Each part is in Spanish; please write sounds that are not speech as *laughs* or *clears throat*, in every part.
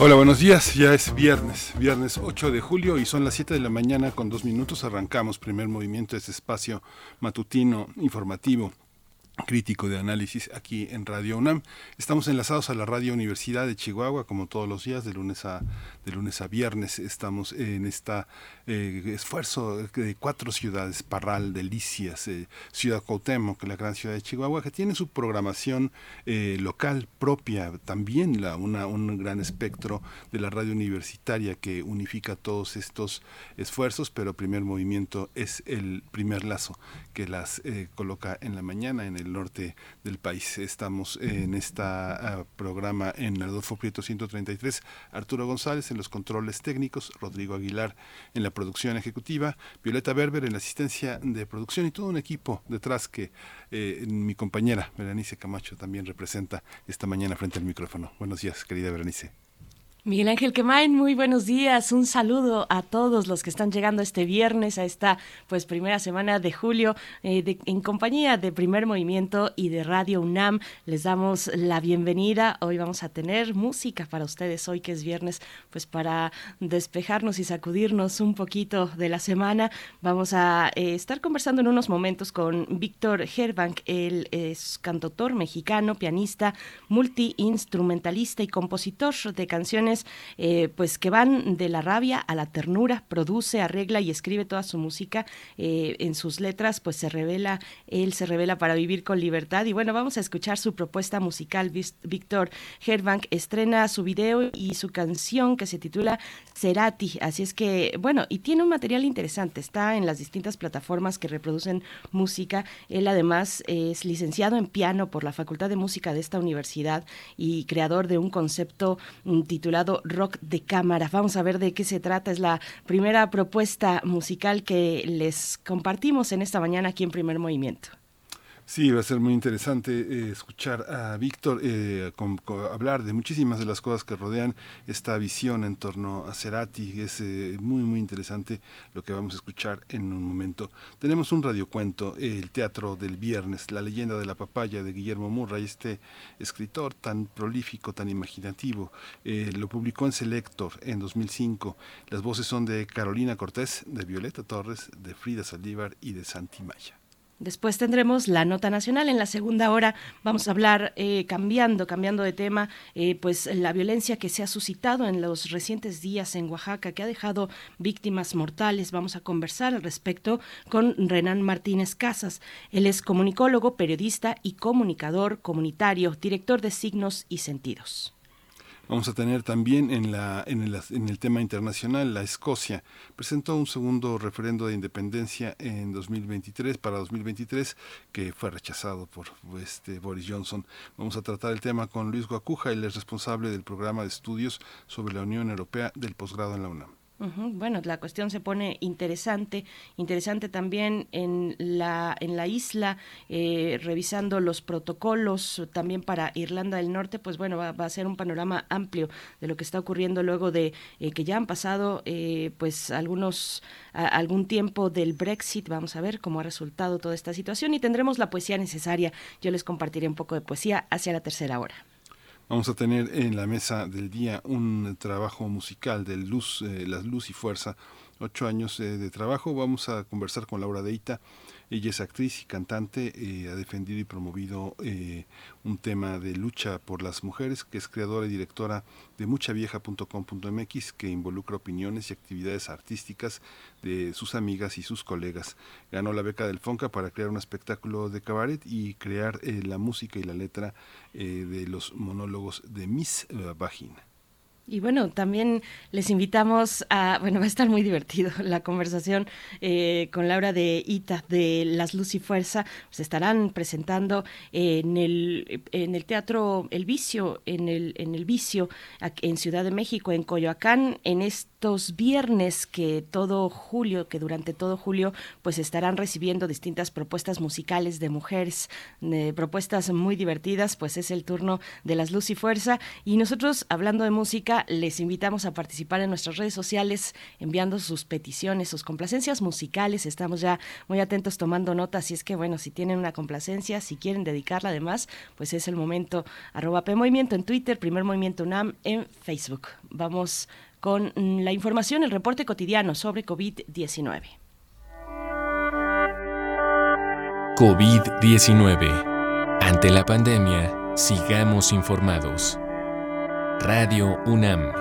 Hola, buenos días. Ya es viernes, viernes 8 de julio y son las 7 de la mañana con dos minutos. Arrancamos primer movimiento de este espacio matutino informativo crítico de análisis aquí en Radio UNAM. Estamos enlazados a la Radio Universidad de Chihuahua como todos los días de lunes a de lunes a viernes. Estamos en este esfuerzo de cuatro ciudades, Parral, Delicias, eh, Ciudad Cuauhtémoc, la gran ciudad de Chihuahua, que tiene su programación eh, local propia, también la, un gran espectro de la radio universitaria que unifica todos estos esfuerzos, pero primer movimiento es el primer lazo que las coloca en la mañana en el norte del país. Estamos en este programa en Adolfo Prieto 133, Arturo González en los controles técnicos, Rodrigo Aguilar en la producción ejecutiva, Violeta Berber en la asistencia de producción y todo un equipo detrás que eh, mi compañera Berenice Camacho también representa esta mañana frente al micrófono. Buenos días, querida Berenice. Miguel Ángel Quemain, muy buenos días. Un saludo a todos los que están llegando este viernes a esta pues primera semana de julio eh, en compañía de Primer Movimiento y de Radio UNAM. Les damos la bienvenida. Hoy vamos a tener música para ustedes hoy que es viernes, pues para despejarnos y sacudirnos un poquito de la semana. Vamos a eh, estar conversando en unos momentos con Víctor Herbank. Es cantautor mexicano, pianista, multiinstrumentalista y compositor de canciones eh, pues que van de la rabia a la ternura, produce, arregla y escribe toda su música eh, en sus letras, pues se revela, él se revela para vivir con libertad y bueno, vamos a escuchar su propuesta musical. Víctor Herbank estrena su video y su canción que se titula Cerati, así es que bueno, y tiene un material interesante, está en las distintas plataformas que reproducen música. Él además es licenciado en piano por la Facultad de Música de esta universidad y creador de un concepto mm, Rock de Cámara. Vamos a ver de qué se trata. Es la primera propuesta musical que les compartimos en esta mañana aquí en Primer Movimiento. Sí, va a ser muy interesante eh, escuchar a Víctor eh, hablar de muchísimas de las cosas que rodean esta visión en torno a Cerati. Es eh, muy, muy interesante lo que vamos a escuchar en un momento. Tenemos un radiocuento, El Teatro del Viernes, La leyenda de la papaya de Guillermo Murray, este escritor tan prolífico, tan imaginativo. lo publicó en Selector en 2005. Las voces son de Carolina Cortés, de Violeta Torres, de Frida Saldívar y de Santi Maya. Después tendremos la nota nacional. En la segunda hora vamos a hablar, eh, cambiando, cambiando de tema, eh, pues la violencia que se ha suscitado en los recientes días en Oaxaca, que ha dejado víctimas mortales. Vamos a conversar al respecto con Renan Martínez Casas. Él es comunicólogo, periodista y comunicador comunitario, director de Signos y Sentidos. Vamos a tener también en, la, en, el, en el tema internacional, la Escocia presentó un segundo referendo de independencia en 2023, para 2023, que fue rechazado por este, Boris Johnson. Vamos a tratar el tema con Luis Guacuja, él es responsable del programa de estudios sobre la Unión Europea del posgrado en la UNAM. Bueno, la cuestión se pone interesante, interesante también en la en la isla, eh, revisando los protocolos también para Irlanda del Norte, pues bueno, va, a ser un panorama amplio de lo que está ocurriendo luego de eh, que ya han pasado eh, pues algunos algún tiempo del Brexit. Vamos a ver cómo ha resultado toda esta situación y tendremos la poesía necesaria. Yo les compartiré un poco de poesía hacia la tercera hora. Vamos a tener en la mesa del día un trabajo musical de luz, eh, las luz y fuerza, ocho años eh, de trabajo. Vamos a conversar con Laura Deita ella es actriz y cantante, eh, ha defendido y promovido eh, un tema de lucha por las mujeres, que es creadora y directora de muchavieja.com.mx, que involucra opiniones y actividades artísticas de sus amigas y sus colegas. Ganó la beca del FONCA para crear un espectáculo de cabaret y crear eh, la música y la letra de los monólogos de Miss Vagina. Y bueno, también les invitamos a, bueno, va a estar muy divertido *laughs* la conversación eh, con Laura de Ita de Las Luz y Fuerza. Se estarán presentando en el, en el Teatro El Vicio, en el, en el Vicio, en Ciudad de México, en Coyoacán, en estos viernes que todo julio, que durante todo julio, pues estarán recibiendo distintas propuestas musicales de mujeres, propuestas muy divertidas, pues es el turno de Las Luz y Fuerza. Y nosotros, hablando de música, les invitamos a participar en nuestras redes sociales enviando sus peticiones, sus complacencias musicales. Estamos ya muy atentos tomando notas y es que, bueno, si tienen una complacencia, si quieren dedicarla además, pues es el momento. Arroba P en Twitter, Primer Movimiento UNAM en Facebook. Vamos con la información, el reporte cotidiano sobre COVID-19. COVID-19. Ante la pandemia, sigamos informados. Radio UNAM.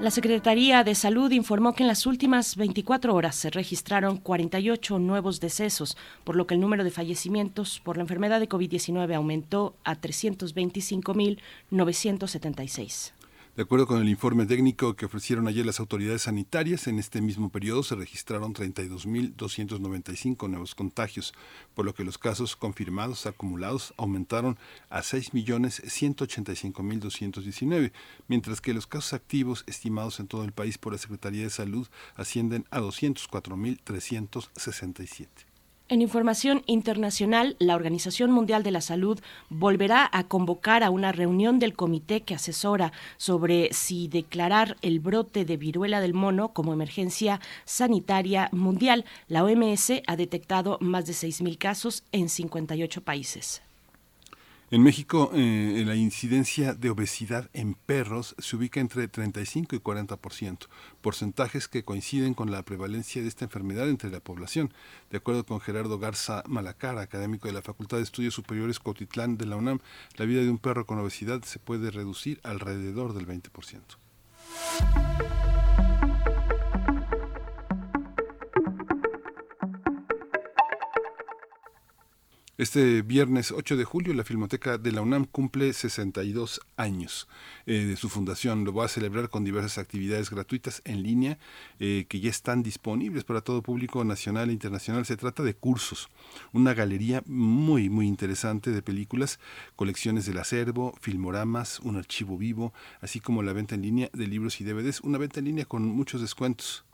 La Secretaría de Salud informó que en las últimas 24 horas se registraron 48 nuevos decesos, por lo que el número de fallecimientos por la enfermedad de COVID-19 aumentó a 325.976. De acuerdo con el informe técnico que ofrecieron ayer las autoridades sanitarias, en este mismo periodo se registraron 32.295 nuevos contagios, por lo que los casos confirmados acumulados aumentaron a 6.185.219, mientras que los casos activos estimados en todo el país por la Secretaría de Salud ascienden a 204.367. En información internacional, la Organización Mundial de la Salud volverá a convocar a una reunión del comité que asesora sobre si declarar el brote de viruela del mono como emergencia sanitaria mundial. La OMS ha detectado más de 6.000 casos en 58 países. En México, eh, la incidencia de obesidad en perros se ubica entre 35 y 40%, porcentajes que coinciden con la prevalencia de esta enfermedad entre la población. De acuerdo con Gerardo Garza Malacara, académico de la Facultad de Estudios Superiores Cotitlán de la UNAM, la vida de un perro con obesidad se puede reducir alrededor del 20%. Este viernes 8 de julio la Filmoteca de la UNAM cumple 62 años eh, de su fundación. Lo va a celebrar con diversas actividades gratuitas en línea eh, que ya están disponibles para todo público nacional e internacional. Se trata de cursos, una galería muy, muy interesante de películas, colecciones del acervo, filmoramas, un archivo vivo, así como la venta en línea de libros y DVDs. Una venta en línea con muchos descuentos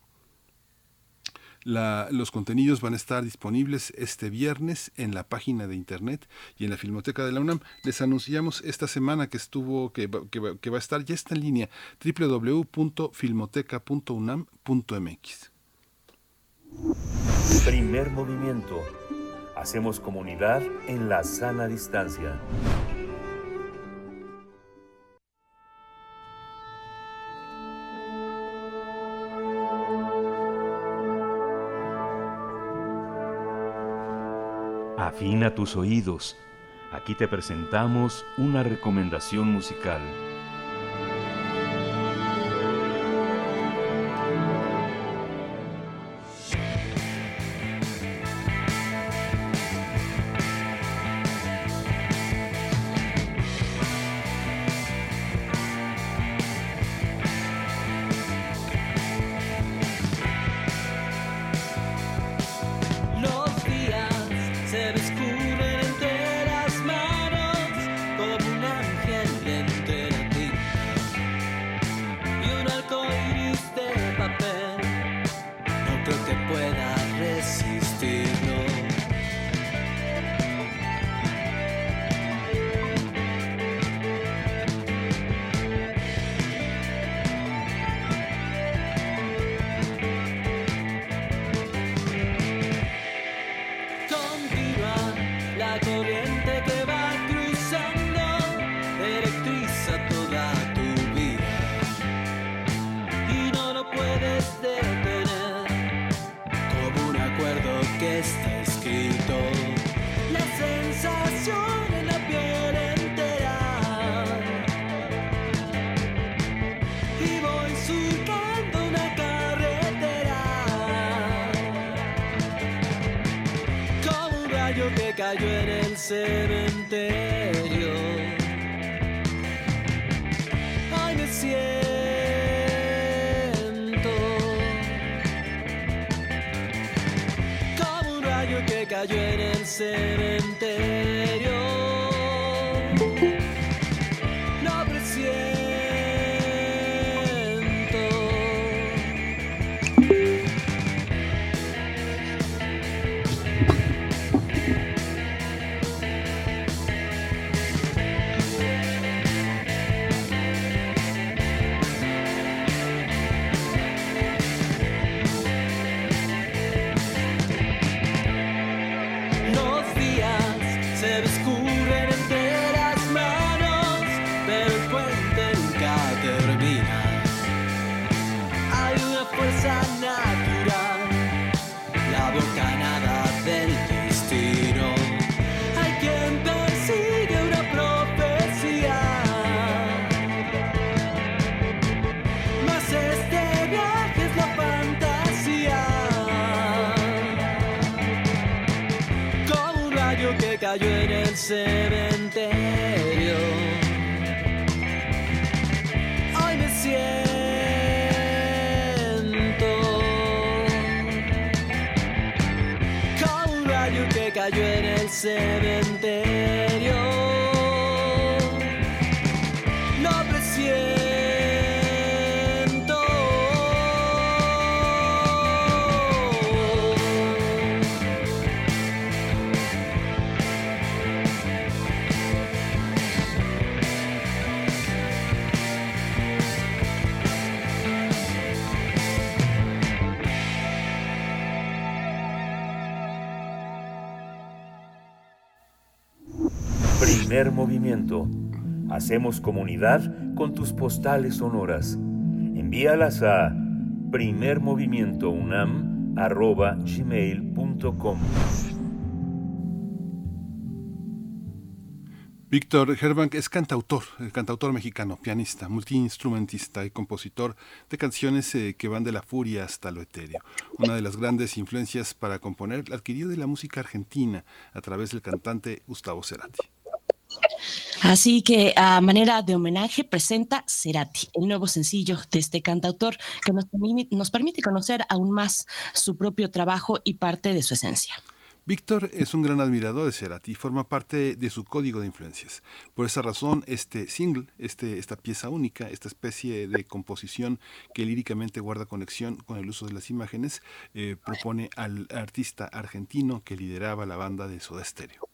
los contenidos van a estar disponibles este viernes en la página de internet y en la Filmoteca de la UNAM. Les anunciamos esta semana que estuvo, que, que va a estar, ya está en línea, www.filmoteca.unam.mx. Primer movimiento. Hacemos comunidad en la sana distancia. Afina tus oídos. Aquí te presentamos una recomendación musical. Cayó en el cementerio. Primer movimiento. Hacemos comunidad con tus postales sonoras. Envíalas a primermovimientounam.gmail.com Víctor Herbank es cantautor, eh, cantautor mexicano, pianista, multiinstrumentista y compositor de canciones eh, que van de la furia hasta lo etéreo. Una de las grandes influencias para componer la adquirió de la música argentina a través del cantante Gustavo Cerati. Así que a manera de homenaje presenta Cerati, el nuevo sencillo de este cantautor que nos, permi- nos permite conocer aún más su propio trabajo y parte de su esencia. Víctor es un gran admirador de Cerati y forma parte de su código de influencias. Por esa razón, este single, este, esta pieza única, esta especie de composición que líricamente guarda conexión con el uso de las imágenes, eh, propone al artista argentino que lideraba la banda de Soda Stereo.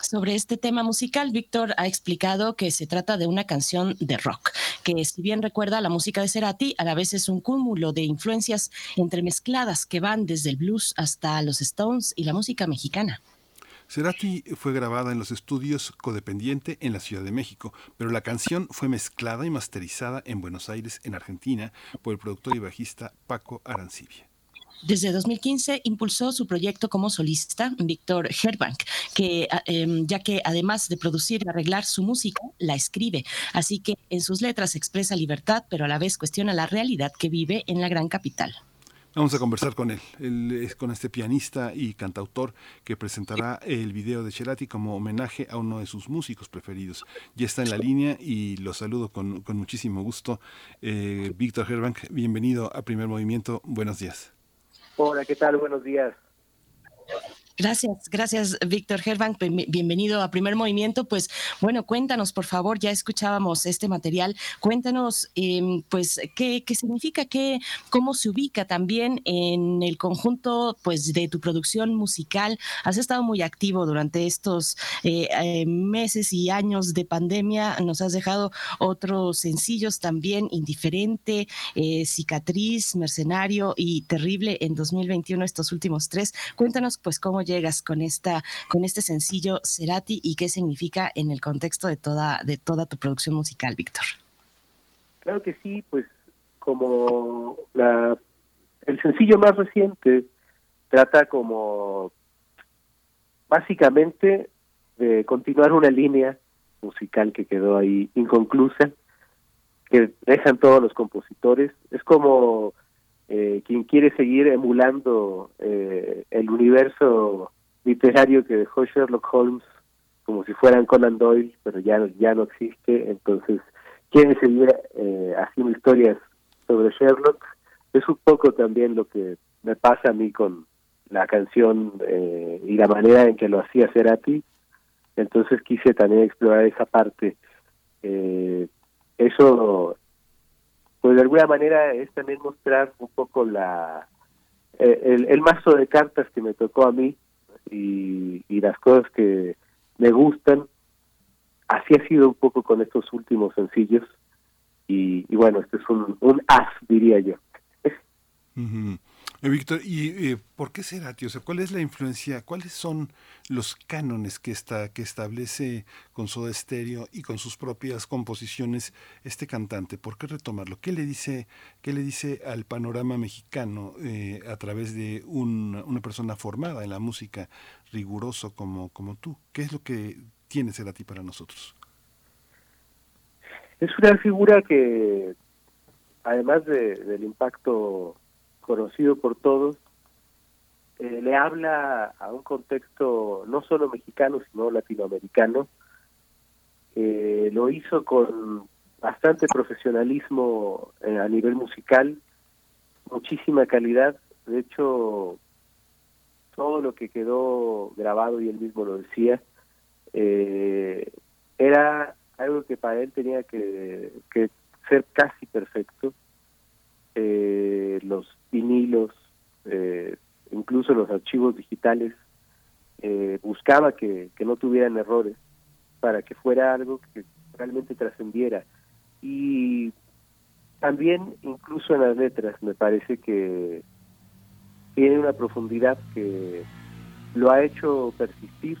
Sobre este tema musical, Víctor ha explicado que se trata de una canción de rock, que si bien recuerda la música de Cerati, a la vez es un cúmulo de influencias entremezcladas que van desde el blues hasta los Stones y la música mexicana. Cerati fue grabada en los estudios Codependiente en la Ciudad de México, pero la canción fue mezclada y masterizada en Buenos Aires, en Argentina, por el productor y bajista Paco Arancibia. Desde 2015 impulsó su proyecto como solista, Víctor Herbank, que, a- em, ya que además de producir y arreglar su música, la escribe. Así que en sus letras expresa libertad, pero a la vez cuestiona la realidad que vive en la gran capital. Vamos a conversar con él, es con este pianista y cantautor que presentará el video de Cerati como homenaje a uno de sus músicos preferidos. Ya está en la línea y lo saludo con, con muchísimo gusto. Eh, Víctor Herbank, bienvenido a Primer Movimiento. Buenos días. Hola, ¿qué tal? Buenos días. Gracias, gracias, Víctor Herbank. Bien- Bienvenido a Primer Movimiento. Pues bueno, cuéntanos, por favor, ya escuchábamos este material. Cuéntanos, em, pues, qué, qué significa, qué, cómo se ubica también en el conjunto, pues, de tu producción musical. Has estado muy activo durante estos eh, eh, meses y años de pandemia. Nos has dejado otros sencillos también, Indiferente, eh, Cicatriz, Mercenario y Terrible en 2021, estos últimos tres. Cuéntanos, pues, cómo llegas con esta, con este sencillo Cerati y qué significa en el contexto de toda, de toda tu producción musical, Víctor. Claro que sí, pues como la, el sencillo más reciente trata como básicamente de continuar una línea musical que quedó ahí inconclusa, que dejan todos los compositores. Es como eh, quien quiere seguir emulando eh, el universo literario que dejó Sherlock Holmes como si fueran Conan Doyle, pero ya, ya no existe, entonces quiere seguir eh, haciendo historias sobre Sherlock. Es un poco también lo que me pasa a mí con la canción eh, y la manera en que lo hacía Cerati. Entonces quise también explorar esa parte. Eh, eso, pues de alguna manera es también mostrar un poco la el, el mazo de cartas que me tocó a mí y, y las cosas que me gustan así ha sido un poco con estos últimos sencillos y, bueno, este es un, un as, diría yo. Eh, Víctor, ¿y eh, por qué Cerati? O sea, ¿cuál es la influencia, cuáles son los cánones que, está, que establece con Soda Stereo y con sus propias composiciones este cantante? ¿Por qué retomarlo? ¿Qué le dice, qué le dice al panorama mexicano eh, a través de una persona formada en la música, riguroso como, tú? ¿Qué es lo que tiene Cerati para nosotros? Es una figura que, además del impacto conocido por todos, eh, le habla a un contexto no solo mexicano, sino latinoamericano. Eh, lo hizo con bastante profesionalismo eh, a nivel musical, muchísima calidad. De hecho, todo lo que quedó grabado, y él mismo lo decía, era algo que para él tenía que, ser casi perfecto. Eh, los vinilos, eh, incluso los archivos digitales, eh, buscaba que, que no tuvieran errores para que fuera algo que realmente trascendiera. Y también, incluso en las letras, me parece que tiene una profundidad que lo ha hecho persistir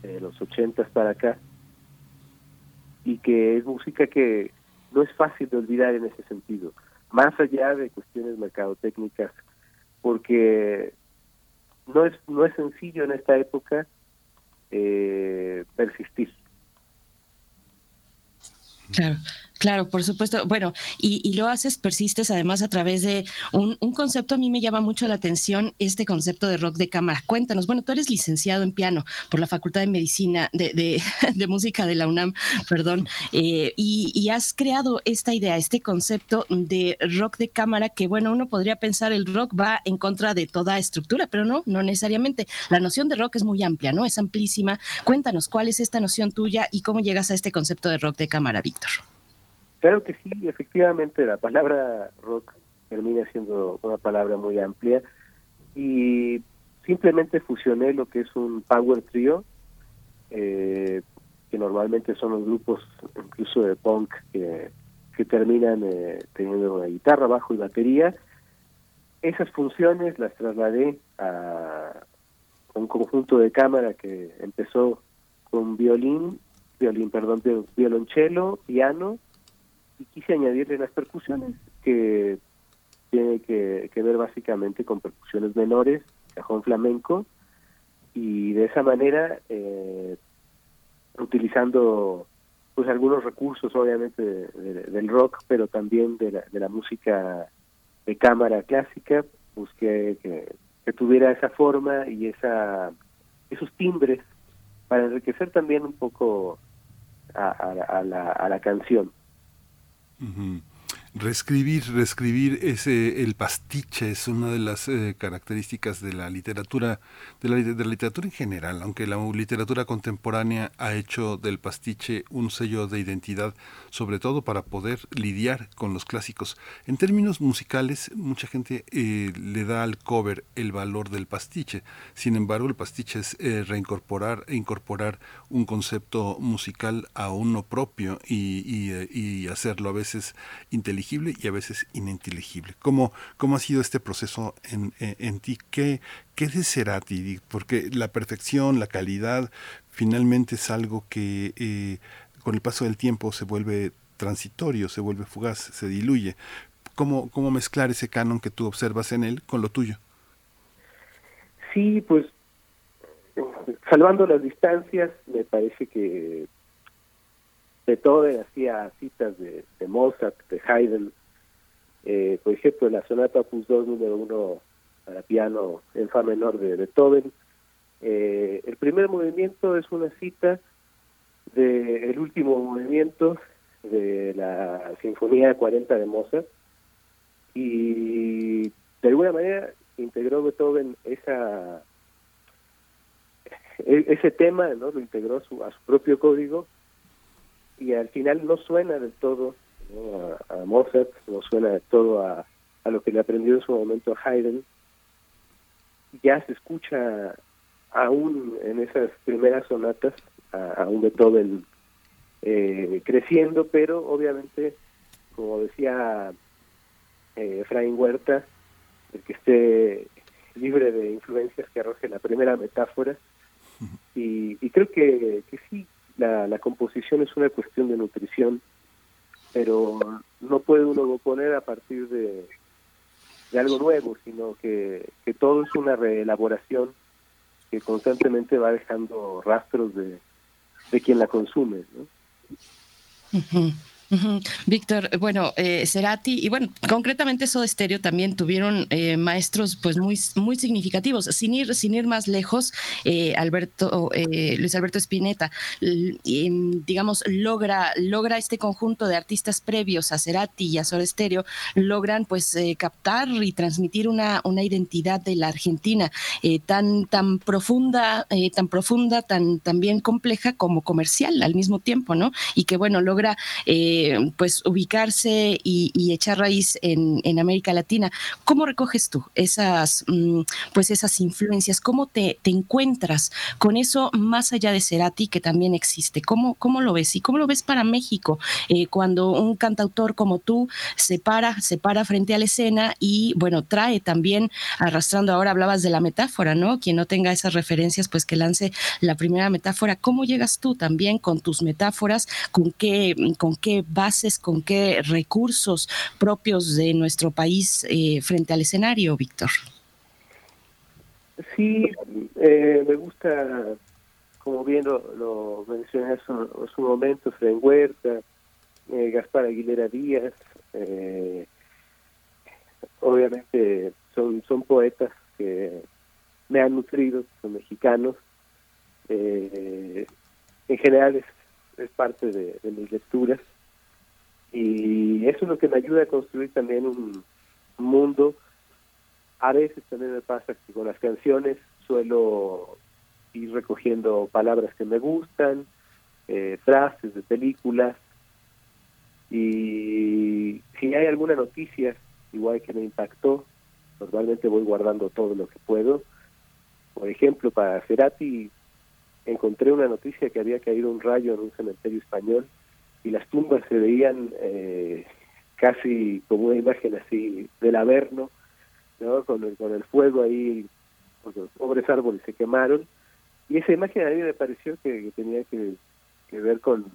de los ochentas para acá, y que es música que no es fácil de olvidar en ese sentido, más allá de cuestiones mercadotécnicas, porque no es no es sencillo en esta época eh, persistir. Claro. Claro, por supuesto. Bueno, y, lo haces, persistes además a través de un, concepto, a mí me llama mucho la atención este concepto de rock de cámara. Cuéntanos, bueno, tú eres licenciado en piano por la Facultad de Medicina, de, *laughs* Música de la UNAM, perdón, eh, y, has creado esta idea, este concepto de rock de cámara que, bueno, uno podría pensar el rock va en contra de toda estructura, pero no, no necesariamente. La noción de rock es muy amplia, ¿no? Es amplísima. Cuéntanos, ¿cuál es esta noción tuya y cómo llegas a este concepto de rock de cámara, Víctor? Claro que sí, efectivamente la palabra rock termina siendo una palabra muy amplia y simplemente fusioné lo que es un power trio, eh, que normalmente son los grupos incluso de punk que, que terminan eh, teniendo una guitarra, bajo y batería. Esas funciones las trasladé a un conjunto de cámara que empezó con violín, violín, perdón, violonchelo, piano y quise añadirle las percusiones que tiene que, ver básicamente con percusiones menores, cajón flamenco, y de esa manera, eh, utilizando pues algunos recursos obviamente del rock, pero también de la, de la música de cámara clásica, busqué que, tuviera esa forma y esa esos timbres para enriquecer también un poco a, la, a la canción. Mm-hmm. Reescribir, reescribir ese el pastiche es una de las eh, características de la literatura, de la, literatura en general, aunque la literatura contemporánea ha hecho del pastiche un sello de identidad, sobre todo para poder lidiar con los clásicos. En términos musicales, mucha gente eh, le da al cover el valor del pastiche. Sin embargo, el pastiche es eh, reincorporar e incorporar un concepto musical a uno propio y, y hacerlo a veces inteligente y a veces ininteligible. ¿Cómo, cómo ha sido este proceso en, ti? ¿Qué, ¿Qué de Cerati? Porque la perfección, la calidad, finalmente es algo que eh, con el paso del tiempo se vuelve transitorio, se vuelve fugaz, se diluye. ¿Cómo, ¿Cómo mezclar ese canon que tú observas en él con lo tuyo? Sí, pues salvando las distancias, me parece que Beethoven hacía citas de, Mozart, de Haydn, eh, por ejemplo, la sonata Opus 2 número 1 para piano en fa menor de Beethoven. Eh, el primer movimiento es una cita del último movimiento de la Sinfonía 40 de Mozart y de alguna manera integró Beethoven esa e, ese tema, ¿no? Lo integró su, a su propio código y al final no suena del todo a, Mozart, no suena del todo a, a lo que le aprendió en su momento a Haydn. Ya se escucha aún en esas primeras sonatas a, un Beethoven eh, creciendo, pero obviamente, como decía eh, Efraín Huerta, el que esté libre de influencias que arroje la primera metáfora. *laughs* Y, creo que, que sí, la, la, composición es una cuestión de nutrición, pero no puede uno poner a partir de, de algo nuevo, sino que, que todo es una reelaboración que constantemente va dejando rastros de, de quien la consume. ¿no? Víctor, bueno, eh, Cerati y bueno, concretamente Soda Stereo también tuvieron eh, maestros pues muy, muy significativos. Sin ir, sin ir más lejos, eh, Alberto, eh, Luis Alberto Spinetta, digamos, logra, logra este conjunto de artistas previos a Cerati y a Soda Stereo, logran pues captar y transmitir una, una identidad de la Argentina tan, tan profunda, tan profunda, tan, tan bien compleja como comercial al mismo tiempo, ¿no? Y que bueno, logra eh, pues ubicarse y, echar raíz en, América Latina. ¿Cómo recoges tú esas, mm, pues esas influencias? ¿Cómo te, encuentras con eso más allá de Cerati que también existe? ¿Cómo, cómo lo ves? ¿Y cómo lo ves para México eh, cuando un cantautor como tú se para, se para frente a la escena y bueno, trae también, arrastrando ahora hablabas de la metáfora, ¿no? Quien no tenga esas referencias, pues que lance la primera metáfora. ¿Cómo llegas tú también con tus metáforas? ¿Con qué, con qué bases, con qué recursos propios de nuestro país eh, frente al escenario, Víctor? Sí, eh, me gusta, como bien lo, mencioné hace un, momento, Fren Huerta, eh, Gaspar Aguilera Díaz, obviamente son, son poetas que me han nutrido, son mexicanos. en general es, es parte de mis lecturas eso es lo que me ayuda a construir también un mundo. A veces también me pasa que con las canciones suelo ir recogiendo palabras que me gustan, eh, frases de películas, y si hay alguna noticia igual que me impactó, normalmente voy guardando todo lo que puedo. Por ejemplo, para Cerati encontré una noticia que había caído un rayo en un cementerio español y las tumbas se veían eh, casi como una imagen así del Averno, ¿no? con, el, con el fuego ahí, porque los pobres árboles se quemaron. Y esa imagen a mí me pareció que, tenía que, ver con,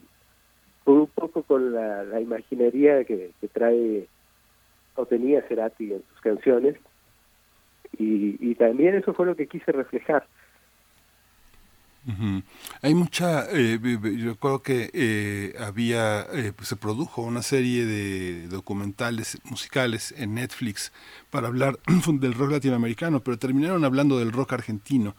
un poco con la, la imaginería que, que, trae o tenía Cerati en sus canciones. Y, y también eso fue lo que quise reflejar. Hay mucha, eh, yo creo que eh, había, eh, pues se produjo una serie de documentales musicales en Netflix para hablar *clears throat* del rock latinoamericano, pero terminaron hablando del rock argentino.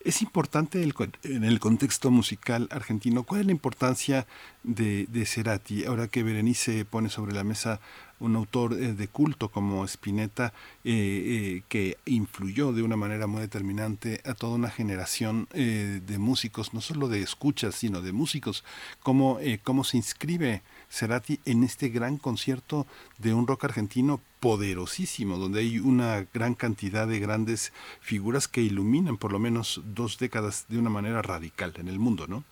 Es importante el, en el contexto musical argentino. ¿Cuál es la importancia de, de Cerati? Ahora que Berenice pone sobre la mesa un autor eh, de culto como Spinetta, eh, eh, que influyó de una manera muy determinante a toda una generación de músicos, no solo de escuchas, sino de músicos. ¿Cómo, cómo se inscribe Cerati en este gran concierto de un rock argentino poderosísimo, donde hay una gran cantidad de grandes figuras que iluminan por lo menos dos décadas de una manera radical en el mundo, ¿no?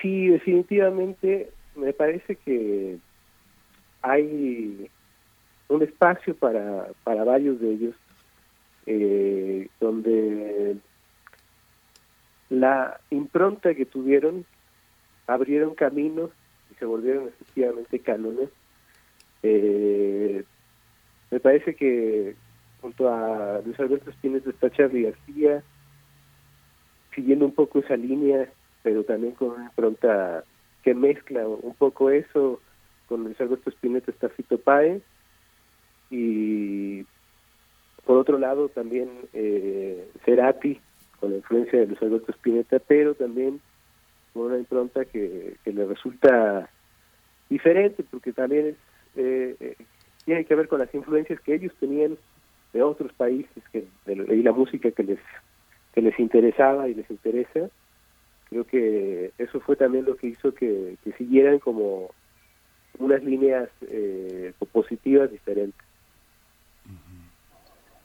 Sí, definitivamente me parece que hay un espacio para, para varios de ellos eh, donde la impronta que tuvieron abrieron caminos y se volvieron efectivamente cánones. Eh, me parece que junto a Luis Alberto Espines está Charlie García, siguiendo un poco esa línea, pero también con una impronta que mezcla un poco eso con Luis Alberto Spinetta está Fito Páez. Y por otro lado también eh, Cerati con la influencia de Luis Alberto Spinetta pero también con una impronta que, le resulta diferente, porque también es, eh, eh, tiene que ver con las influencias que ellos tenían de otros países que, y la música que les que les interesaba y les interesa. Creo que eso fue también lo que hizo que, que siguieran como unas líneas eh, positivas diferentes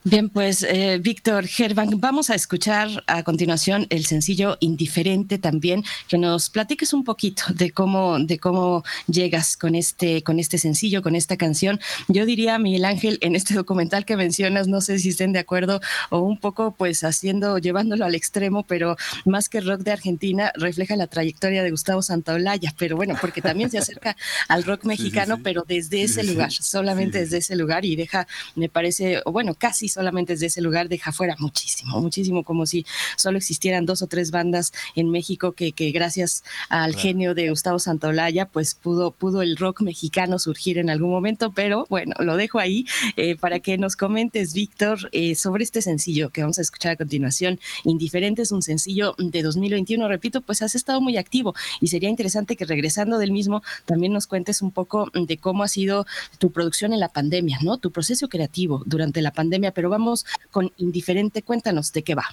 Bien, pues eh, Víctor Gerván, vamos a escuchar a continuación el sencillo Indiferente también, que nos platiques un poquito de cómo, de cómo llegas con este, con este sencillo, con esta canción. Yo diría, Miguel Ángel, en este documental que mencionas, no sé si estén de acuerdo o un poco pues haciendo, llevándolo al extremo, pero más que rock de Argentina, refleja la trayectoria de Gustavo Santaolalla, pero bueno, porque también se acerca al rock mexicano, pero desde ese lugar, solamente desde ese lugar y deja, me parece, bueno, casi solamente desde ese lugar deja fuera muchísimo, muchísimo, como si solo existieran dos o tres bandas en México que, que gracias al genio de Gustavo Santaolalla, pues pudo, pudo el rock mexicano surgir en algún momento, pero bueno, lo dejo ahí eh, para que nos comentes, Víctor, eh, sobre este sencillo que vamos a escuchar a continuación. Indiferente es un sencillo de 2021, repito, pues has estado muy activo y sería interesante que regresando del mismo también nos cuentes un poco de cómo ha sido tu producción en la pandemia, ¿no? Tu proceso creativo durante la pandemia, pero vamos con Indiferente. Cuéntanos de qué va.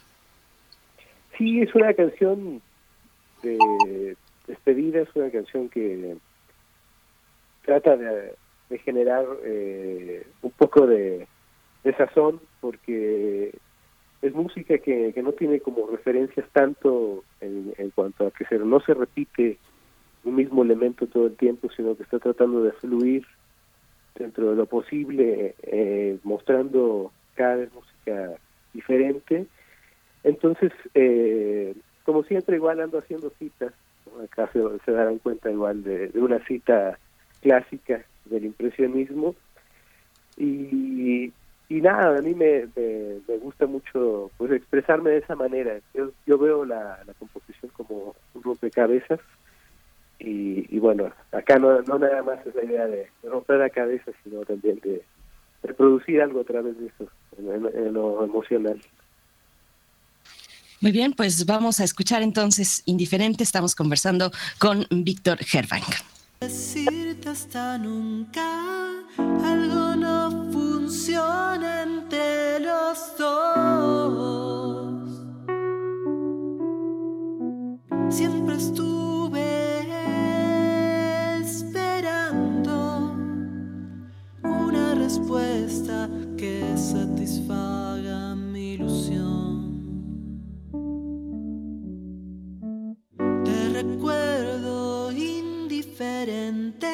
Sí, es una canción de despedida, es una canción que trata de, generar eh, un poco de, sazón porque es música que, no tiene como referencias tanto en, cuanto a que se, no se repite un mismo elemento todo el tiempo, sino que está tratando de fluir dentro de lo posible, eh, mostrando cada vez música diferente. Entonces, eh, como siempre, igual ando haciendo citas. Acá se, darán cuenta igual de, una cita clásica del impresionismo. Y, y nada, a mí me, me, gusta mucho pues expresarme de esa manera. Yo, yo veo la, la composición como un rompecabezas. Y, y bueno, acá no, no nada más es la idea de romper la cabeza, sino también de, reproducir algo a través de eso, en, lo emocional. Muy bien, pues vamos a escuchar entonces Indiferente. Estamos conversando con Víctor Herbank. Decirte hasta nunca, algo no funciona entre los dos. Siempre estuve respuesta que satisfaga mi ilusión. Te recuerdo indiferente,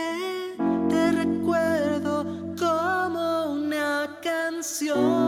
te recuerdo como una canción.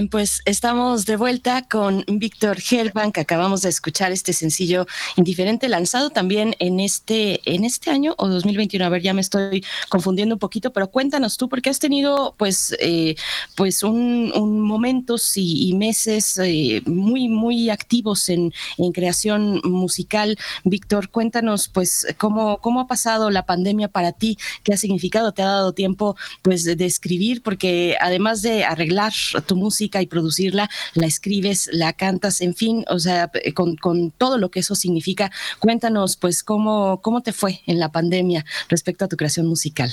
Bien, pues estamos de vuelta con Víctor Helbank. Acabamos de escuchar este sencillo indiferente lanzado también en este en este año o 2021. A ver, ya me estoy confundiendo un poquito, pero cuéntanos tú porque has tenido pues eh, pues un, momentos y, meses eh, muy muy activos en, en creación musical. Víctor, cuéntanos pues cómo cómo ha pasado la pandemia para ti, qué ha significado, te ha dado tiempo pues de escribir porque además de arreglar tu música y producirla, la escribes, la cantas, en fin, o sea, eh, con, con todo lo que eso significa. Cuéntanos, pues, cómo, cómo te fue en la pandemia respecto a tu creación musical.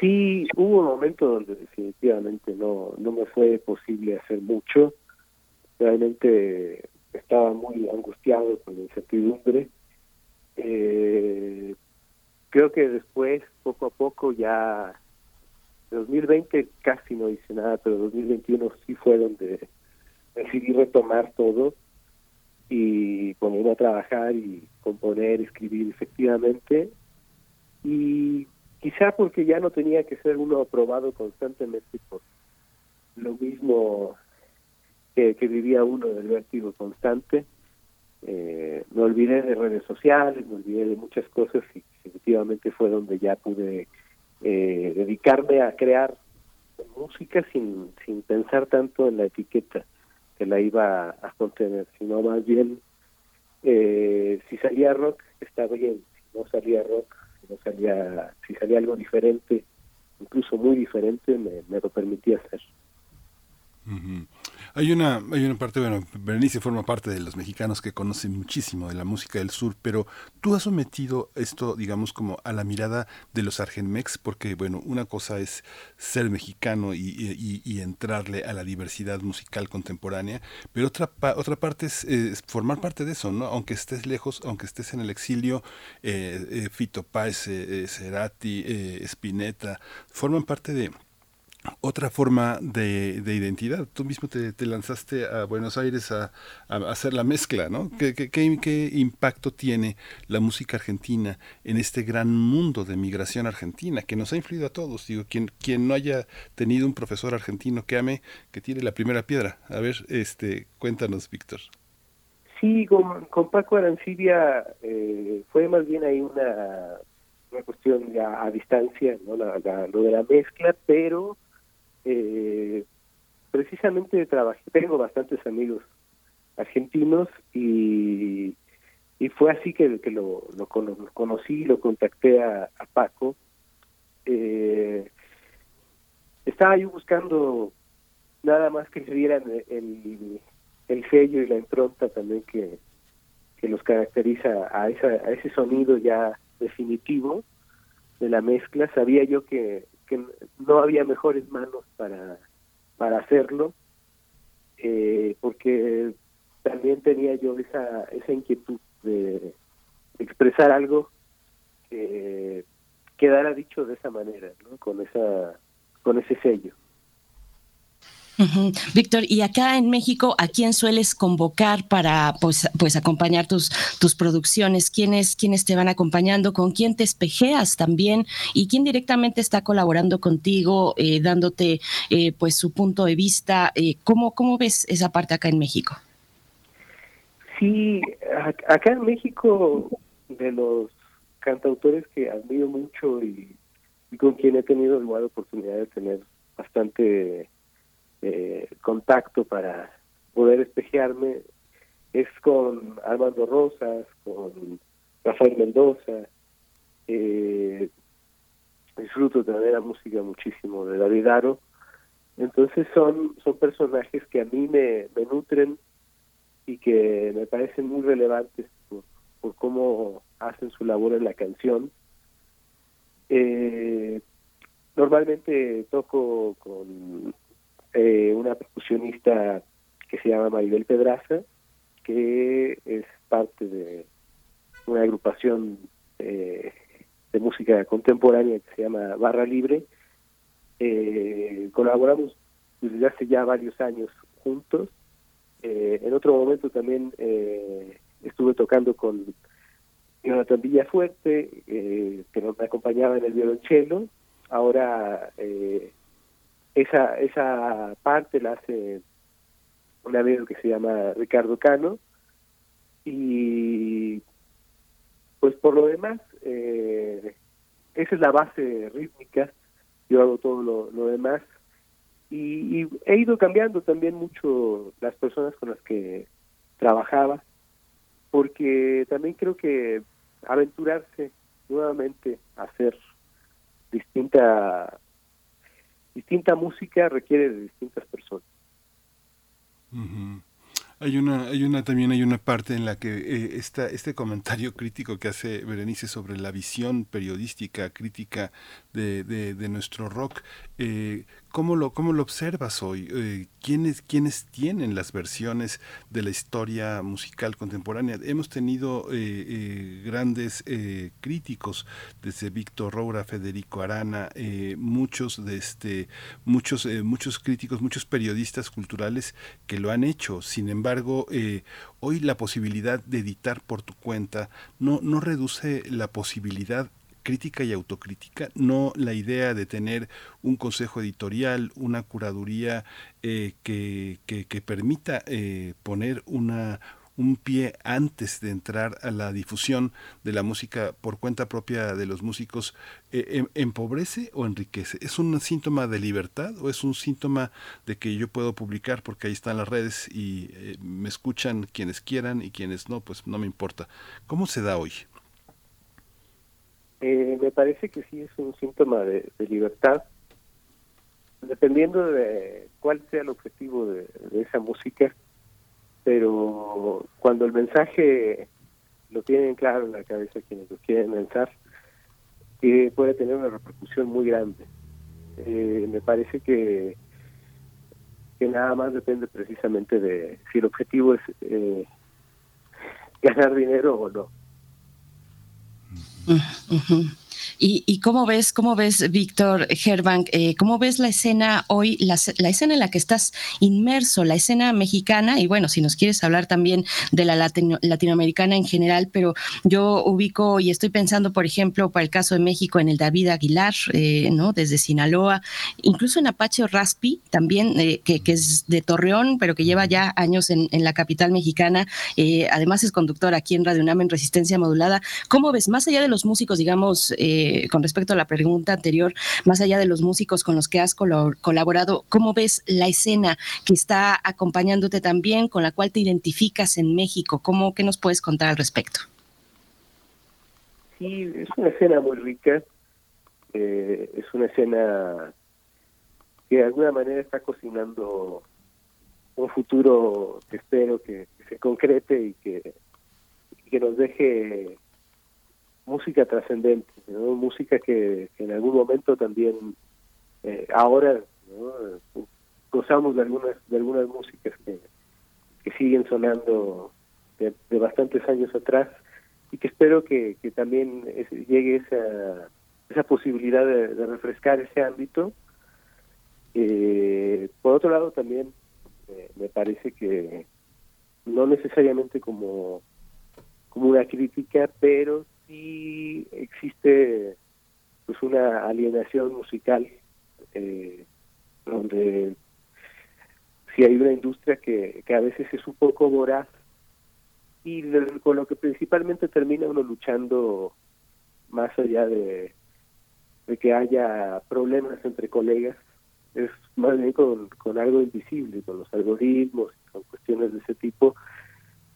Sí, hubo un momento donde definitivamente no, no me fue posible hacer mucho. Realmente estaba muy angustiado con la incertidumbre. Eh, creo que después, poco a poco, ya 2020 casi no hice nada, pero 2021 sí fue donde decidí retomar todo y ponerme a trabajar y componer, escribir efectivamente. Y quizá porque ya no tenía que ser uno aprobado constantemente por lo mismo que, vivía uno del vértigo constante. Eh, me olvidé de redes sociales, me olvidé de muchas cosas y efectivamente fue donde ya pude eh, dedicarme a crear música sin, sin pensar tanto en la etiqueta que la iba a contener, sino más bien eh, si salía rock está bien, si no salía rock, si no salía, si salía algo diferente, incluso muy diferente, me, me lo permitía hacer. Hay una, hay una parte, bueno, Berenice forma parte de los mexicanos que conocen muchísimo de la música del sur, pero tú has sometido esto, digamos, como a la mirada de los Argenmex, porque, bueno, una cosa es ser mexicano y, entrarle a la diversidad musical contemporánea, pero otra, otra parte es, formar parte de eso, ¿no? Aunque estés lejos, aunque estés en el exilio, eh, eh Fito Páez, eh, Cerati, eh, Spinetta, forman parte de otra forma de, identidad. Tú mismo te, lanzaste a Buenos Aires a, hacer la mezcla, ¿no? ¿Qué, qué, impacto tiene la música argentina en este gran mundo de migración argentina que nos ha influido a todos? Digo, quien, quien no haya tenido un profesor argentino que ame, que tire la primera piedra. A ver, este, cuéntanos, Víctor. Sí, con, Paco Arancibia eh, fue más bien ahí una, una cuestión ya a distancia, ¿no? lo de la mezcla, pero eh, precisamente trabajé, tengo bastantes amigos argentinos y, y fue así que, que lo, lo, conocí, lo contacté a, Paco. Eh, estaba yo buscando nada más que se dieran el, el sello y la impronta también que, que los caracteriza a, esa, a ese sonido ya definitivo de la mezcla. Sabía yo que que no había mejores manos para, para hacerlo, eh, porque también tenía yo esa, esa inquietud de expresar algo que quedara dicho de esa manera, ¿no? con, esa, con ese sello. Víctor, y acá en México, ¿a quién sueles convocar para pues, pues acompañar tus, tus producciones? ¿Quiénes, ¿Quiénes te van acompañando? ¿Con quién te espejeas también? ¿Y quién directamente está colaborando contigo, eh, dándote eh, pues su punto de vista? Eh, ¿cómo, ¿Cómo ves esa parte acá en México? Sí, acá en México, de los cantautores que admiro mucho y, y con quien he tenido la oportunidad de tener bastante eh, contacto para poder espejearme es con Armando Rosas, con Rafael Mendoza. Eh, disfruto de la música muchísimo de David Aro. Entonces son, son personajes que a mí me, me nutren y que me parecen muy relevantes por, por cómo hacen su labor en la canción. Eh, normalmente toco con eh, una percusionista que se llama Maribel Pedraza, que es parte de una agrupación eh, de música contemporánea que se llama Barra Libre. Eh, colaboramos desde hace ya varios años juntos. en otro momento también estuve tocando con Jonathan Villafuerte, eh, que nos acompañaba en el violonchelo. Ahora eh, esa, esa parte la hace un amigo que se llama Ricardo Cano. Y pues por lo demás, eh, esa es la base rítmica. Yo hago todo lo, lo demás. Y, y, he ido cambiando también mucho las personas con las que trabajaba, porque también creo que aventurarse nuevamente a hacer distinta distinta música requiere de distintas personas. Hay una, hay una, también hay una parte en la que eh, este comentario *laughs* crítico que hace Berenice sobre la visión periodística, crítica de, de, nuestro rock, eh, ¿Cómo lo, cómo lo observas hoy? Eh, ¿quiénes, ¿Quiénes tienen las versiones de la historia musical contemporánea? Hemos tenido eh, eh, grandes críticos, desde Víctor Roura, Federico Arana, muchos, de este, muchos, muchos críticos, muchos periodistas culturales que lo han hecho. Sin embargo, hoy la posibilidad de editar por tu cuenta no, no reduce la posibilidad crítica y autocrítica, no la idea de tener un consejo editorial, una curaduría eh, que, que, permita eh, poner una un pie antes de entrar a la difusión de la música por cuenta propia de los músicos, eh, em, ¿empobrece o enriquece? ¿Es un síntoma de libertad o es un síntoma de que yo puedo publicar porque ahí están las redes y me escuchan quienes quieran y quienes no, pues no me importa? ¿Cómo se da hoy? Eh, me parece que sí es un síntoma de, libertad, dependiendo de cuál sea el objetivo de, esa música, pero cuando el mensaje lo tienen claro en la cabeza quienes lo quieren lanzar, eh, puede tener una repercusión muy grande. Eh, me parece que que nada más depende precisamente de si el objetivo es eh, ganar dinero o no. 嗯嗯哼。¿Y, cómo ves, cómo ves, Víctor Herbank, eh, cómo ves la escena hoy, la, escena en la que estás inmerso, la escena mexicana? Y bueno, si nos quieres hablar también de la latinoamericana en general, pero yo ubico y estoy pensando, por ejemplo, para el caso de México, en el David Aguilar, eh, ¿no? Desde Sinaloa, incluso en Apache Raspi, también, eh, que, es de Torreón, pero que lleva ya años en, la capital mexicana. además es conductor aquí en Radio UNAM en Resistencia Modulada. ¿Cómo ves, más allá de los músicos, digamos, eh, con respecto a la pregunta anterior, más allá de los músicos con los que has colaborado, ¿cómo ves la escena que está acompañándote también, con la cual te identificas en México? ¿Cómo, ¿Qué nos puedes contar al respecto? Sí, es una escena muy rica, eh, es una escena que de alguna manera está cocinando un futuro que espero que, se concrete y que nos deje música trascendente, música que, en algún momento también, eh, ahora gozamos de algunas de algunas músicas que, siguen sonando de, bastantes años atrás y que espero que, que también llegue esa, esa posibilidad de, refrescar ese ámbito. Eh, por otro lado, también eh, me parece que no necesariamente como, como una crítica, pero sí existe pues una alienación musical eh, donde si hay una industria que, que a veces es un poco voraz y con lo que principalmente termina uno luchando más allá de, de que haya problemas entre colegas es más bien con, con algo invisible, con los algoritmos, con cuestiones de ese tipo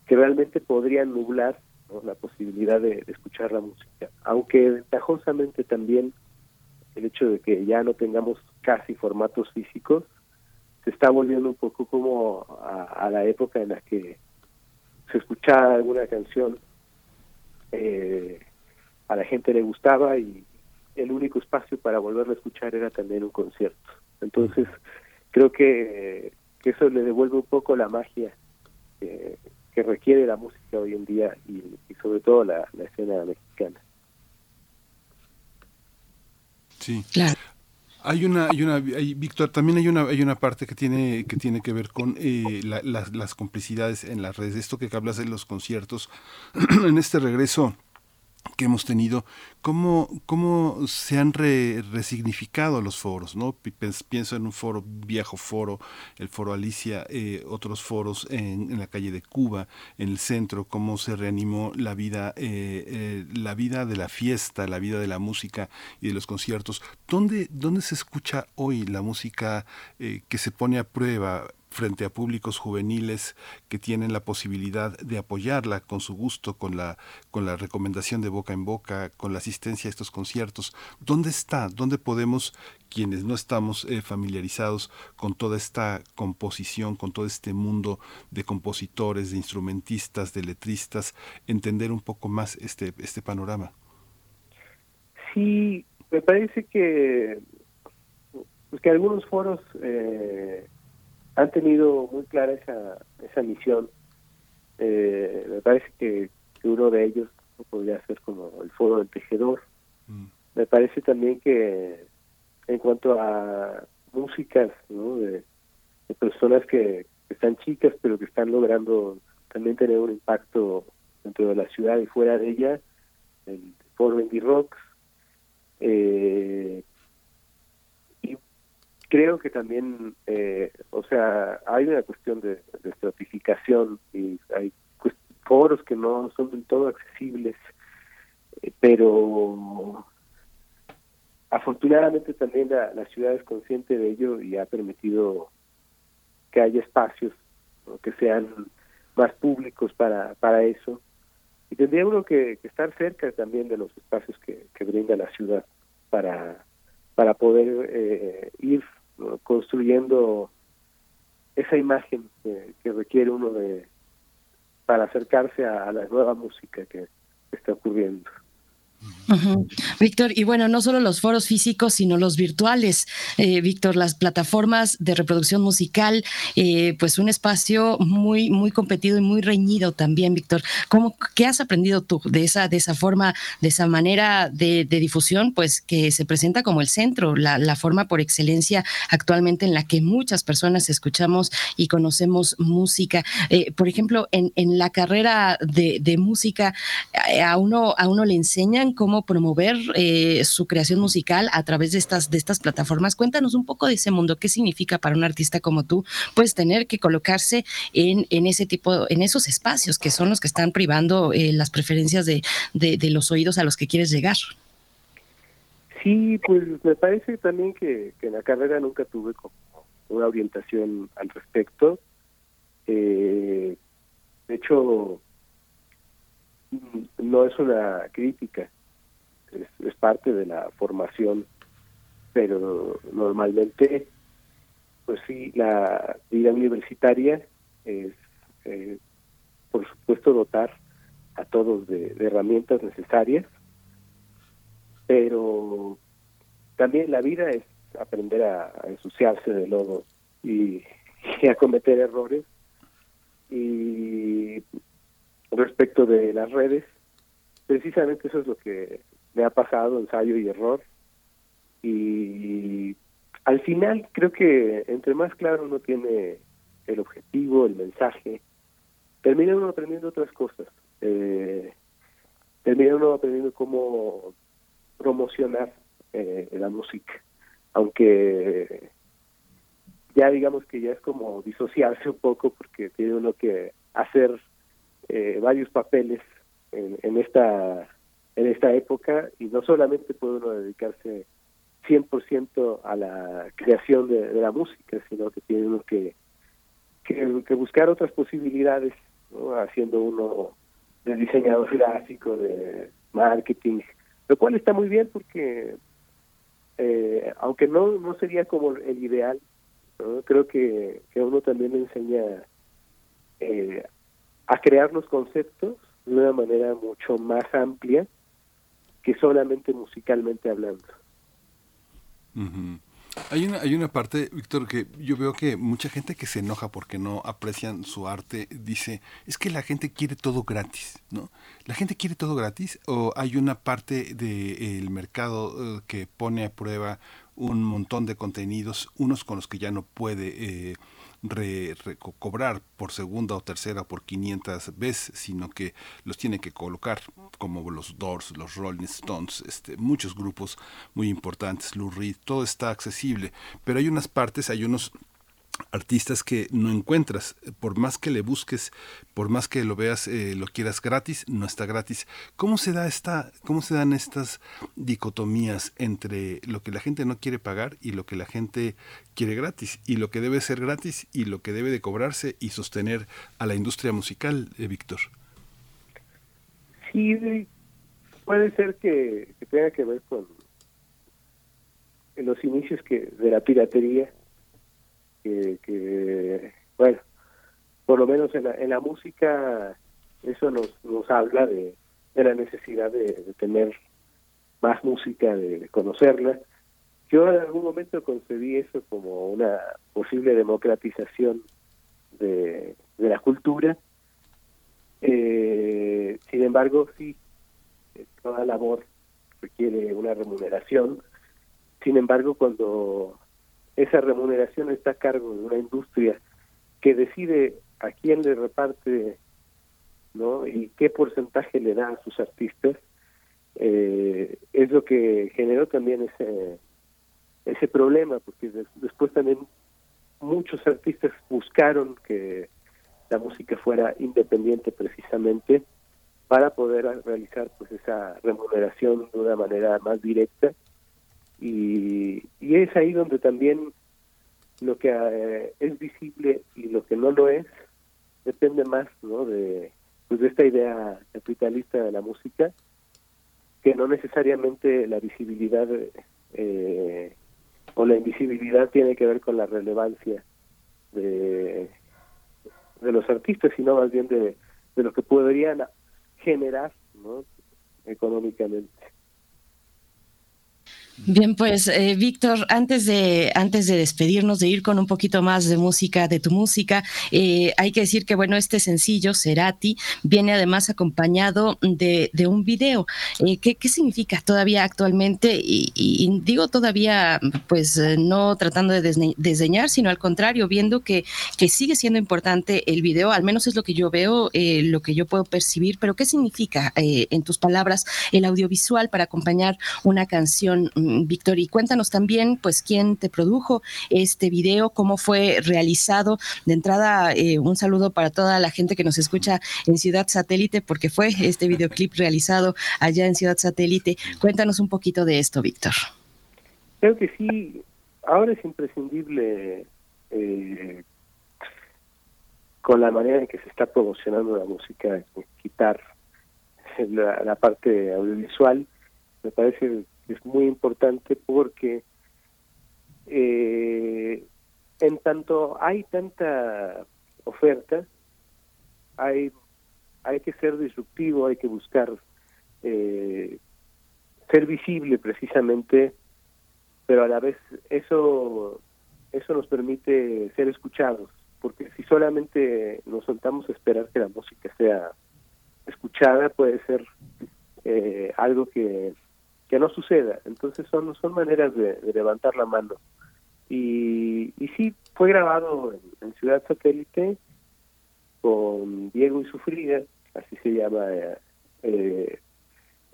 que realmente podrían nublar la posibilidad de, escuchar la música. Aunque ventajosamente también el hecho de que ya no tengamos casi formatos físicos se está volviendo un poco como a, la época en la que se escuchaba alguna canción, eh, a la gente le gustaba y el único espacio para volverla a escuchar era también un concierto. Entonces, creo que, que eso le devuelve un poco la magia eh, que requiere la música hoy en día y, sobre todo la, escena mexicana. Sí. Claro. Hay una, hay una, Víctor, también hay una, hay una parte que tiene, que tiene que ver con eh, las complicidades en las redes. Esto que hablas de los conciertos, *clears throat* en este regreso que hemos tenido, cómo, cómo se han resignificado los foros, ¿no? Pienso en un foro, viejo foro, el foro Alicia, eh, otros foros en, la calle de Cuba, en el centro, cómo se reanimó la vida, eh, eh, la vida de la fiesta, la vida de la música y de los conciertos. ¿Dónde, dónde se escucha hoy la música que se pone a prueba? Frente a públicos juveniles que tienen la posibilidad de apoyarla con su gusto, con la, con la recomendación de boca en boca, con la asistencia a estos conciertos. ¿Dónde está? ¿Dónde podemos, quienes no estamos eh, familiarizados con toda esta composición, con todo este mundo de compositores, de instrumentistas, de letristas, entender un poco más este, este panorama? Sí, me parece que, pues que algunos foros eh, han tenido muy clara esa, esa misión. Eh, me parece que, uno de ellos podría ser como el foro del tejedor. Mm. Me parece también que en cuanto a músicas ¿no? de, personas que, están chicas pero que están logrando también tener un impacto dentro de la ciudad y fuera de ella, el foro Indie Rocks, eh, creo que también, eh, o sea, hay una cuestión de, estratificación y hay foros que no son del todo accesibles, eh, pero afortunadamente también la, ciudad es consciente de ello y ha permitido que haya espacios que sean más públicos para, para eso. Y tendría uno que, estar cerca también de los espacios que, que brinda la ciudad para, para poder eh, ir construyendo esa imagen que, requiere uno de para acercarse a, la nueva música que está ocurriendo. Víctor, y bueno, no solo los foros físicos, sino los virtuales. Eh, Víctor, las plataformas de reproducción musical, eh, pues un espacio muy, muy competido y muy reñido también, Víctor. ¿Cómo, ¿Qué has aprendido tú de esa, de esa forma, de esa manera de, difusión, pues que se presenta como el centro, la, forma por excelencia actualmente en la que muchas personas escuchamos y conocemos música? Eh, por ejemplo, en, en la carrera de, de música, a uno, a uno le cómo promover eh, su creación musical a través de estas, de estas plataformas. Cuéntanos un poco de ese mundo, qué significa para un artista como tú, pues tener que colocarse en, en ese tipo, en esos espacios que son los que están privando eh, las preferencias de, de, los oídos a los que quieres llegar. Sí, pues me parece también que, en la carrera nunca tuve como una orientación al respecto. Eh, de hecho, mm, no es una crítica, es, parte de la formación, pero normalmente, pues sí, la vida universitaria es, eh, por supuesto, dotar a todos de, herramientas necesarias, pero también la vida es aprender a, ensuciarse de lodo y, *laughs* y, a cometer errores. Y respecto de las redes, precisamente eso es lo que me ha pasado ensayo y error. Y al final creo que entre más claro uno tiene el objetivo, el mensaje, termina uno aprendiendo otras cosas. Eh, termina uno aprendiendo cómo promocionar eh, la música. Aunque ya digamos que ya es como disociarse un poco porque tiene uno que hacer eh, varios papeles en, en esta en esta época y no solamente puede uno dedicarse 100% a la creación de, la música, sino que tiene uno que, que, buscar otras posibilidades, haciendo uno de diseñador gráfico, de marketing, lo cual está muy bien porque eh, aunque no, no sería como el ideal, creo que, que uno también enseña eh, a crear los conceptos de una manera mucho más amplia que solamente musicalmente hablando. Hay una, hay una parte, Víctor, que yo veo que mucha gente que se enoja porque no aprecian su arte dice, es que la gente quiere todo gratis, ¿no? ¿La gente quiere todo gratis o hay una parte del mercado eh, que pone a prueba un montón de contenidos, unos con los que ya no puede... Eh, cobrar por segunda o tercera o por 500 veces, sino que los tiene que colocar como los Doors, los Rolling Stones, este, muchos grupos muy importantes, Lou Reed, todo está accesible, pero hay unas partes, hay unos artistas que no encuentras, por más que le busques, por más que lo veas, eh, lo quieras gratis, no está gratis. ¿Cómo se da esta, cómo se dan estas dicotomías entre lo que la gente no quiere pagar y lo que la gente quiere gratis y lo que debe ser gratis y lo que debe de cobrarse y sostener a la industria musical, eh, Víctor? Sí, puede ser que, tenga que ver con los inicios que de la piratería que, bueno, por lo menos en la, en la música eso nos, nos habla de, de la necesidad de, tener más música, de, conocerla. Yo en algún momento concebí eso como una posible democratización de, de la cultura. Eh, sin embargo, sí, toda labor requiere una remuneración. Sin embargo, cuando esa remuneración está a cargo de una industria que decide a quién le reparte ¿no? y qué porcentaje le da a sus artistas, eh, es lo que generó también ese, ese problema, porque después también muchos artistas buscaron que la música fuera independiente precisamente para poder realizar pues esa remuneración de una manera más directa y, y es ahí donde también lo que eh, es visible y lo que no lo es depende más no de pues de esta idea capitalista de la música que no necesariamente la visibilidad eh, o la invisibilidad tiene que ver con la relevancia de, de los artistas sino más bien de, de lo que podrían generar ¿no? económicamente Bien, pues eh, Víctor, antes de antes de despedirnos, de ir con un poquito más de música, de tu música, eh, hay que decir que bueno, este sencillo Cerati viene además acompañado de, de un video. Eh, ¿qué, ¿qué, significa todavía actualmente? Y, y, digo todavía, pues no tratando de desdeñar, sino al contrario, viendo que, que sigue siendo importante el video, al menos es lo que yo veo, lo que yo puedo percibir. Pero ¿qué significa, en tus palabras, el audiovisual para acompañar una canción? Mm, Víctor, y cuéntanos también, pues, quién te produjo este video, cómo fue realizado. De entrada, eh, un saludo para toda la gente que nos escucha en Ciudad Satélite, porque fue este videoclip realizado allá en Ciudad Satélite. Cuéntanos un poquito de esto, Víctor. Creo que sí, ahora es imprescindible eh, con la manera en que se está promocionando la música, quitar la, la parte audiovisual. Me parece es muy importante porque eh, en tanto hay tanta oferta, hay, hay que ser disruptivo, hay que buscar eh, ser visible precisamente, pero a la vez eso, eso nos permite ser escuchados, porque si solamente nos soltamos a esperar que la música sea escuchada, puede ser eh, algo que que no suceda. Entonces son, son maneras de, levantar la mano. Y, y sí, fue grabado en, Ciudad Satélite con Diego y Sufrida, así se llama eh,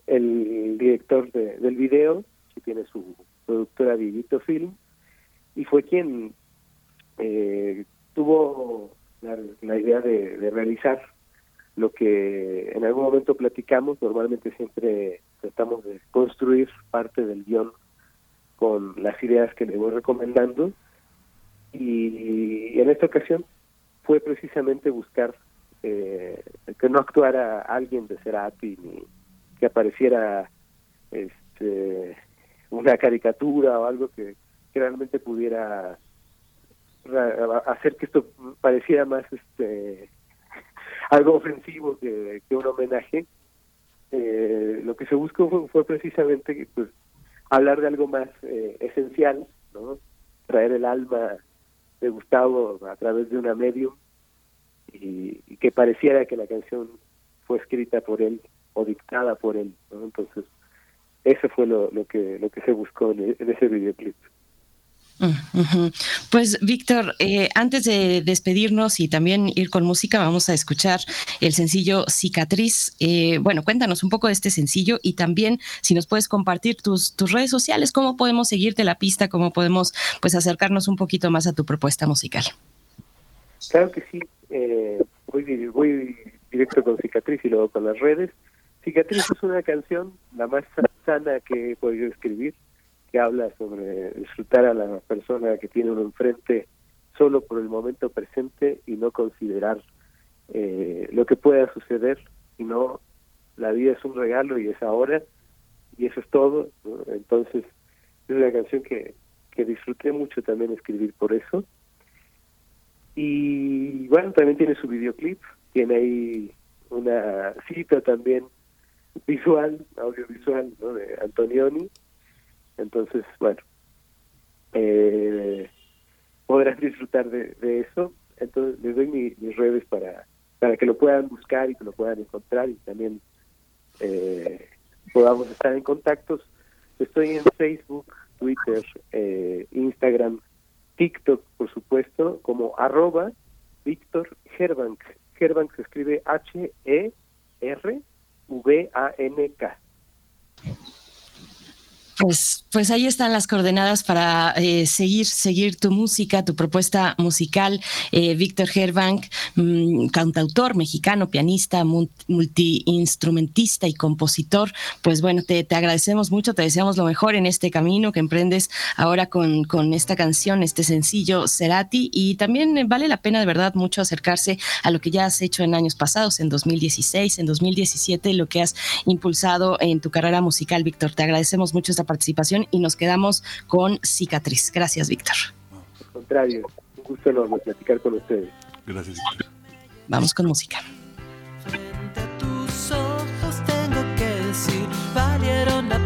el director del video, que tiene su productora Vivito Film, y fue quien eh, tuvo la, la idea de, de realizar lo que en algún momento platicamos, normalmente siempre tratamos de construir parte del guion con las ideas que le voy recomendando y, en esta ocasión fue precisamente buscar eh, que no actuara alguien de Cerati ni que apareciera este, una caricatura o algo que, realmente pudiera hacer que esto pareciera más este *laughs* algo ofensivo que, un homenaje. Eh, lo que se buscó fue, precisamente pues, hablar de algo más eh, esencial, ¿no? traer el alma de Gustavo a través de una medium y, que pareciera que la canción fue escrita por él o dictada por él. Entonces, eso fue lo, que, lo que se buscó en ese videoclip. Pues Víctor, eh, antes de despedirnos y también ir con música, vamos a escuchar el sencillo Cicatriz. Eh, bueno, cuéntanos un poco de este sencillo y también si nos puedes compartir tus, tus redes sociales, cómo podemos seguirte la pista, cómo podemos pues acercarnos un poquito más a tu propuesta musical. Claro que sí, eh, voy, voy directo con Cicatriz y luego con las redes. Cicatriz es una canción la más sana que he podido escribir que habla sobre disfrutar a la persona que tiene uno enfrente solo por el momento presente y no considerar eh, lo que pueda suceder, sino la vida es un regalo y es ahora y eso es todo. Entonces es una canción que, que disfruté mucho también escribir por eso. Y bueno, también tiene su videoclip, tiene ahí una cita también visual, audiovisual, ¿no? de Antonioni, entonces, bueno, eh, podrás disfrutar de, eso. Entonces, les doy mis redes para, para que lo puedan buscar y que lo puedan encontrar y también eh, podamos estar en contactos. Estoy en Facebook, Twitter, eh, Instagram, TikTok, por supuesto, como arroba Víctor Herbank. Herbank se escribe H-E-R-V-A-N-K. Pues, pues ahí están las coordenadas para eh, seguir, seguir tu música, tu propuesta musical. Eh, Víctor Herbank, mm, cantautor mexicano, pianista, multiinstrumentista y compositor. Pues bueno, te, agradecemos mucho, te deseamos lo mejor en este camino que emprendes ahora con, con esta canción, este sencillo Cerati. Y también eh, vale la pena de verdad mucho acercarse a lo que ya has hecho en años pasados, en 2016, en 2017, lo que has impulsado en tu carrera musical, Víctor. Te agradecemos mucho esta participación y nos quedamos con Cicatriz. Gracias, Víctor. Al contrario, un gusto enorme platicar con ustedes. Gracias. Vamos con música. Frente a tus ojos tengo que decir, valieron la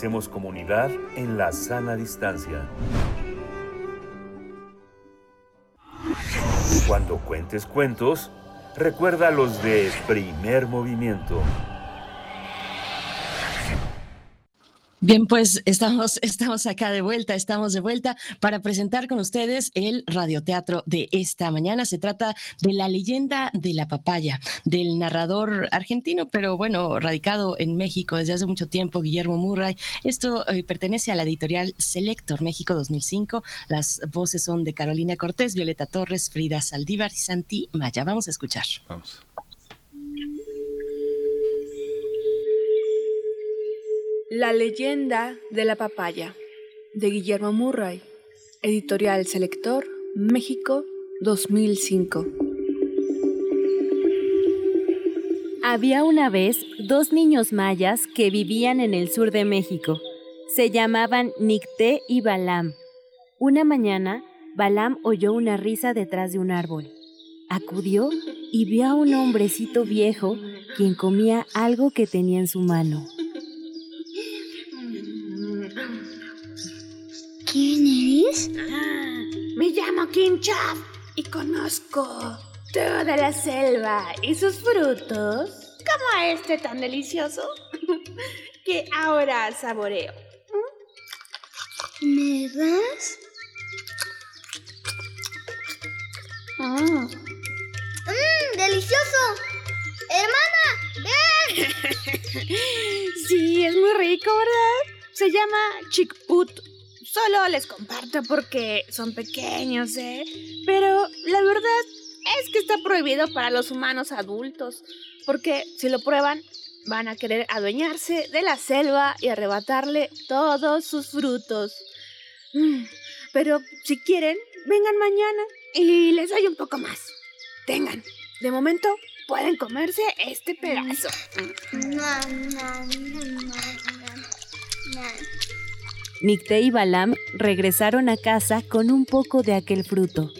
Hacemos comunidad en la sana distancia. Cuando cuentes cuentos, recuerda los de primer movimiento. Bien, pues estamos, *laughs* estamos acá de vuelta, estamos de vuelta para presentar con ustedes el radioteatro de esta mañana. Se trata de la leyenda de la papaya, del narrador argentino, pero bueno, radicado en México desde hace mucho tiempo, Guillermo Murray. Esto eh, pertenece a la editorial Selector México 2005. Las voces son de Carolina Cortés, Violeta Torres, Frida Saldívar y Santi Maya. Vamos a escuchar. Vamos. La leyenda de la papaya de Guillermo Murray, editorial Selector, México 2005. Había una vez dos niños mayas que vivían en el sur de México. Se llamaban Nicté y Balam. Una mañana, Balam oyó una risa detrás de un árbol. Acudió y vio a un hombrecito viejo quien comía algo que tenía en su mano. ¿Quién eres? Me llamo Kinchaf y conozco toda la selva y sus frutos, como este tan delicioso, *laughs* que ahora saboreo. ¿Me das? ¡Mmm! ¡Delicioso! ¡Hermana! ¡Ven! *laughs* sí, es muy rico, ¿verdad? Se llama chickput. Solo les comparto porque son pequeños, ¿eh? Pero la verdad es que está prohibido para los humanos adultos, porque si lo prueban van a querer adueñarse de la selva y arrebatarle todos sus frutos. Mm, pero si quieren, vengan mañana y les doy un poco más. Tengan, de momento pueden comerse este pedazo. Nicté y Balam regresaron a casa con un poco de aquel fruto.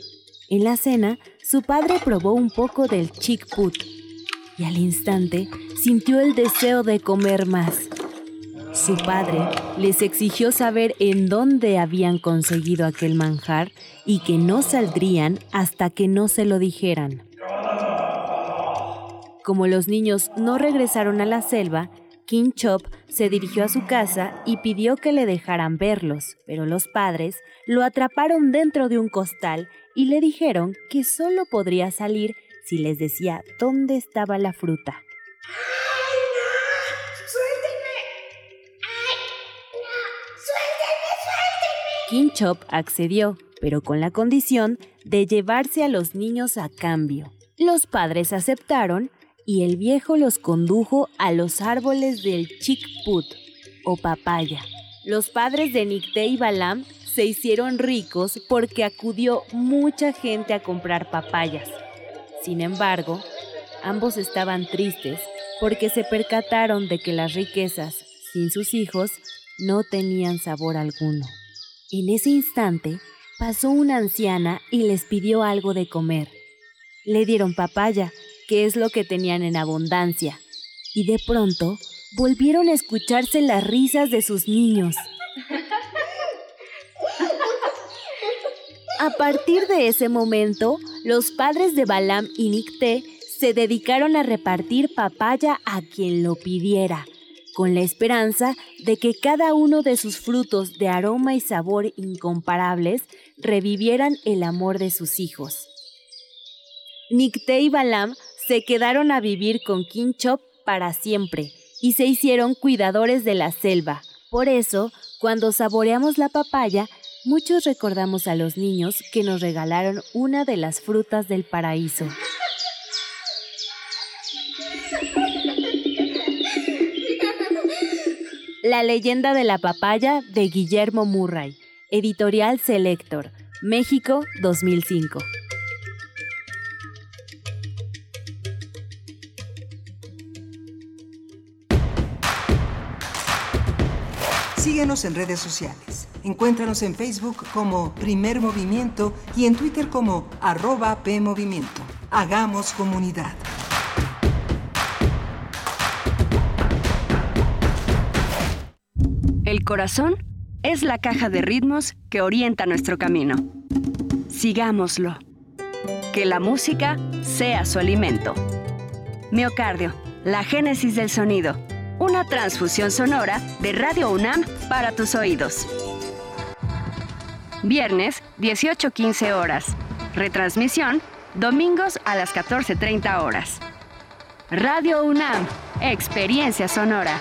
En la cena, su padre probó un poco del chickput y al instante sintió el deseo de comer más. Su padre les exigió saber en dónde habían conseguido aquel manjar y que no saldrían hasta que no se lo dijeran. Como los niños no regresaron a la selva, King Chop se dirigió a su casa y pidió que le dejaran verlos, pero los padres lo atraparon dentro de un costal y le dijeron que solo podría salir si les decía dónde estaba la fruta. King Chop accedió, pero con la condición de llevarse a los niños a cambio. Los padres aceptaron y el viejo los condujo a los árboles del chickput o papaya. Los padres de Nicté y Balam se hicieron ricos porque acudió mucha gente a comprar papayas. Sin embargo, ambos estaban tristes porque se percataron de que las riquezas, sin sus hijos, no tenían sabor alguno. En ese instante, pasó una anciana y les pidió algo de comer. Le dieron papaya, que es lo que tenían en abundancia, y de pronto volvieron a escucharse las risas de sus niños. A partir de ese momento, los padres de Balam y Nicté se dedicaron a repartir papaya a quien lo pidiera, con la esperanza de que cada uno de sus frutos de aroma y sabor incomparables revivieran el amor de sus hijos. Nicté y Balam se quedaron a vivir con Chop para siempre y se hicieron cuidadores de la selva. Por eso, cuando saboreamos la papaya, muchos recordamos a los niños que nos regalaron una de las frutas del paraíso. La leyenda de la papaya de Guillermo Murray, editorial Selector, México 2005. Síguenos en redes sociales. Encuéntranos en Facebook como Primer Movimiento y en Twitter como arroba PMovimiento. Hagamos comunidad. El corazón es la caja de ritmos que orienta nuestro camino. Sigámoslo. Que la música sea su alimento. Miocardio, la génesis del sonido. Una transfusión sonora de Radio UNAM para tus oídos. Viernes, 18.15 horas. Retransmisión, domingos a las 14.30 horas. Radio UNAM, experiencia sonora.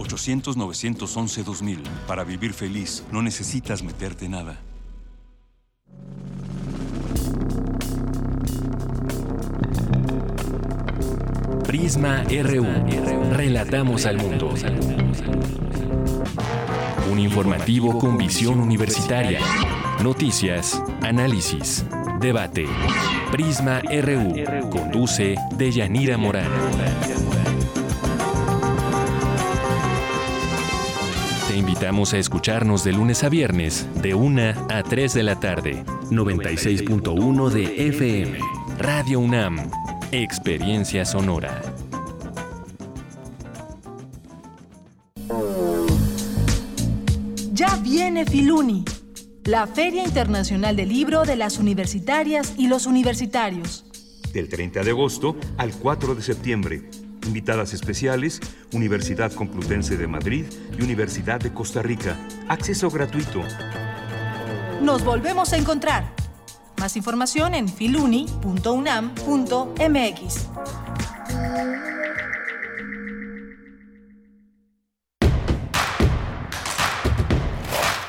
800-911-2000. Para vivir feliz, no necesitas meterte nada. Prisma RU. Relatamos al mundo. Un informativo con visión universitaria. Noticias, análisis, debate. Prisma RU. Conduce Deyanira Morán. Invitamos a escucharnos de lunes a viernes, de 1 a 3 de la tarde. 96.1 de FM. Radio UNAM. Experiencia sonora. Ya viene Filuni, la Feria Internacional del Libro de las Universitarias y los Universitarios. Del 30 de agosto al 4 de septiembre. Invitadas especiales, Universidad Complutense de Madrid y Universidad de Costa Rica. Acceso gratuito. Nos volvemos a encontrar. Más información en filuni.unam.mx.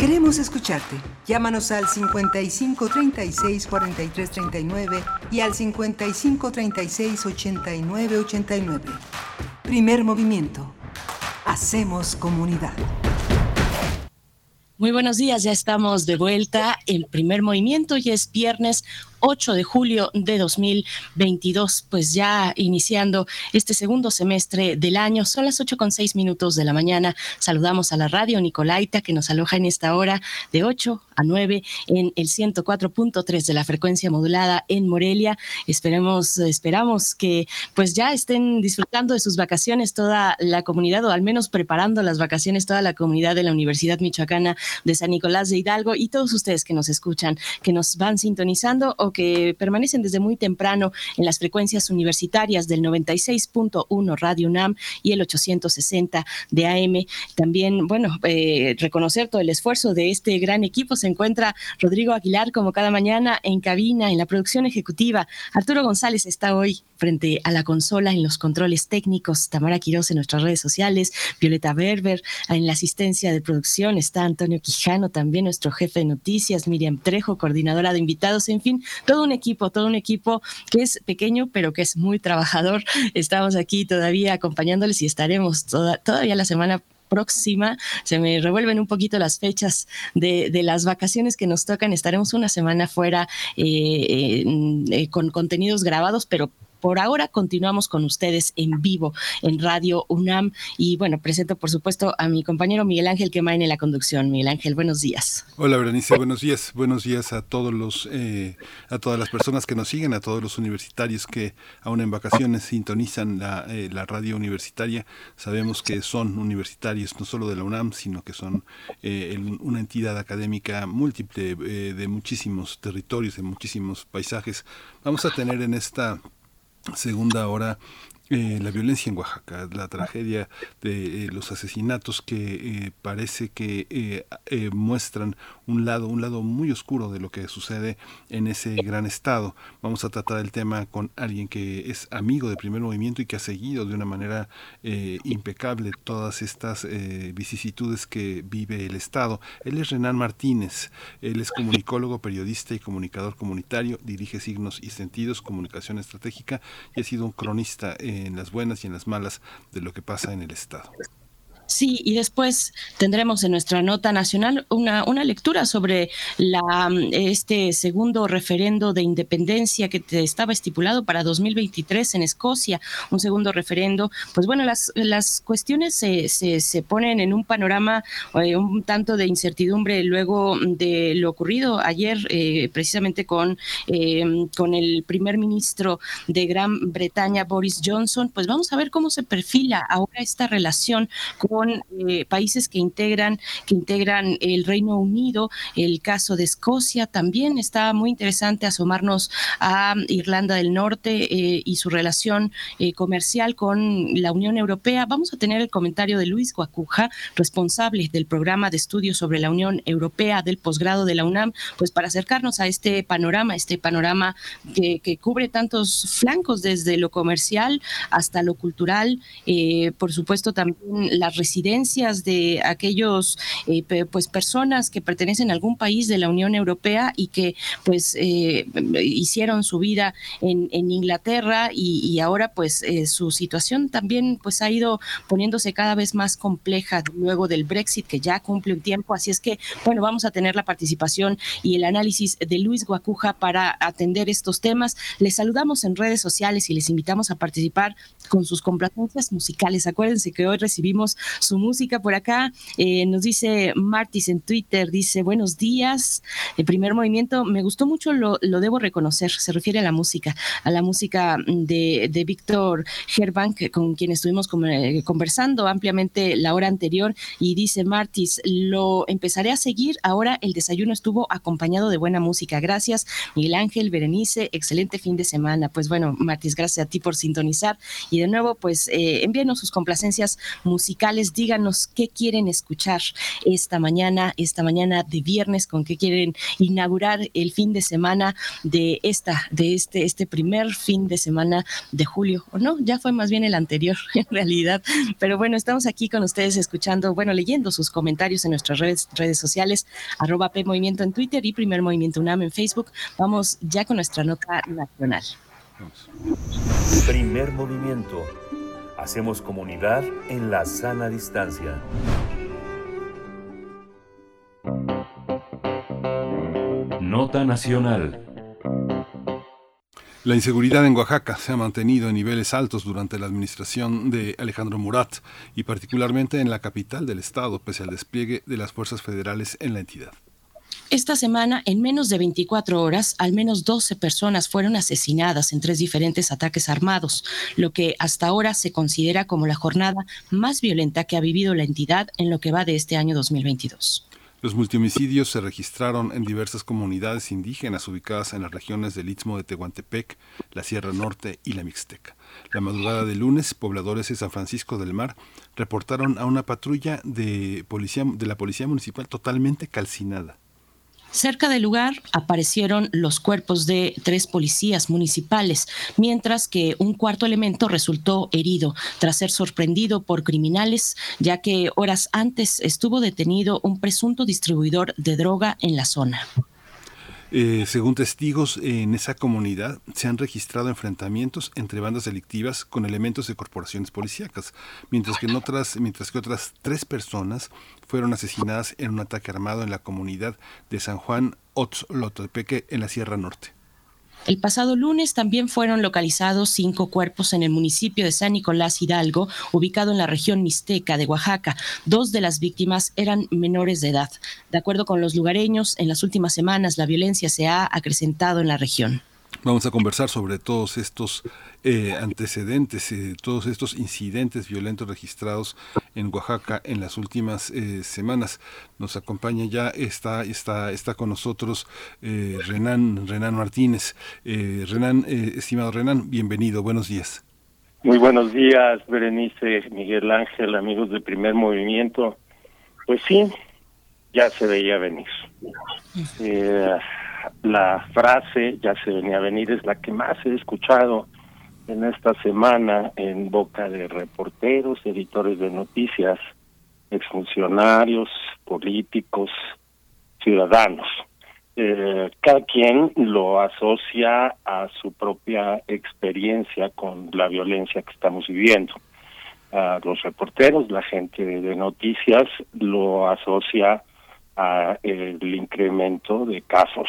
Queremos escucharte. Llámanos al 55 36 43 39 y al 55 36 89 89. Primer movimiento. Hacemos comunidad. Muy buenos días, ya estamos de vuelta en primer movimiento y es viernes 8 de julio de 2022, pues ya iniciando este segundo semestre del año. Son las 8 con 6 minutos de la mañana. Saludamos a la radio Nicolaita que nos aloja en esta hora de 8 a 9 en el 104.3 de la frecuencia modulada en Morelia. Esperemos, esperamos que pues ya estén disfrutando de sus vacaciones toda la comunidad o al menos preparando las vacaciones toda la comunidad de la Universidad Michoacana de San Nicolás de Hidalgo y todos ustedes que nos escuchan, que nos van sintonizando que permanecen desde muy temprano en las frecuencias universitarias del 96.1 Radio UNAM y el 860 de AM. También, bueno, eh, reconocer todo el esfuerzo de este gran equipo. Se encuentra Rodrigo Aguilar como cada mañana en cabina, en la producción ejecutiva. Arturo González está hoy frente a la consola en los controles técnicos. Tamara Quiroz en nuestras redes sociales. Violeta Berber en la asistencia de producción. Está Antonio Quijano, también nuestro jefe de noticias. Miriam Trejo, coordinadora de invitados. En fin, todo un equipo, todo un equipo que es pequeño, pero que es muy trabajador. Estamos aquí todavía acompañándoles y estaremos toda, todavía la semana próxima. Se me revuelven un poquito las fechas de, de las vacaciones que nos tocan. Estaremos una semana fuera eh, eh, con contenidos grabados, pero por ahora continuamos con ustedes en vivo en Radio UNAM y bueno, presento por supuesto a mi compañero Miguel Ángel Quemain en la conducción. Miguel Ángel, buenos días. Hola Berenice, buenos días. Buenos días a todos los, eh, a todas las personas que nos siguen, a todos los universitarios que aún en vacaciones sintonizan la, eh, radio universitaria. Sabemos que son universitarios no solo de la UNAM, sino que son eh, una entidad académica múltiple de muchísimos territorios, de muchísimos paisajes. Vamos a tener en esta segunda hora eh, la violencia en Oaxaca, la tragedia de eh, los asesinatos que eh, parece que muestran un lado, un lado muy oscuro de lo que sucede en ese gran estado. Vamos a tratar el tema con alguien que es amigo del primer movimiento y que ha seguido de una manera impecable todas estas vicisitudes que vive el estado. Él es Renan Martínez, él es comunicólogo, periodista y comunicador comunitario, dirige signos y sentidos, comunicación estratégica y ha sido un cronista en las buenas y en las malas de lo que pasa en el Estado. Sí, y después tendremos en nuestra nota nacional una, una lectura sobre la, este segundo referendo de independencia que estaba estipulado para 2023 en Escocia, un segundo referendo. Pues bueno, las, las cuestiones se, se, ponen en un panorama eh, un tanto de incertidumbre luego de lo ocurrido ayer eh, precisamente con, eh, con el primer ministro de Gran Bretaña, Boris Johnson. Pues vamos a ver cómo se perfila ahora esta relación con eh, países que integran, que integran el Reino Unido, el caso de Escocia también está muy interesante asomarnos a Irlanda del Norte eh, y su relación eh, comercial con la Unión Europea. Vamos a tener el comentario de Luis Guacuja, responsable del programa de estudios sobre la Unión Europea del posgrado de la UNAM, pues para acercarnos a este panorama, este panorama que, que cubre tantos flancos desde lo comercial hasta lo cultural, por supuesto también las residencias de aquellos eh, pues personas que pertenecen a algún país de la Unión Europea y que pues eh, hicieron su vida en, Inglaterra y, ahora pues eh, su situación también pues ha ido poniéndose cada vez más compleja luego del Brexit que ya cumple un tiempo. Así es que bueno vamos a tener la participación y el análisis de Luis Guacuja para atender estos temas. Les saludamos en redes sociales y les invitamos a participar con sus complacencias musicales. Acuérdense que hoy recibimos su música por acá. Eh, nos dice Martis en Twitter, dice, buenos días. El primer movimiento, me gustó mucho, lo, debo reconocer, se refiere a la música, a la música de, de Víctor Herbank, con quien estuvimos eh, conversando ampliamente la hora anterior, y dice Martis, lo empezaré a seguir, ahora el desayuno estuvo acompañado de buena música. Gracias, Miguel Ángel, Berenice, excelente fin de semana. Pues bueno, Martis, gracias a ti por sintonizar y de nuevo, pues eh, envíenos sus complacencias musicales díganos qué quieren escuchar esta mañana, esta mañana de viernes, con qué quieren inaugurar el fin de semana de esta, de este, este primer fin de semana de julio, o no, ya fue más bien el anterior *laughs* en realidad, pero bueno, estamos aquí con ustedes escuchando, bueno, leyendo sus comentarios en nuestras redes, redes sociales, arroba Movimiento en Twitter y Primer Movimiento UNAM en Facebook. Vamos ya con nuestra nota nacional. Primer movimiento Hacemos comunidad en la sana distancia. Nota Nacional. La inseguridad en Oaxaca se ha mantenido en niveles altos durante la administración de Alejandro Murat y particularmente en la capital del estado, pese al despliegue de las fuerzas federales en la entidad. Esta semana, en menos de 24 horas, al menos 12 personas fueron asesinadas en tres diferentes ataques armados, lo que hasta ahora se considera como la jornada más violenta que ha vivido la entidad en lo que va de este año 2022. Los multihomicidios se registraron en diversas comunidades indígenas ubicadas en las regiones del Istmo de Tehuantepec, la Sierra Norte y la Mixteca. La madrugada de lunes, pobladores de San Francisco del Mar reportaron a una patrulla de, policía, de la Policía Municipal totalmente calcinada. Cerca del lugar aparecieron los cuerpos de tres policías municipales, mientras que un cuarto elemento resultó herido tras ser sorprendido por criminales, ya que horas antes estuvo detenido un presunto distribuidor de droga en la zona. Eh, según testigos en esa comunidad, se han registrado enfrentamientos entre bandas delictivas con elementos de corporaciones policíacas, mientras que, otras, mientras que otras tres personas fueron asesinadas en un ataque armado en la comunidad de San Juan Otzlotepeque en la Sierra Norte. El pasado lunes también fueron localizados cinco cuerpos en el municipio de San Nicolás Hidalgo, ubicado en la región mixteca de Oaxaca. Dos de las víctimas eran menores de edad. De acuerdo con los lugareños, en las últimas semanas la violencia se ha acrecentado en la región. Vamos a conversar sobre todos estos eh, antecedentes, eh, todos estos incidentes violentos registrados en Oaxaca en las últimas eh, semanas. Nos acompaña ya, está, está, está con nosotros Renan, Renan Martínez. Renan, estimado Renan, bienvenido, buenos días. Muy buenos días, Berenice, Miguel Ángel, amigos de Primer Movimiento. Pues sí, ya se veía venir. Eh, la frase ya se venía a venir es la que más he escuchado en esta semana en boca de reporteros, editores de noticias, exfuncionarios, políticos, ciudadanos. Eh, cada quien lo asocia a su propia experiencia con la violencia que estamos viviendo. Los reporteros, la gente de noticias lo asocia a el incremento de casos.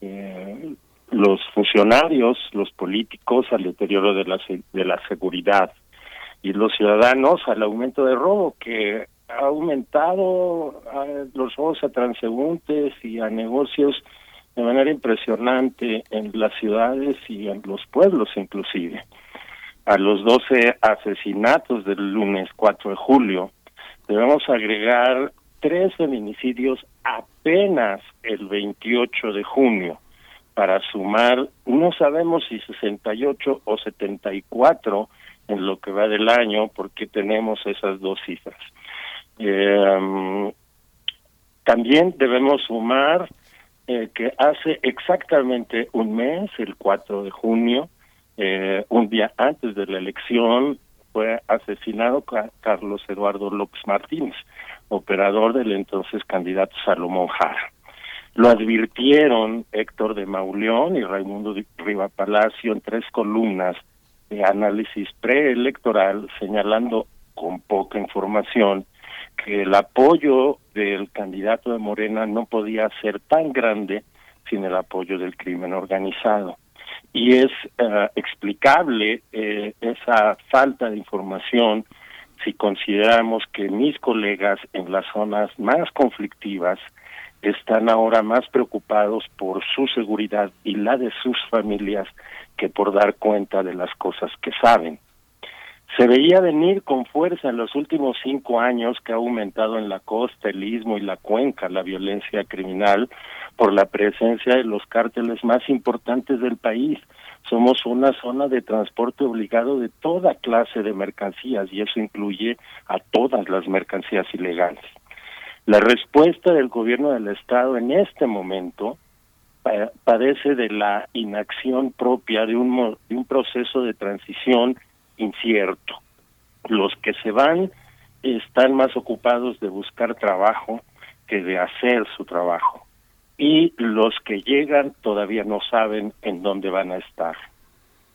Eh, los funcionarios, los políticos al deterioro de la, de la seguridad y los ciudadanos al aumento de robo que ha aumentado los robos a transeúntes y a negocios de manera impresionante en las ciudades y en los pueblos inclusive. A los 12 asesinatos del lunes 4 de julio debemos agregar tres feminicidios apenas el 28 de junio para sumar, no sabemos si 68 o 74 en lo que va del año, porque tenemos esas dos cifras. Eh, también debemos sumar eh, que hace exactamente un mes, el 4 de junio, eh, un día antes de la elección, fue asesinado Carlos Eduardo López Martínez, operador del entonces candidato Salomón Jara. Lo advirtieron Héctor de Mauleón y Raimundo Riva Palacio en tres columnas de análisis preelectoral, señalando con poca información que el apoyo del candidato de Morena no podía ser tan grande sin el apoyo del crimen organizado. Y es eh, explicable eh, esa falta de información si consideramos que mis colegas en las zonas más conflictivas están ahora más preocupados por su seguridad y la de sus familias que por dar cuenta de las cosas que saben. Se veía venir con fuerza en los últimos cinco años que ha aumentado en la costa, el istmo y la cuenca la violencia criminal por la presencia de los cárteles más importantes del país. Somos una zona de transporte obligado de toda clase de mercancías y eso incluye a todas las mercancías ilegales. La respuesta del gobierno del Estado en este momento padece de la inacción propia de un, de un proceso de transición incierto. Los que se van están más ocupados de buscar trabajo que de hacer su trabajo. Y los que llegan todavía no saben en dónde van a estar.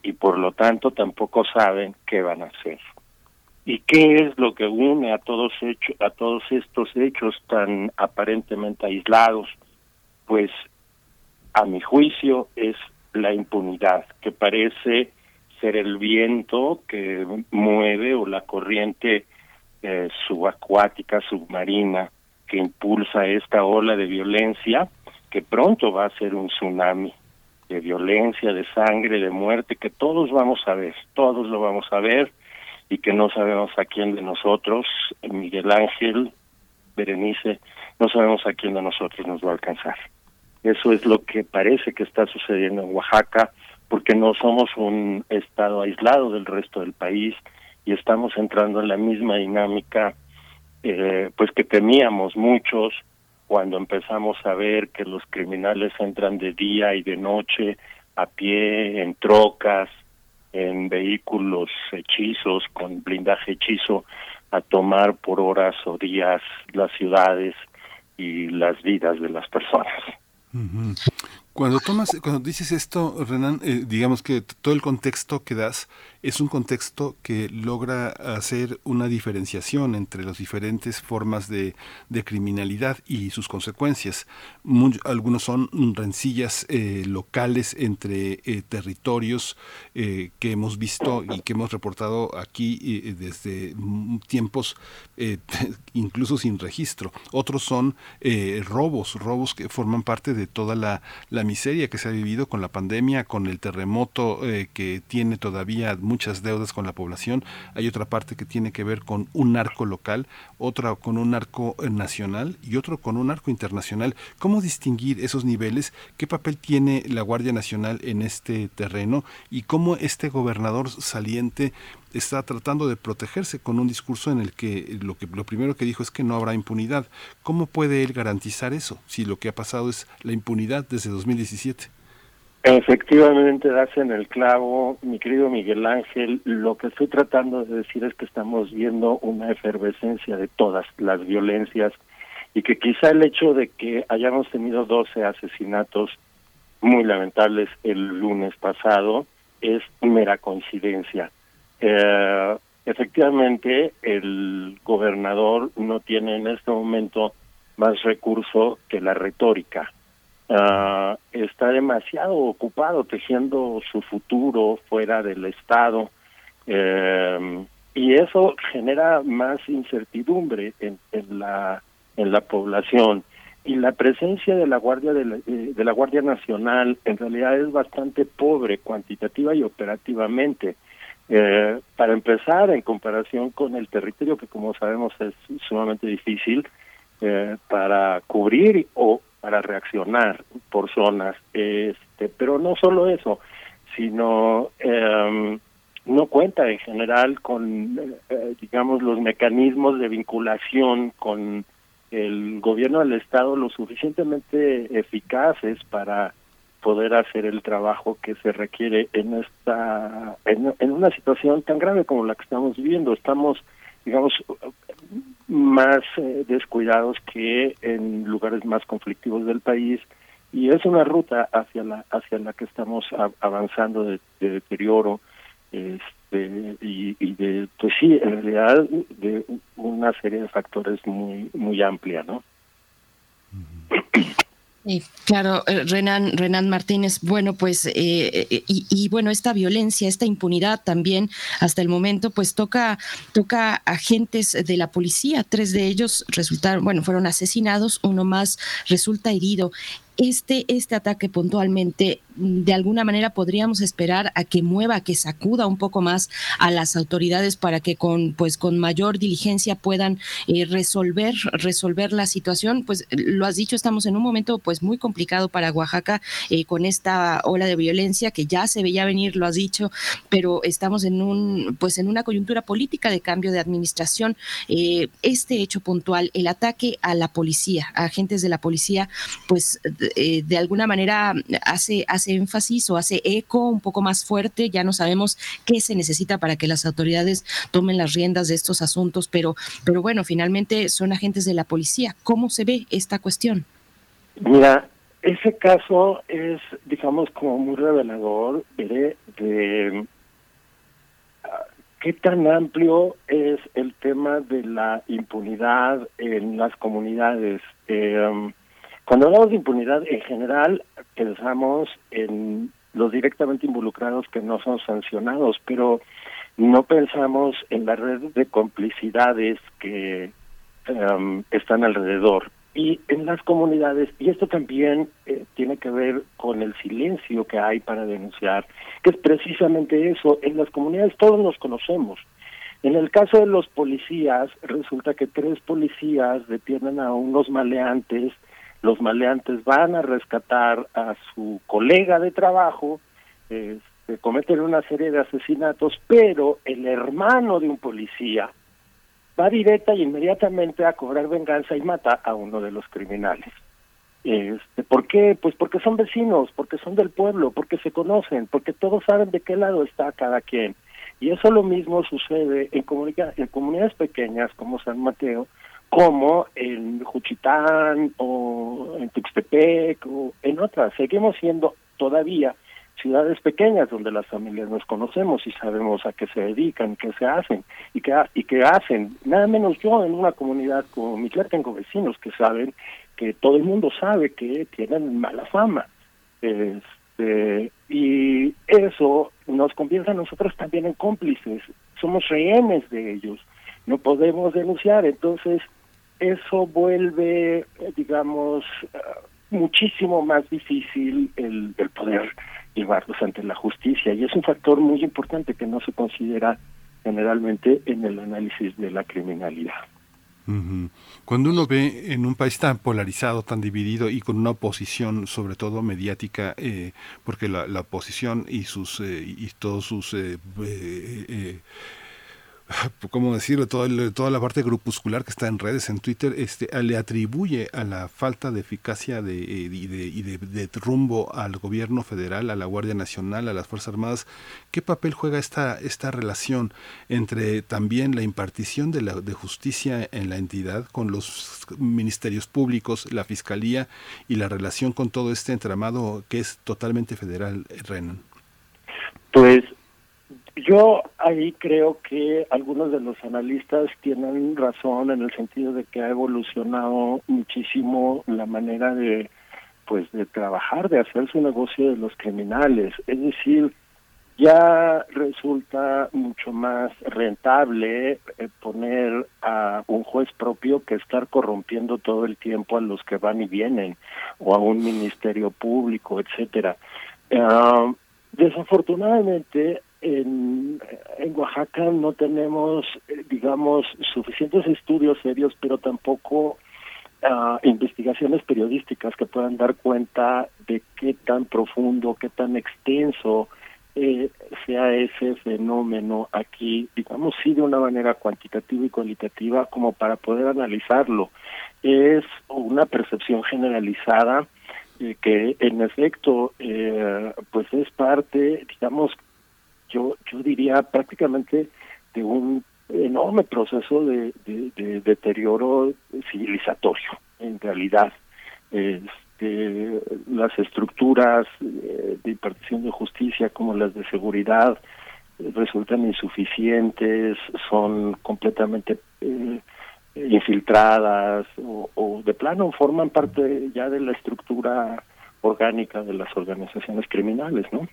Y por lo tanto tampoco saben qué van a hacer. ¿Y qué es lo que une a todos, hecho, a todos estos hechos tan aparentemente aislados? Pues a mi juicio es la impunidad, que parece el viento que mueve o la corriente eh, subacuática, submarina, que impulsa esta ola de violencia, que pronto va a ser un tsunami de violencia, de sangre, de muerte, que todos vamos a ver, todos lo vamos a ver, y que no sabemos a quién de nosotros, Miguel Ángel, Berenice, no sabemos a quién de nosotros nos va a alcanzar. Eso es lo que parece que está sucediendo en Oaxaca, porque no somos un estado aislado del resto del país y estamos entrando en la misma dinámica eh, pues que temíamos muchos cuando empezamos a ver que los criminales entran de día y de noche a pie en trocas en vehículos hechizos con blindaje hechizo a tomar por horas o días las ciudades y las vidas de las personas. Cuando tomas, cuando dices esto, Renan, eh, digamos que todo el contexto que das es un contexto que logra hacer una diferenciación entre las diferentes formas de, criminalidad y sus consecuencias. algunos son rencillas eh, locales entre eh, territorios que hemos visto y que hemos reportado aquí desde tiempos *laughs* incluso sin registro. Otros son robos, robos que forman parte de toda la, miseria que se ha vivido con la pandemia, con el terremoto eh, que tiene todavía muchas deudas con la población, hay otra parte que tiene que ver con un narco local, otra con un narco eh, nacional y otro con un narco internacional. ¿Cómo distinguir esos niveles? ¿Qué papel tiene la Guardia Nacional en este terreno? ¿Y cómo este gobernador saliente está tratando de protegerse con un discurso en el que lo, que lo primero que dijo es que no habrá impunidad. ¿Cómo puede él garantizar eso si lo que ha pasado es la impunidad desde 2017? Efectivamente, das en el clavo, mi querido Miguel Ángel. Lo que estoy tratando de decir es que estamos viendo una efervescencia de todas las violencias y que quizá el hecho de que hayamos tenido 12 asesinatos muy lamentables el lunes pasado es mera coincidencia. Eh, efectivamente, el gobernador no tiene en este momento más recurso que la retórica Ah, está demasiado ocupado tejiendo su futuro fuera del Estado. Eh, y eso genera más incertidumbre en, en, la en la población. Y la presencia de la guardia de la, eh, guardia nacional en realidad es bastante pobre cuantitativa y operativamente. Eh, para empezar en comparación con el territorio que como sabemos es sumamente difícil para cubrir o para reaccionar por zonas este pero no solo eso sino eh, no cuenta en general con eh, digamos los mecanismos de vinculación con el gobierno del estado lo suficientemente eficaces para poder hacer el trabajo que se requiere en esta en, en una situación tan grave como la que estamos viviendo. Estamos digamos más eh, descuidados que en lugares más conflictivos del país. Y es una ruta hacia la hacia la que estamos avanzando de, deterioro este y, y, de pues sí en realidad de una serie de factores muy muy amplia no claro, eh, Renan, Renan Martínez, bueno, pues, eh, eh, y, bueno, esta violencia, esta impunidad también hasta el momento, pues toca, toca agentes de la policía, tres de ellos resultaron, bueno, fueron asesinados, uno más resulta herido este, este ataque puntualmente, mm, de alguna manera podríamos esperar a que mueva, que sacuda un poco más a las autoridades para que con, pues, con mayor diligencia puedan eh, resolver, resolver la situación. Pues lo has dicho, estamos en un momento pues muy complicado para Oaxaca eh, con esta ola de violencia que ya se veía venir, lo has dicho, pero estamos en un, pues en una coyuntura política de cambio de administración. Eh, este hecho puntual, el ataque a la policía, a agentes de la policía, pues eh, de alguna manera hace, hace énfasis o hace eco un poco más fuerte. Ya no sabemos qué se necesita para que las autoridades tomen las riendas de estos asuntos, pero, pero bueno, finalmente son agentes de la policía. ¿Cómo se ve esta cuestión? Mira, ese caso es, digamos, como muy revelador de, ah, qué tan amplio es el tema de la impunidad en las comunidades. Eh, cuando hablamos de impunidad, en general pensamos en los directamente involucrados que no son sancionados, pero no pensamos en la red de complicidades que um, están alrededor. Y en las comunidades, y esto también eh, tiene que ver con el silencio que hay para denunciar, que es precisamente eso, en las comunidades todos nos conocemos. En el caso de los policías, resulta que tres policías detienen a unos maleantes los maleantes van a rescatar a su colega de trabajo, este, cometen una serie de asesinatos, pero el hermano de un policía va directa y inmediatamente a cobrar venganza y mata a uno de los criminales. Este, ¿Por qué? Pues porque son vecinos, porque son del pueblo, porque se conocen, porque todos saben de qué lado está cada quien. Y eso lo mismo sucede en, en comunidades pequeñas como San Mateo, como en Juchitán o en Tuxtepec o en otras. Seguimos siendo todavía ciudades pequeñas donde las familias nos conocemos y sabemos a qué se dedican, qué se hacen y qué, y qué hacen. Nada menos yo en una comunidad como mi tengo vecinos que saben que todo el mundo sabe que tienen mala fama. Este, y eso nos convierte a nosotros también en cómplices. Somos rehenes de ellos. No podemos denunciar. Entonces, eso vuelve, digamos, muchísimo más difícil el, poder llevarlos ante la justicia. Y es un factor muy importante que no se considera generalmente en el análisis de la criminalidad. Cuando uno ve en un país tan polarizado, tan dividido y con una oposición, sobre todo mediática, eh, porque la, la, oposición y sus eh, y todos sus eh, eh *laughs* ¿cómo decirlo? Toda, toda la parte grupuscular que está en redes, en Twitter, este, le atribuye a la falta de eficacia de, eh, y, de, y de, de, rumbo al gobierno federal, a la Guardia Nacional, a las Fuerzas Armadas. ¿Qué papel juega esta, esta relación entre también la impartición de, la, de justicia en la entidad con los ministerios públicos, la Fiscalía y la relación con todo este entramado que es totalmente federal, Renan? Pues yo ahí creo que algunos de los analistas tienen razón en el sentido de que ha evolucionado muchísimo la manera de pues de trabajar, de hacer su negocio de los criminales, es decir, ya resulta mucho más rentable eh, poner a un juez propio que estar corrompiendo todo el tiempo a los que van y vienen o a un ministerio público, etcétera. Uh, desafortunadamente en, Oaxaca no tenemos, digamos, suficientes estudios serios, pero tampoco uh, investigaciones periodísticas que puedan dar cuenta de qué tan profundo, qué tan extenso eh, sea ese fenómeno aquí, digamos, sí de una manera cuantitativa y cualitativa como para poder analizarlo. Es una percepción generalizada eh, que en efecto eh, pues es parte, digamos, yo, yo diría prácticamente de un enorme proceso de, de, de deterioro civilizatorio, en realidad. Este, las estructuras eh, de impartición de justicia como las de seguridad resultan insuficientes, son completamente eh, infiltradas o de plano forman parte ya de la estructura orgánica de las organizaciones criminales, ¿no?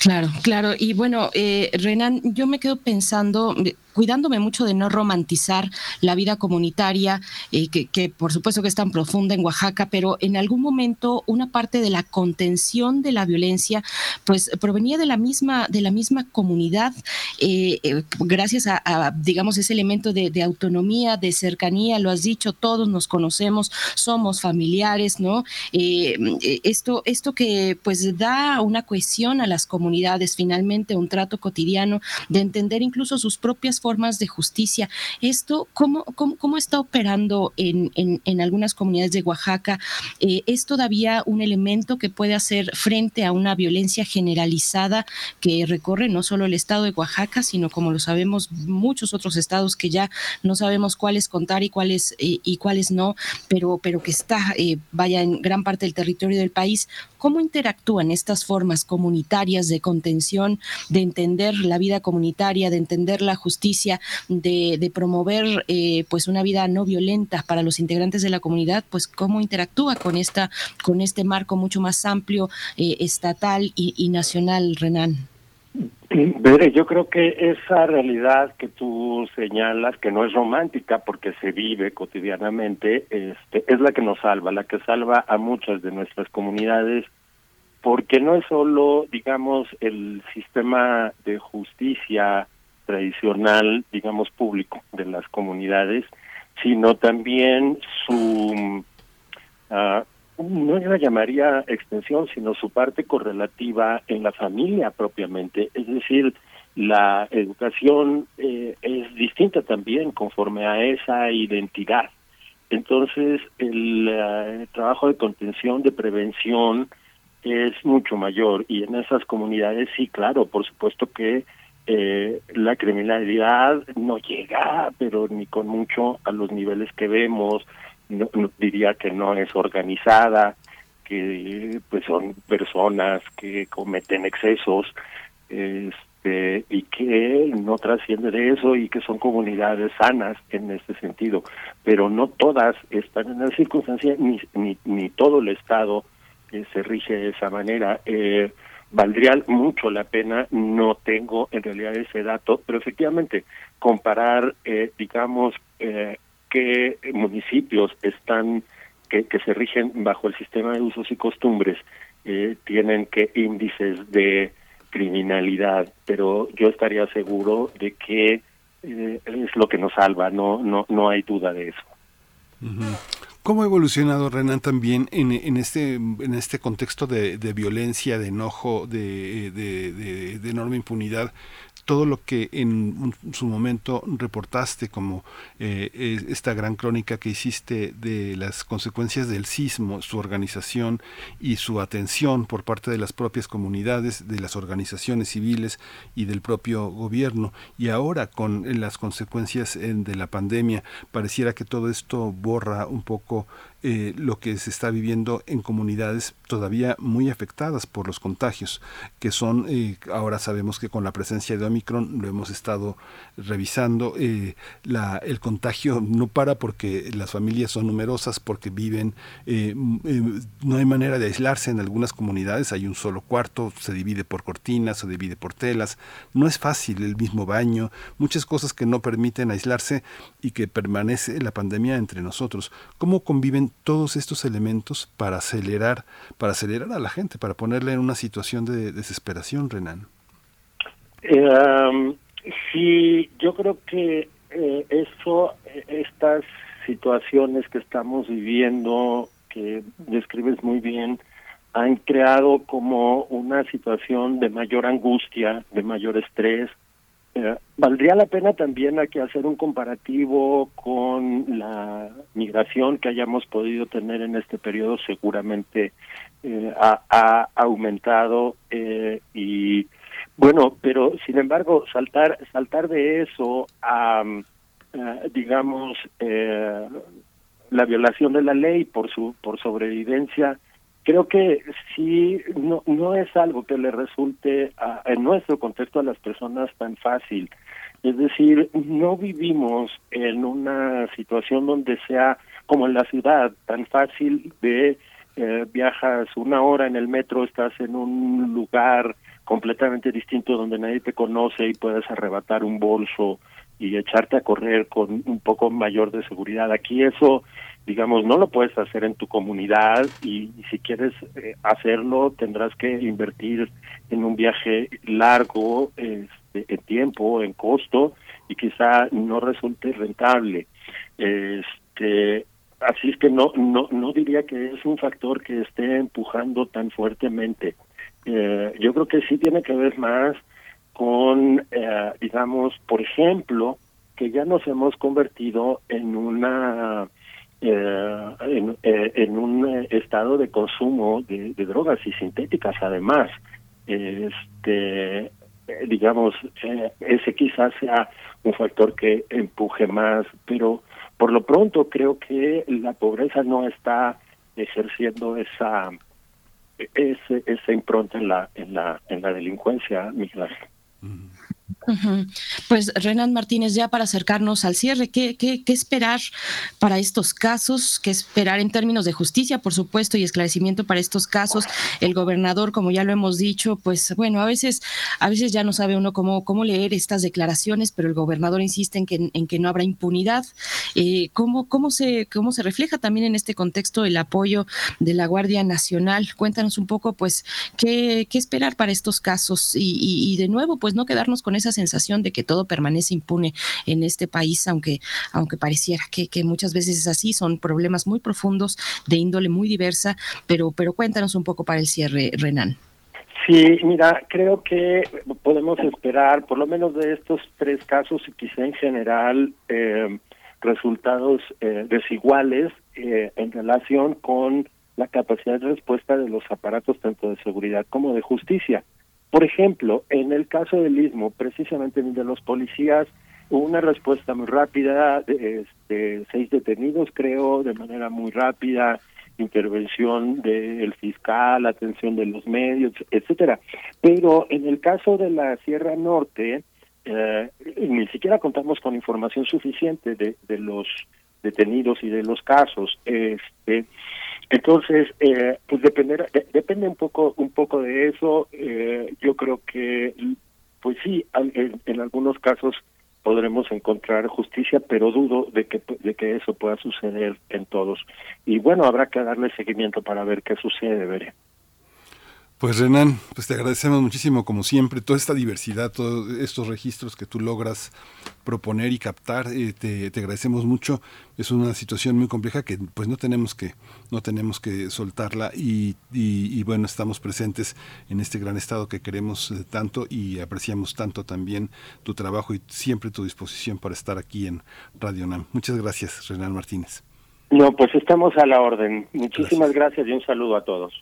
Claro, claro. Y bueno, eh, Renan, yo me quedo pensando, cuidándome mucho de no romantizar la vida comunitaria, eh, que, por supuesto que es tan profunda en Oaxaca, pero en algún momento una parte de la contención de la violencia, pues provenía de la misma, de la misma comunidad, eh, eh, gracias a, digamos, ese elemento de, de, autonomía, de cercanía, lo has dicho, todos nos conocemos, somos familiares, ¿no? Eh, esto, esto que pues da una cohesión a las comunidades, finalmente un trato cotidiano, de entender incluso sus propias formas de justicia. ¿Esto cómo, cómo, cómo está operando en, en, en, algunas comunidades de Oaxaca? Eh, ¿Es todavía un elemento que puede hacer frente a una violencia generalizada que recorre no solo el estado de Oaxaca, sino como lo sabemos, muchos otros estados que ya no sabemos cuáles contar y cuáles, eh, y cuáles no, pero, pero que está, eh, vaya, en gran parte del territorio del país? ¿Cómo interactúan estas formas comunitarias de contención, de entender la vida comunitaria, de entender la justicia, de, promover eh, pues una vida no violenta para los integrantes de la comunidad? Pues cómo interactúa con esta, con este marco mucho más amplio, eh, estatal y, nacional, Renan. Yo creo que esa realidad que tú señalas, que no es romántica porque se vive cotidianamente, este, es la que nos salva, la que salva a muchas de nuestras comunidades, porque no es solo, digamos, el sistema de justicia tradicional, digamos, público de las comunidades, sino también su uh, no la llamaría extensión, sino su parte correlativa en la familia propiamente. Es decir, la educación eh, es distinta también conforme a esa identidad. Entonces, el, uh, el, trabajo de contención, de prevención, es mucho mayor. Y en esas comunidades, sí, claro, por supuesto que eh, la criminalidad no llega, pero ni con mucho a los niveles que vemos, no, diría que no es organizada, que pues son personas que cometen excesos este, y que no trasciende de eso y que son comunidades sanas en este sentido, pero no todas están en la circunstancia ni, ni, ni todo el Estado eh, se rige de esa manera. Eh, valdría mucho la pena, no tengo en realidad ese dato, pero efectivamente comparar, eh, digamos, eh, qué municipios están que, que, se rigen bajo el sistema de usos y costumbres eh, tienen que índices de criminalidad, pero yo estaría seguro de que eh, es lo que nos salva, no, no, no hay duda de eso. ¿Cómo ha evolucionado Renan también en, en este en este contexto de, de violencia, de enojo, de, de, enorme impunidad? Todo lo que en su momento reportaste como eh, esta gran crónica que hiciste de las consecuencias del sismo, su organización y su atención por parte de las propias comunidades, de las organizaciones civiles y del propio gobierno. Y ahora con las consecuencias de la pandemia, pareciera que todo esto borra un poco eh, lo que se está viviendo en comunidades todavía muy afectadas por los contagios, que son, eh, ahora sabemos que con la presencia de Omicron lo hemos estado revisando, eh, la, el contagio no para porque las familias son numerosas, porque viven, no hay manera de aislarse en algunas comunidades, hay un solo cuarto, se divide por cortinas, se divide por telas, no es fácil el mismo baño, muchas cosas que no permiten aislarse y que permanece la pandemia entre nosotros. ¿Cómo conviven todos estos elementos para acelerar, para acelerar a la gente, para ponerle en una situación de desesperación, Renan? Eh, sí, yo creo que eh, eso, estas situaciones que estamos viviendo, que describes muy bien, han creado como una situación de mayor angustia, de mayor estrés, eh, valdría la pena también hacer un comparativo con la migración que hayamos podido tener en este periodo, seguramente eh, ha, aumentado eh, y bueno, pero sin embargo saltar saltar de eso a, digamos la violación de la ley por su por sobrevivencia creo que sí no no es algo que le resulte en nuestro contexto a las personas tan fácil. Es decir no vivimos en una situación donde sea como en la ciudad tan fácil de eh, viajas una hora en el metro estás en un lugar completamente distinto donde nadie te conoce y puedes arrebatar un bolso y echarte a correr con un poco mayor de seguridad. Aquí eso digamos, no lo puedes hacer en tu comunidad y, si quieres eh, hacerlo tendrás que invertir en un viaje largo este, en tiempo, en costo y quizá no resulte rentable. Este, así es que no, no, no diría que es un factor que esté empujando tan fuertemente. Eh, yo creo que sí tiene que ver más con, eh, digamos, por ejemplo, que ya nos hemos convertido en una eh, en, eh, en, un eh, estado de consumo de, drogas y sintéticas. Además este digamos ese quizás sea un factor que empuje más pero por lo pronto creo que la pobreza no está ejerciendo esa ese, esa impronta en la en la en la delincuencia Miguel pues Renan Martínez, ya para acercarnos al cierre, ¿qué, ¿qué, qué, esperar para estos casos? ¿Qué esperar en términos de justicia, por supuesto, y esclarecimiento para estos casos? El gobernador, como ya lo hemos dicho, pues bueno, a veces, a veces ya no sabe uno cómo, cómo leer estas declaraciones, pero el gobernador insiste en que, en que no habrá impunidad. Eh, ¿cómo, cómo, se, ¿Cómo se refleja también en este contexto el apoyo de la Guardia Nacional? Cuéntanos un poco, pues, qué, qué esperar para estos casos y, y, de nuevo, pues no quedarnos con esa sensación de que todo permanece impune en este país, aunque, aunque pareciera que, que muchas veces es así, son problemas muy profundos, de índole muy diversa, pero, pero cuéntanos un poco para el cierre, Renan. Sí, mira, creo que podemos esperar, por lo menos de estos tres casos y quizá en general, eh, resultados eh, desiguales eh, en relación con la capacidad de respuesta de los aparatos tanto de seguridad como de justicia. Por ejemplo, en el caso del Istmo, precisamente de los policías, hubo una respuesta muy rápida, este, seis detenidos, creo, de manera muy rápida, intervención del fiscal, atención de los medios, etcétera. Pero en el caso de la Sierra Norte, eh, ni siquiera contamos con información suficiente de, de los detenidos y de los casos. Este, entonces, eh, pues depender, depende un poco, un poco de eso. Eh, yo creo que, pues sí, en, algunos casos podremos encontrar justicia, pero dudo de que de que eso pueda suceder en todos. Y bueno, habrá que darle seguimiento para ver qué sucede, veré. Pues Renan, pues te agradecemos muchísimo como siempre toda esta diversidad, todos estos registros que tú logras proponer y captar, eh, te, te, agradecemos mucho. Es una situación muy compleja que pues no tenemos que no tenemos que soltarla y, y, y bueno estamos presentes en este gran estado que queremos eh, tanto y apreciamos tanto también tu trabajo y siempre tu disposición para estar aquí en Radio NAM. Muchas gracias, Renan Martínez. No, pues estamos a la orden. Muchísimas gracias, gracias y un saludo a todos.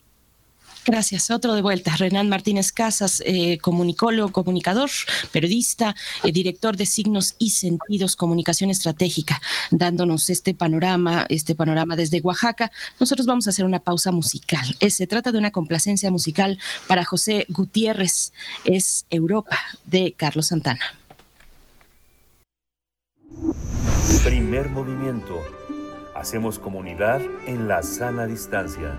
Gracias. Otro de vuelta. Renan Martínez Casas, eh, comunicólogo, comunicador, periodista, eh, director de signos y sentidos, comunicación estratégica, dándonos este panorama, este panorama desde Oaxaca. Nosotros vamos a hacer una pausa musical. Eh, se trata de una complacencia musical para José Gutiérrez. Es Europa de Carlos Santana. Primer movimiento. Hacemos comunidad en la sana distancia.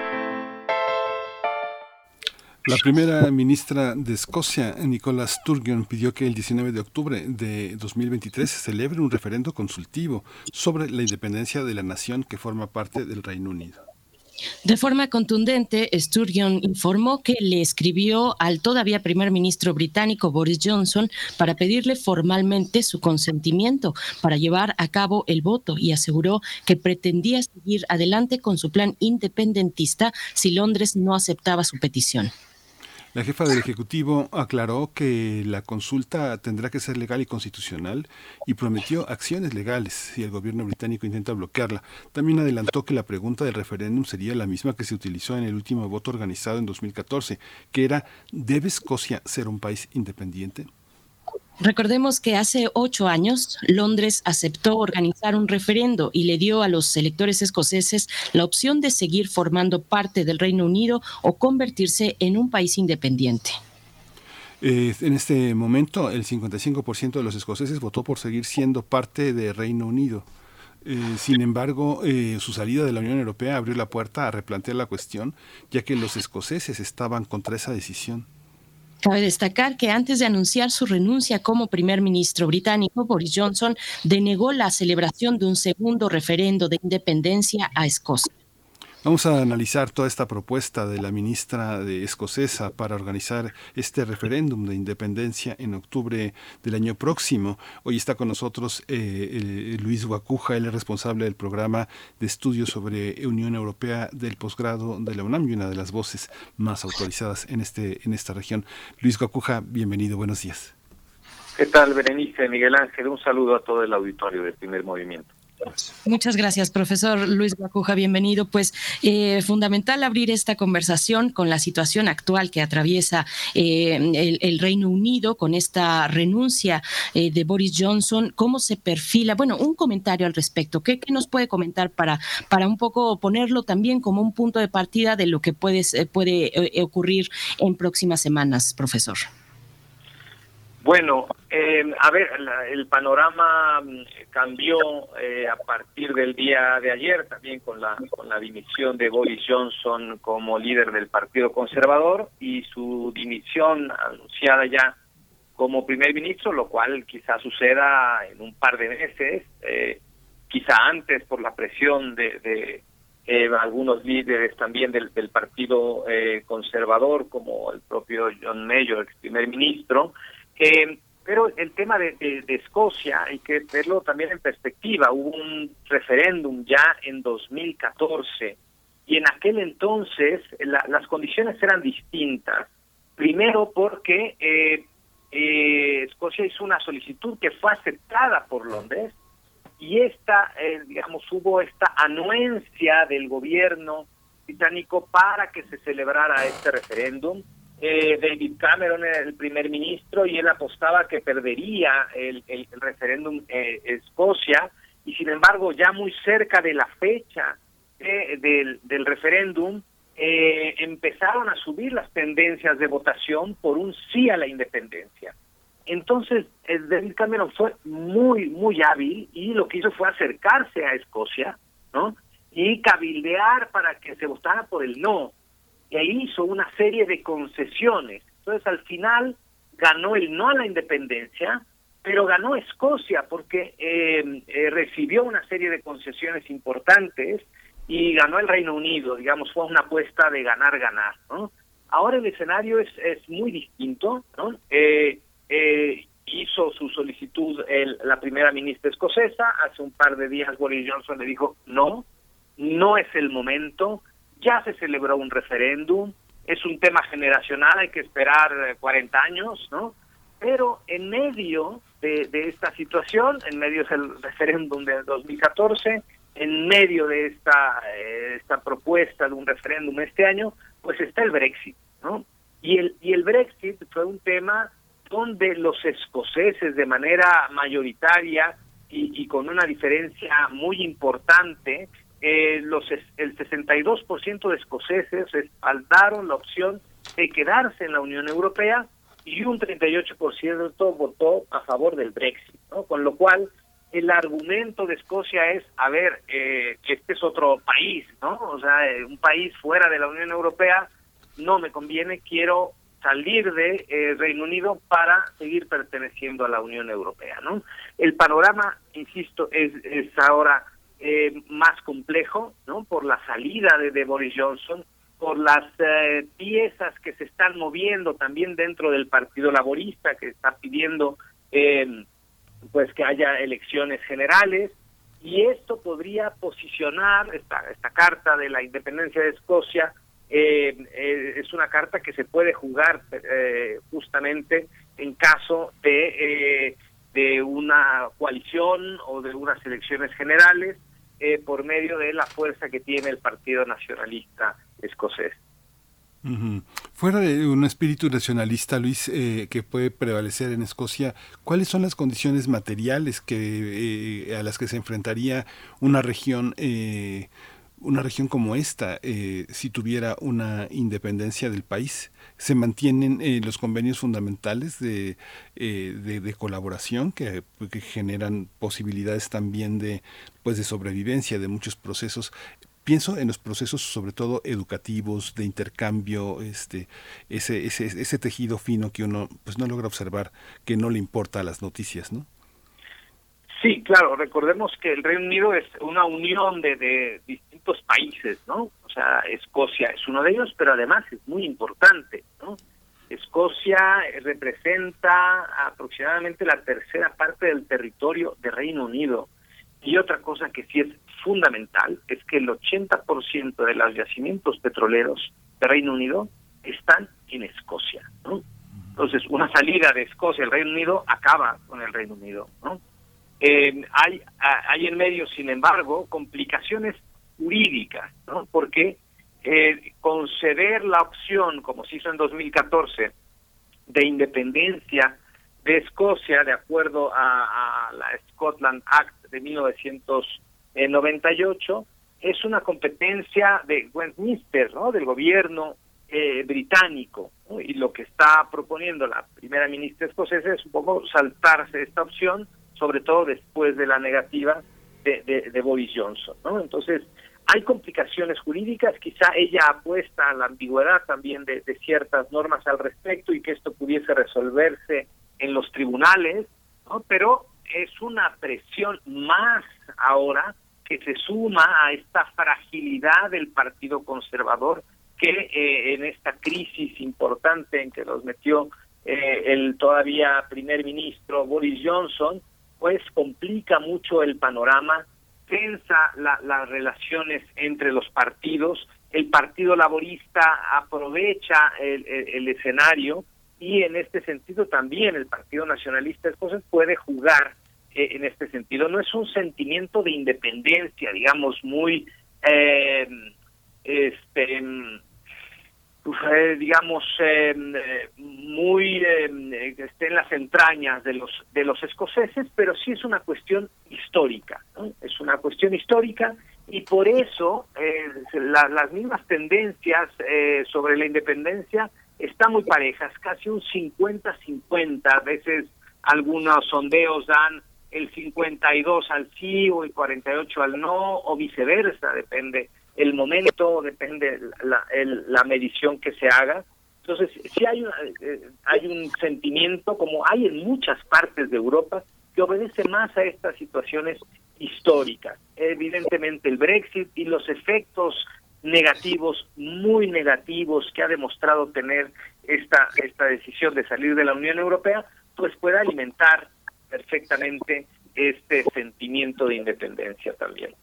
La primera ministra de Escocia, Nicola Sturgeon, pidió que el 19 de octubre de 2023 se celebre un referendo consultivo sobre la independencia de la nación que forma parte del Reino Unido. De forma contundente, Sturgeon informó que le escribió al todavía primer ministro británico Boris Johnson para pedirle formalmente su consentimiento para llevar a cabo el voto y aseguró que pretendía seguir adelante con su plan independentista si Londres no aceptaba su petición. La jefa del Ejecutivo aclaró que la consulta tendrá que ser legal y constitucional y prometió acciones legales si el gobierno británico intenta bloquearla. También adelantó que la pregunta del referéndum sería la misma que se utilizó en el último voto organizado en 2014, que era ¿debe Escocia ser un país independiente? Recordemos que hace ocho años Londres aceptó organizar un referendo y le dio a los electores escoceses la opción de seguir formando parte del Reino Unido o convertirse en un país independiente. Eh, en este momento, el 55% de los escoceses votó por seguir siendo parte del Reino Unido. Eh, sin embargo, eh, su salida de la Unión Europea abrió la puerta a replantear la cuestión, ya que los escoceses estaban contra esa decisión. Cabe destacar que antes de anunciar su renuncia como primer ministro británico, Boris Johnson denegó la celebración de un segundo referendo de independencia a Escocia. Vamos a analizar toda esta propuesta de la ministra de escocesa para organizar este referéndum de independencia en octubre del año próximo. Hoy está con nosotros eh, Luis Guacuja, él es responsable del programa de estudios sobre Unión Europea del posgrado de la UNAM y una de las voces más autorizadas en, este, en esta región. Luis Guacuja, bienvenido, buenos días. ¿Qué tal, Berenice, Miguel Ángel? Un saludo a todo el auditorio del primer movimiento. Muchas gracias, profesor Luis Guacuja. Bienvenido. Pues eh, fundamental abrir esta conversación con la situación actual que atraviesa eh, el, Reino Unido con esta renuncia eh, de Boris Johnson. ¿Cómo se perfila? Bueno, un comentario al respecto. ¿Qué, nos puede comentar para, para un poco ponerlo también como un punto de partida de lo que puede, puede ocurrir en próximas semanas, profesor? Bueno, eh, a ver, el panorama mm, cambió eh, a partir del día de ayer, también con la, con la dimisión de Boris Johnson como líder del Partido Conservador y su dimisión anunciada ya como primer ministro, lo cual quizá suceda en un par de meses, eh, quizá antes por la presión de, de algunos líderes también del, del Partido Conservador, como el propio John Mayor, ex primer ministro. Eh, pero el tema de, Escocia hay que verlo también en perspectiva. Hubo un referéndum ya en 2014 y en aquel entonces las condiciones eran distintas. Primero porque eh, eh, Escocia hizo una solicitud que fue aceptada por Londres y esta, eh, digamos, hubo esta anuencia del gobierno británico para que se celebrara este referéndum eh, David Cameron era el primer ministro y él apostaba que perdería el, el, referéndum eh, Escocia y sin embargo ya muy cerca de la fecha del, del referéndum eh, empezaron a subir las tendencias de votación por un sí a la independencia. Entonces, eh, David Cameron fue muy, muy hábil y lo que hizo fue acercarse a Escocia, ¿no? Y cabildear para que se votara por el no e hizo una serie de concesiones. Entonces, al final ganó el no a la independencia, pero ganó Escocia porque eh, eh, recibió una serie de concesiones importantes y ganó el Reino Unido, digamos, fue una apuesta de ganar-ganar, ¿no? Ahora el escenario es, es muy distinto, ¿no? Eh, hizo su solicitud el, la primera ministra escocesa, hace un par de días Boris Johnson le dijo, no, no es el momento, ya se celebró un referéndum, es un tema generacional, hay que esperar 40 eh, años, ¿no? Pero en medio de, esta situación, en medio del referéndum de 2014, en medio de esta, eh, esta propuesta de un referéndum este año, pues está el Brexit, ¿no? Y el, y el Brexit fue un tema donde los escoceses de manera mayoritaria y, con una diferencia muy importante, eh, los el 62% de escoceses respaldaron la opción de quedarse en la Unión Europea y un 38% votó a favor del Brexit, ¿no? Con lo cual el argumento de Escocia es, a ver, eh, este es otro país, ¿no? O sea, eh, un país fuera de la Unión Europea no me conviene, quiero salir de eh, Reino Unido para seguir perteneciendo a la Unión Europea, ¿no? El panorama, insisto, es, es ahora eh, más complejo, ¿no? Por la salida de, de Boris Johnson, por las eh, piezas que se están moviendo también dentro del Partido Laborista, que está pidiendo eh, pues que haya elecciones generales, y esto podría posicionar esta, esta carta de la independencia de Escocia, eh, eh, es una carta que se puede jugar eh, justamente en caso de, de una coalición o de unas elecciones generales eh, por medio de la fuerza que tiene el Partido Nacionalista escocés. Fuera de un espíritu nacionalista, Luis, eh, que puede prevalecer en Escocia, ¿cuáles son las condiciones materiales que eh, a las que se enfrentaría una región, eh, una región como esta, eh, si tuviera una independencia del país? ¿Se mantienen eh, los convenios fundamentales de, eh, de, de colaboración que, generan posibilidades también de, pues, de sobrevivencia de muchos procesos? pienso en los procesos sobre todo educativos de intercambio este ese ese ese tejido fino que uno pues no logra observar que no le importa a las noticias no Sí, claro, recordemos que el Reino Unido es una unión de, de distintos países, ¿no? O sea, Escocia es uno de ellos, pero además es muy importante, ¿no? Escocia representa aproximadamente la tercera parte del territorio de Reino Unido. Y otra cosa que sí es fundamental es que el 80% de los yacimientos petroleros de Reino Unido están en Escocia, ¿no? Entonces, una salida de Escocia al Reino Unido acaba con el Reino Unido, ¿no? Eh, hay, en medio, sin embargo, complicaciones jurídicas, ¿no? Porque eh, conceder la opción, como se hizo en 2014, de independencia de Escocia, de acuerdo a, la Scotland Act de 1998, es una competencia de Westminster, ¿no? Del gobierno eh, británico. Y lo que está proponiendo la primera ministra escocesa es un poco saltarse esta opción sobre todo después de la negativa de, de, Boris Johnson. ¿no? Entonces, hay complicaciones jurídicas, quizá ella apuesta a la ambigüedad también de, de, ciertas normas al respecto y que esto pudiese resolverse en los tribunales, ¿no? pero es una presión más ahora que se suma a esta fragilidad del Partido Conservador que eh, en esta crisis importante en que los metió eh, el todavía primer ministro Boris Johnson, pues complica mucho el panorama, tensa la, las relaciones entre los partidos, el Partido Laborista aprovecha el, escenario y en este sentido también el Partido Nacionalista Escocés puede jugar eh, en este sentido. No es un sentimiento de independencia, digamos, muy, eh, este, eh, digamos eh, muy eh, esté en las entrañas de los de los escoceses pero sí es una cuestión histórica ¿no? es una cuestión histórica y por eso la, las mismas tendencias sobre la independencia están muy parejas casi un 50-50 a veces algunos sondeos dan el 52 al sí o el 48 al no o viceversa depende el momento, depende la, el, la medición que se haga. Entonces, sí hay, una, eh, hay un sentimiento, como hay en muchas partes de Europa, que obedece más a estas situaciones históricas. Evidentemente el Brexit y los efectos negativos, muy negativos que ha demostrado tener esta, esta decisión de salir de la Unión Europea, pues puede alimentar perfectamente este sentimiento de independencia también.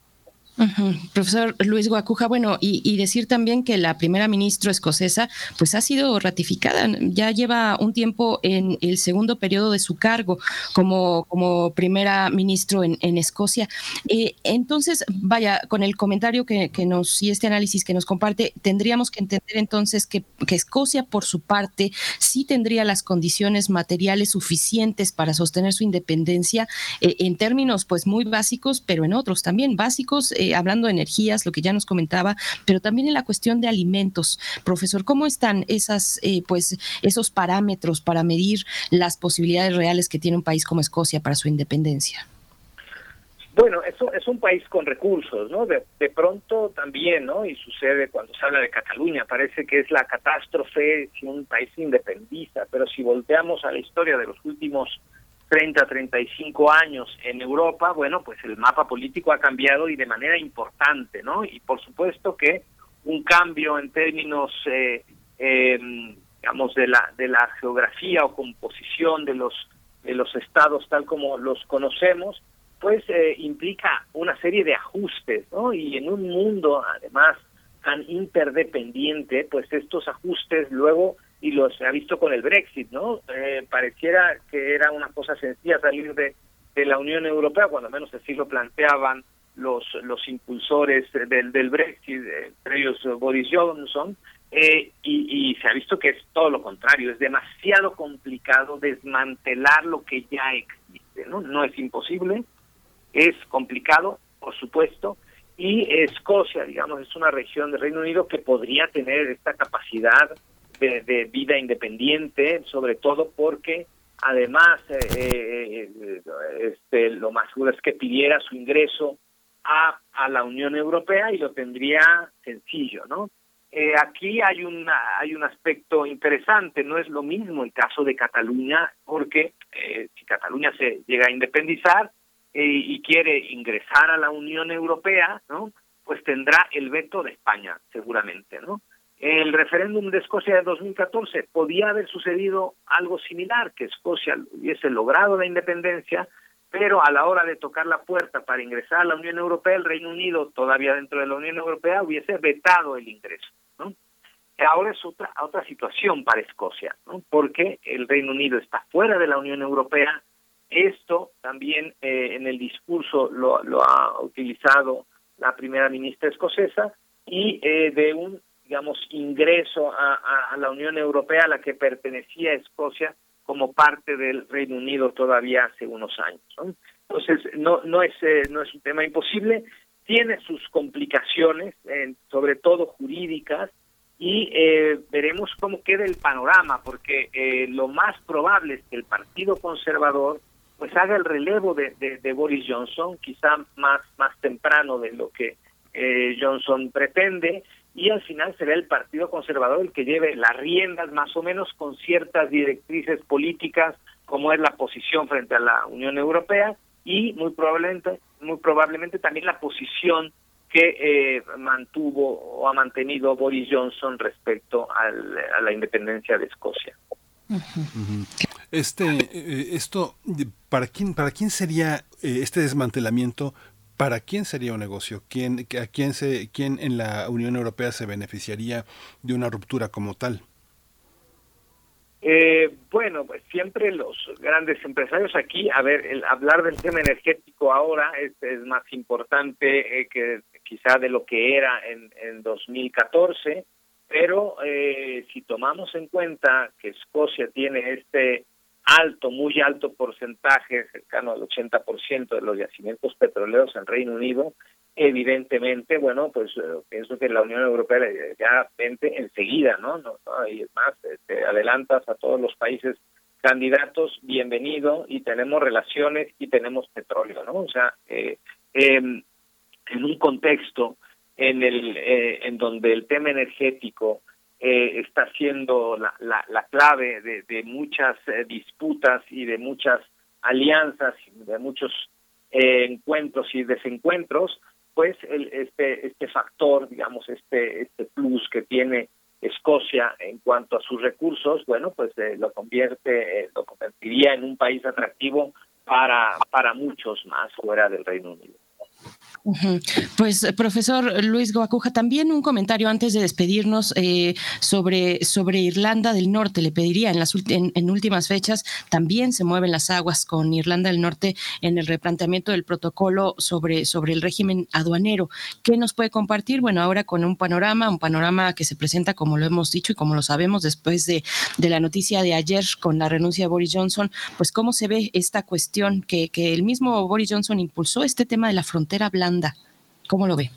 Profesor Luis Guacuja, bueno, y, decir también que la primera ministra escocesa pues ha sido ratificada, ya lleva un tiempo en el segundo periodo de su cargo como, como primera ministro en, Escocia. Eh, entonces, vaya, con el comentario que, nos y este análisis que nos comparte, tendríamos que entender entonces que, Escocia por su parte sí tendría las condiciones materiales suficientes para sostener su independencia eh, en términos pues muy básicos, pero en otros también básicos. Eh, hablando de energías, lo que ya nos comentaba, pero también en la cuestión de alimentos. Profesor, ¿cómo están esas, eh, pues, esos parámetros para medir las posibilidades reales que tiene un país como Escocia para su independencia? Bueno, eso es un país con recursos, ¿no? De, pronto también, ¿no? Y sucede cuando se habla de Cataluña, parece que es la catástrofe si un país independiza, pero si volteamos a la historia de los últimos 30, 35 años en Europa, bueno, pues el mapa político ha cambiado y de manera importante, ¿no? Y por supuesto que un cambio en términos, eh, em, digamos, de la, de la geografía o composición de los, de los estados tal como los conocemos, pues eh, implica una serie de ajustes, ¿no? Y en un mundo, además, tan interdependiente, pues estos ajustes luego y lo se ha visto con el Brexit, ¿no? Eh, pareciera que era una cosa sencilla salir de, de la Unión Europea, cuando menos así lo planteaban los los impulsores del, del Brexit, entre ellos Boris Johnson, eh, y, y, se ha visto que es todo lo contrario, es demasiado complicado desmantelar lo que ya existe, ¿no? No es imposible, es complicado, por supuesto, y Escocia, digamos, es una región del Reino Unido que podría tener esta capacidad de, vida independiente, sobre todo porque además eh, eh, este, lo más seguro es que pidiera su ingreso a, a la Unión Europea y lo tendría sencillo, ¿no? Eh, aquí hay una hay un aspecto interesante, no es lo mismo el caso de Cataluña, porque si Cataluña se llega a independizar y quiere ingresar a la Unión Europea, ¿no? Pues tendrá el veto de España, seguramente, ¿no? El referéndum de Escocia de 2014 podía haber sucedido algo similar, que Escocia hubiese logrado la independencia, pero a la hora de tocar la puerta para ingresar a la Unión Europea, el Reino Unido, todavía dentro de la Unión Europea, hubiese vetado el ingreso. ¿no? Ahora es otra, otra situación para Escocia, ¿no? porque el Reino Unido está fuera de la Unión Europea. Esto también eh, en el discurso lo, lo ha utilizado la primera ministra escocesa y eh, de un digamos, ingreso a, a, la Unión Europea a la que pertenecía Escocia como parte del Reino Unido todavía hace unos años. Entonces, no, no, es, eh, no es un tema imposible, tiene sus complicaciones, sobre todo jurídicas, y eh, veremos cómo queda el panorama, porque eh, lo más probable es que el Partido Conservador pues haga el relevo de, de, Boris Johnson, quizá más, más temprano de lo que Johnson pretende, y al final será el Partido Conservador el que lleve las riendas más o menos con ciertas directrices políticas como es la posición frente a la Unión Europea y muy probablemente muy probablemente también la posición que eh, mantuvo o ha mantenido Boris Johnson respecto a la independencia de Escocia. Este, eh, esto, ¿para quién, para quién sería eh, este desmantelamiento ¿Para quién sería un negocio? ¿Quién, ¿A quién, se, quién en la Unión Europea se beneficiaría de una ruptura como tal? Eh, bueno, pues siempre los grandes empresarios aquí, a ver, el hablar del tema energético ahora es, es más importante eh, que quizá de lo que era en, en 2014, pero eh, si tomamos en cuenta que Escocia tiene este alto, muy alto porcentaje, cercano al 80% de los yacimientos petroleros en Reino Unido, evidentemente, bueno, pues eh, pienso que la Unión Europea ya vente enseguida, ¿no? no, Y es más, te este, adelantas a todos los países candidatos, bienvenido, y tenemos relaciones y tenemos petróleo, ¿no? O sea, eh, em, en un contexto en el eh, en donde el tema energético eh, está siendo la, la, la clave de, de muchas eh, disputas y de muchas alianzas, de muchos eh, encuentros y desencuentros, pues el, este este factor, digamos, este este plus que tiene Escocia en cuanto a sus recursos, bueno, pues lo convierte, lo convertiría en un país atractivo para para muchos más fuera del Reino Unido. Pues, profesor Luis Guacuja, también un comentario antes de despedirnos eh, sobre, sobre Irlanda del Norte. Le pediría, en las últimas fechas también se mueven las aguas con Irlanda del Norte en el replanteamiento del protocolo sobre, sobre el régimen aduanero. ¿Qué nos puede compartir? Bueno, ahora con un panorama, un panorama que se presenta, como lo hemos dicho y como lo sabemos después de, de la noticia de ayer con la renuncia de Boris Johnson, pues cómo se ve esta cuestión que, que el mismo Boris Johnson impulsó, este tema de la frontera blanda ¿Cómo lo ve?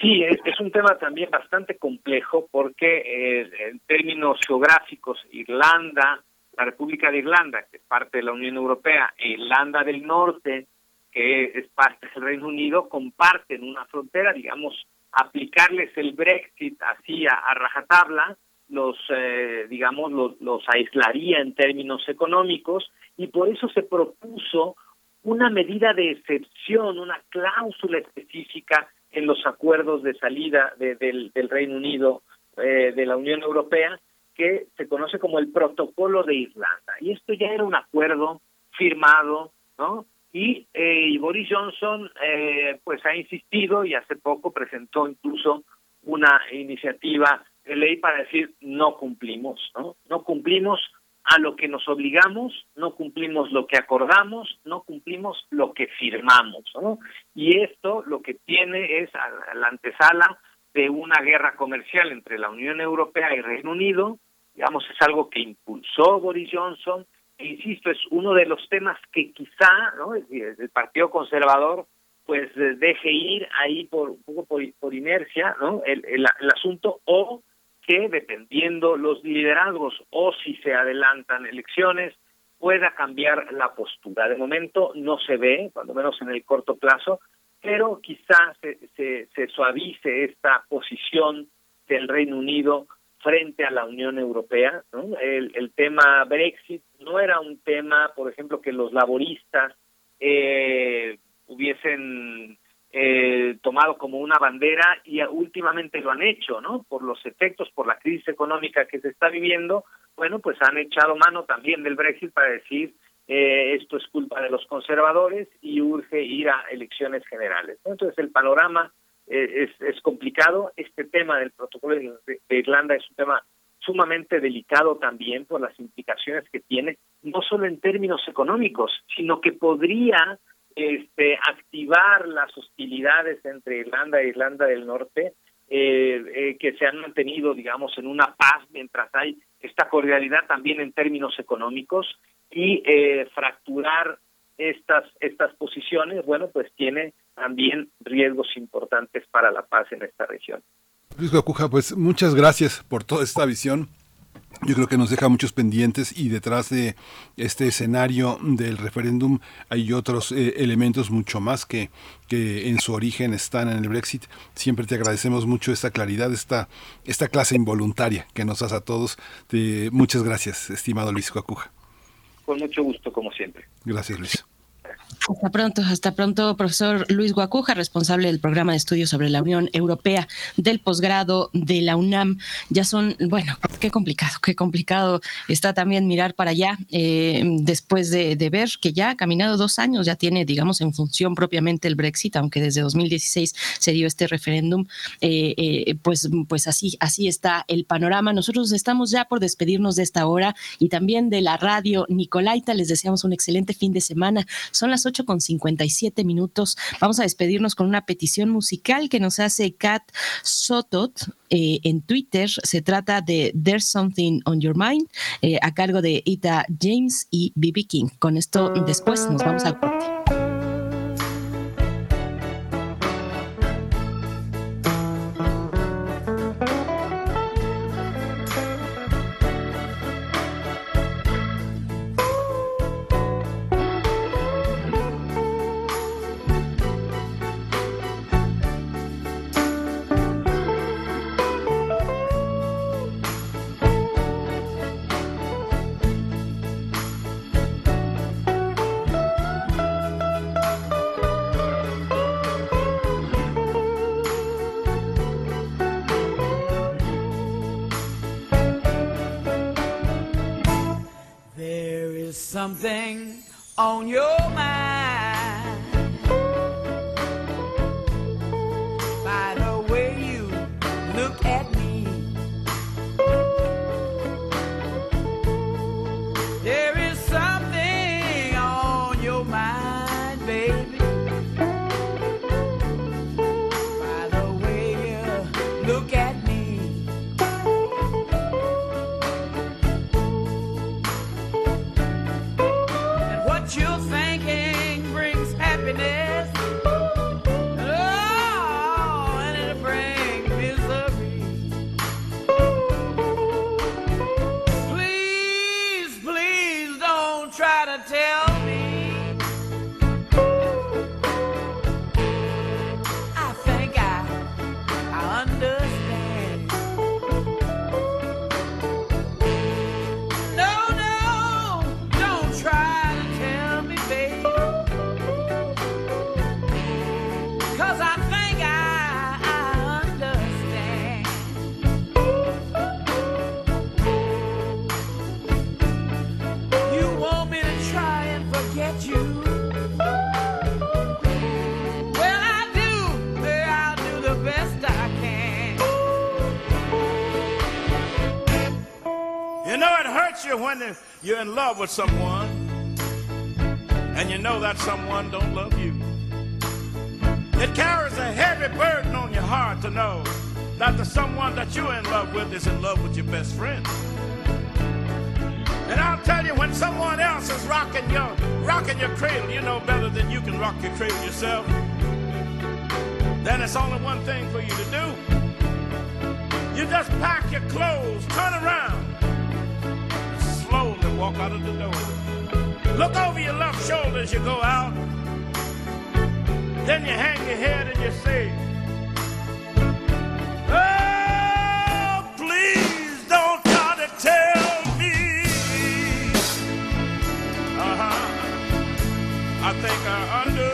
Sí, es, un tema también bastante complejo porque eh, en términos geográficos, Irlanda, la República de Irlanda, que es parte de la Unión Europea, e Irlanda del Norte, que es parte del Reino Unido, comparten una frontera, digamos, aplicarles el Brexit así a, rajatabla, los, eh, digamos, los, los aislaría en términos económicos y por eso se propuso una medida de excepción, una cláusula específica en los acuerdos de salida del, Reino Unido eh, de la Unión Europea que se conoce como el Protocolo de Irlanda. Y esto ya era un acuerdo firmado, ¿no? Y, eh, Boris Johnson eh, pues ha insistido y hace poco presentó incluso una iniciativa de ley para decir no cumplimos, ¿no? No cumplimos a lo que nos obligamos, no cumplimos lo que acordamos, no cumplimos lo que firmamos, ¿no? Y esto lo que tiene es la antesala de una guerra comercial entre la Unión Europea y Reino Unido, digamos, es algo que impulsó Boris Johnson, e insisto, es uno de los temas que quizá, ¿no? El, Partido Conservador pues deje ir ahí por poco por, inercia, ¿no? El, el asunto o que dependiendo los liderazgos o si se adelantan elecciones, pueda cambiar la postura. De momento no se ve, cuando menos en el corto plazo, pero quizás se, se, suavice esta posición del Reino Unido frente a la Unión Europea. El, el, tema Brexit no era un tema, por ejemplo, que los laboristas eh, hubiesen eh, tomado como una bandera y últimamente lo han hecho, ¿no? Por los efectos, por la crisis económica que se está viviendo, bueno, pues han echado mano también del Brexit para decir eh, esto es culpa de los conservadores y urge ir a elecciones generales. Entonces el panorama eh, es, es, complicado. Este tema del protocolo de, Irlanda es un tema sumamente delicado también por las implicaciones que tiene, no solo en términos económicos, sino que podría este, activar las hostilidades entre Irlanda e Irlanda del Norte, eh, eh, que se han mantenido, digamos, en una paz mientras hay esta cordialidad también en términos económicos y eh, fracturar estas estas posiciones, bueno, pues tiene también riesgos importantes para la paz en esta región. Luis Gacuja, pues muchas gracias por toda esta visión yo creo que nos deja muchos pendientes y detrás de este escenario del referéndum hay otros eh, elementos mucho más que, que en su origen están en el Brexit. Siempre te agradecemos mucho esta claridad, esta, esta clase involuntaria que nos das a todos. muchas gracias, estimado Luis Coacuja. Con mucho gusto, como siempre. Gracias, Luis. Hasta pronto, hasta pronto, profesor Luis Guacuja, responsable del programa de estudios sobre la Unión Europea del posgrado de la UNAM. Ya son, bueno, qué complicado, qué complicado está también mirar para allá eh, después de, ver que ya ha caminado dos años, ya tiene, digamos, en función propiamente el Brexit, aunque desde 2016 se dio este referéndum, eh, eh, pues, pues así, así está el panorama. Nosotros estamos ya por despedirnos de esta hora y también de la radio Nicolaita. Les deseamos un excelente fin de semana. Son las 8 con 57 minutos. Vamos a despedirnos con una petición musical que nos hace Kat Sotot eh, en Twitter. Se trata de There's Something on Your Mind, eh, a cargo de Ita James y BB King. Con esto después nos vamos al corte. On your when you're in love with someone and you know that someone don't love you. It carries a heavy burden on your heart to know that the someone that you're in love with is in love with your best friend. And I'll tell you, when someone else is rocking your rocking your cradle, you know better than you can rock your cradle yourself. Then it's only one thing for you to do. You just pack your clothes, turn around, walk out of the door. Look over your left shoulder as you go out. Then you hang your head and you say, Oh, please don't try to tell me. Uh-huh. I think I understand.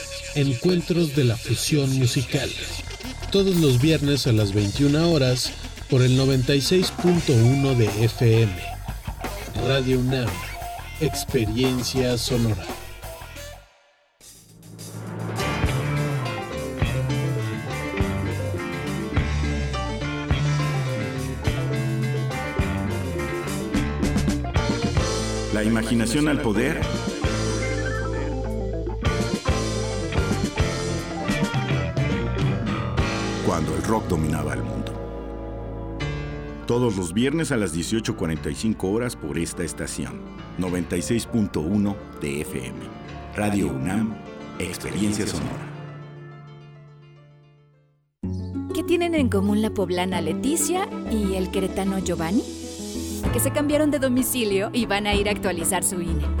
Encuentros de la fusión musical. Todos los viernes a las 21 horas por el 96.1 de FM. Radio UNAM. Experiencia sonora. La imaginación al poder. Cuando el rock dominaba el mundo. Todos los viernes a las 18.45 horas por esta estación. 96.1 de FM. Radio UNAM. Experiencia sonora. ¿Qué tienen en común la poblana Leticia y el queretano Giovanni? Que se cambiaron de domicilio y van a ir a actualizar su INE.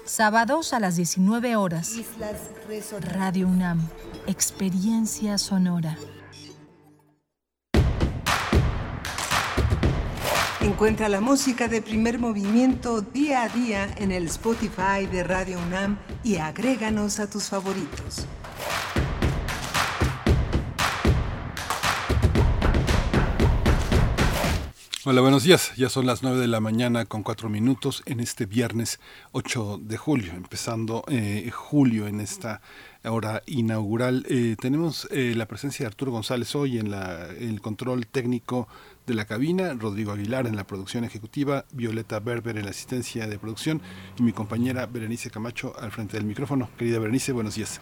sábados a las 19 horas. Radio UNAM. Experiencia sonora. Encuentra la música de primer movimiento día a día en el Spotify de Radio UNAM y agréganos a tus favoritos. Hola, buenos días. Ya son las 9 de la mañana con cuatro minutos en este viernes 8 de julio, empezando eh, julio en esta hora inaugural. Eh, tenemos eh, la presencia de Arturo González hoy en la, el control técnico de la cabina, Rodrigo Aguilar en la producción ejecutiva, Violeta Berber en la asistencia de producción y mi compañera Berenice Camacho al frente del micrófono. Querida Berenice, buenos días.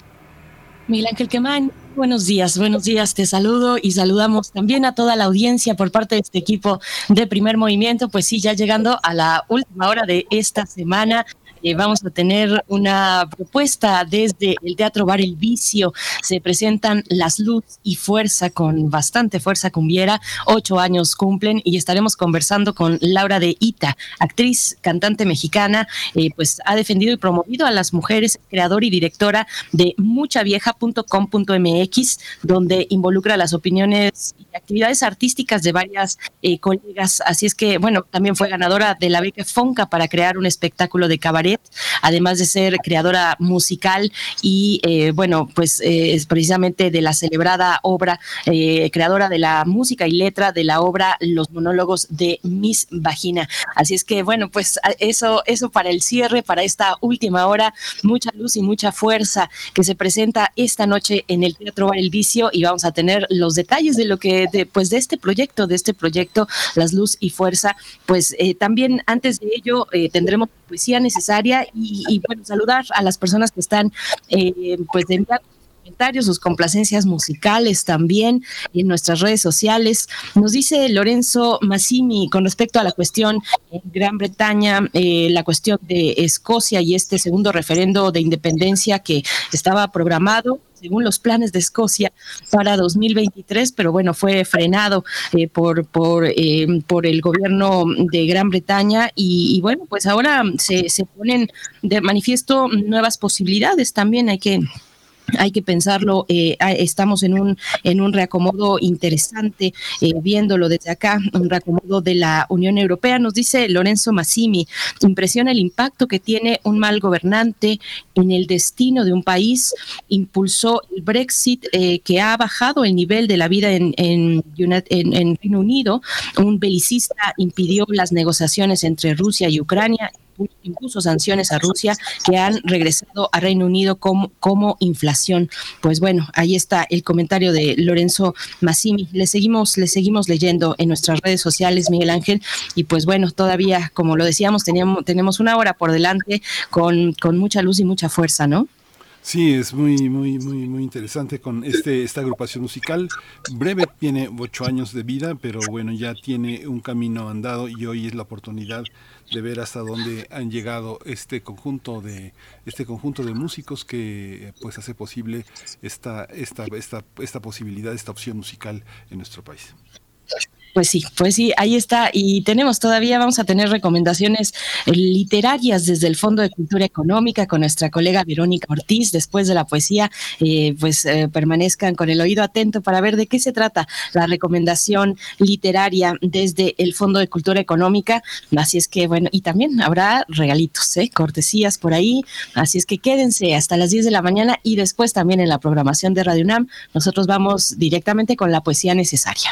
Miguel Ángel Quemán, buenos días, buenos días, te saludo y saludamos también a toda la audiencia por parte de este equipo de primer movimiento, pues sí, ya llegando a la última hora de esta semana, eh, vamos a tener una propuesta desde el Teatro Bar El Vicio. Se presentan Las Luz y Fuerza con bastante fuerza cumbiera. Ocho años cumplen y estaremos conversando con Laura de Ita, actriz, cantante mexicana, eh, pues ha defendido y promovido a las mujeres, creadora y directora de muchavieja.com.mx, donde involucra las opiniones y actividades artísticas de varias eh, colegas. Así es que, bueno, también fue ganadora de la beca Fonca para crear un espectáculo de cabaret además de ser creadora musical y, eh, bueno, pues eh, es precisamente de la celebrada obra, eh, creadora de la música y letra de la obra Los monólogos de Miss Vagina. Así es que, bueno, pues eso, eso para el cierre, para esta última hora, mucha luz y mucha fuerza que se presenta esta noche en el Teatro Bar El Vicio y vamos a tener los detalles de lo que, de, pues de este proyecto, de este proyecto, Las Luz y Fuerza. Pues también antes de ello tendremos poesía necesaria y, bueno, saludar a las personas que están eh, pues enviando sus complacencias musicales también en nuestras redes sociales. Nos dice Lorenzo Massimi con respecto a la cuestión en Gran Bretaña, eh, la cuestión de Escocia y este segundo referendo de independencia que estaba programado según los planes de Escocia para 2023, pero bueno, fue frenado eh, por, por, eh, por el gobierno de Gran Bretaña y, bueno, pues ahora se, se ponen de manifiesto nuevas posibilidades también, hay que hay que pensarlo, eh, estamos en un, en un reacomodo interesante, eh, viéndolo desde acá, un reacomodo de la Unión Europea. Nos dice Lorenzo Massimi, impresiona el impacto que tiene un mal gobernante en el destino de un país, impulsó el Brexit eh, que ha bajado el nivel de la vida en, en, en Reino Unido, un belicista impidió las negociaciones entre Rusia y Ucrania incluso sanciones a Rusia que han regresado a Reino Unido como, como inflación. Pues bueno, ahí está el comentario de Lorenzo Massimi. Le seguimos, le seguimos leyendo en nuestras redes sociales, Miguel Ángel, y pues bueno, todavía, como lo decíamos, teníamos, tenemos una hora por delante con, con mucha luz y mucha fuerza, ¿no? Sí, es muy, muy, muy, muy interesante con este, esta agrupación musical. Breve tiene ocho años de vida, pero bueno, ya tiene un camino andado y hoy es la oportunidad de ver hasta dónde han llegado este conjunto de este conjunto de músicos que pues hace posible esta esta esta esta posibilidad, esta opción musical en nuestro país. Pues sí, pues sí, ahí está. Y tenemos todavía, vamos a tener recomendaciones eh, literarias desde el Fondo de Cultura Económica con nuestra colega Verónica Ortiz. Después de la poesía, eh, pues eh, permanezcan con el oído atento para ver de qué se trata la recomendación literaria desde el Fondo de Cultura Económica. Así es que, bueno, y también habrá regalitos, ¿eh? cortesías por ahí. Así es que quédense hasta las 10 de la mañana y después también en la programación de Radio UNAM. Nosotros vamos directamente con la poesía necesaria.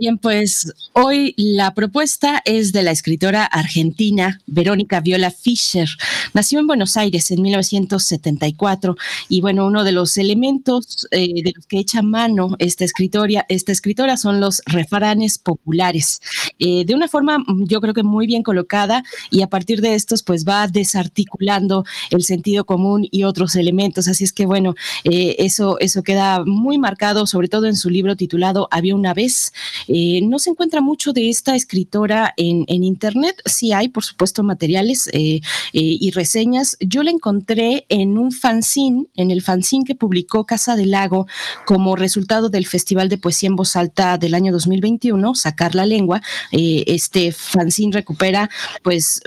Bien, pues hoy la propuesta es de la escritora argentina Verónica Viola Fischer. Nació en Buenos Aires en 1974 y bueno, uno de los elementos eh, de los que echa mano esta escritora, esta escritora son los refranes populares. Eh, de una forma mm, yo creo que muy bien colocada y a partir de estos pues va desarticulando el sentido común y otros elementos. Así es que bueno, eh, eso, eso queda muy marcado sobre todo en su libro titulado Había una vez Eh, no se encuentra mucho de esta escritora en, Internet. Sí hay, por supuesto, materiales eh, y reseñas. Yo la encontré en un fanzine, en el fanzine que publicó Casa del Lago como resultado del Festival de Poesía en Voz Alta del año 2021, Sacar la Lengua. este fanzine recupera pues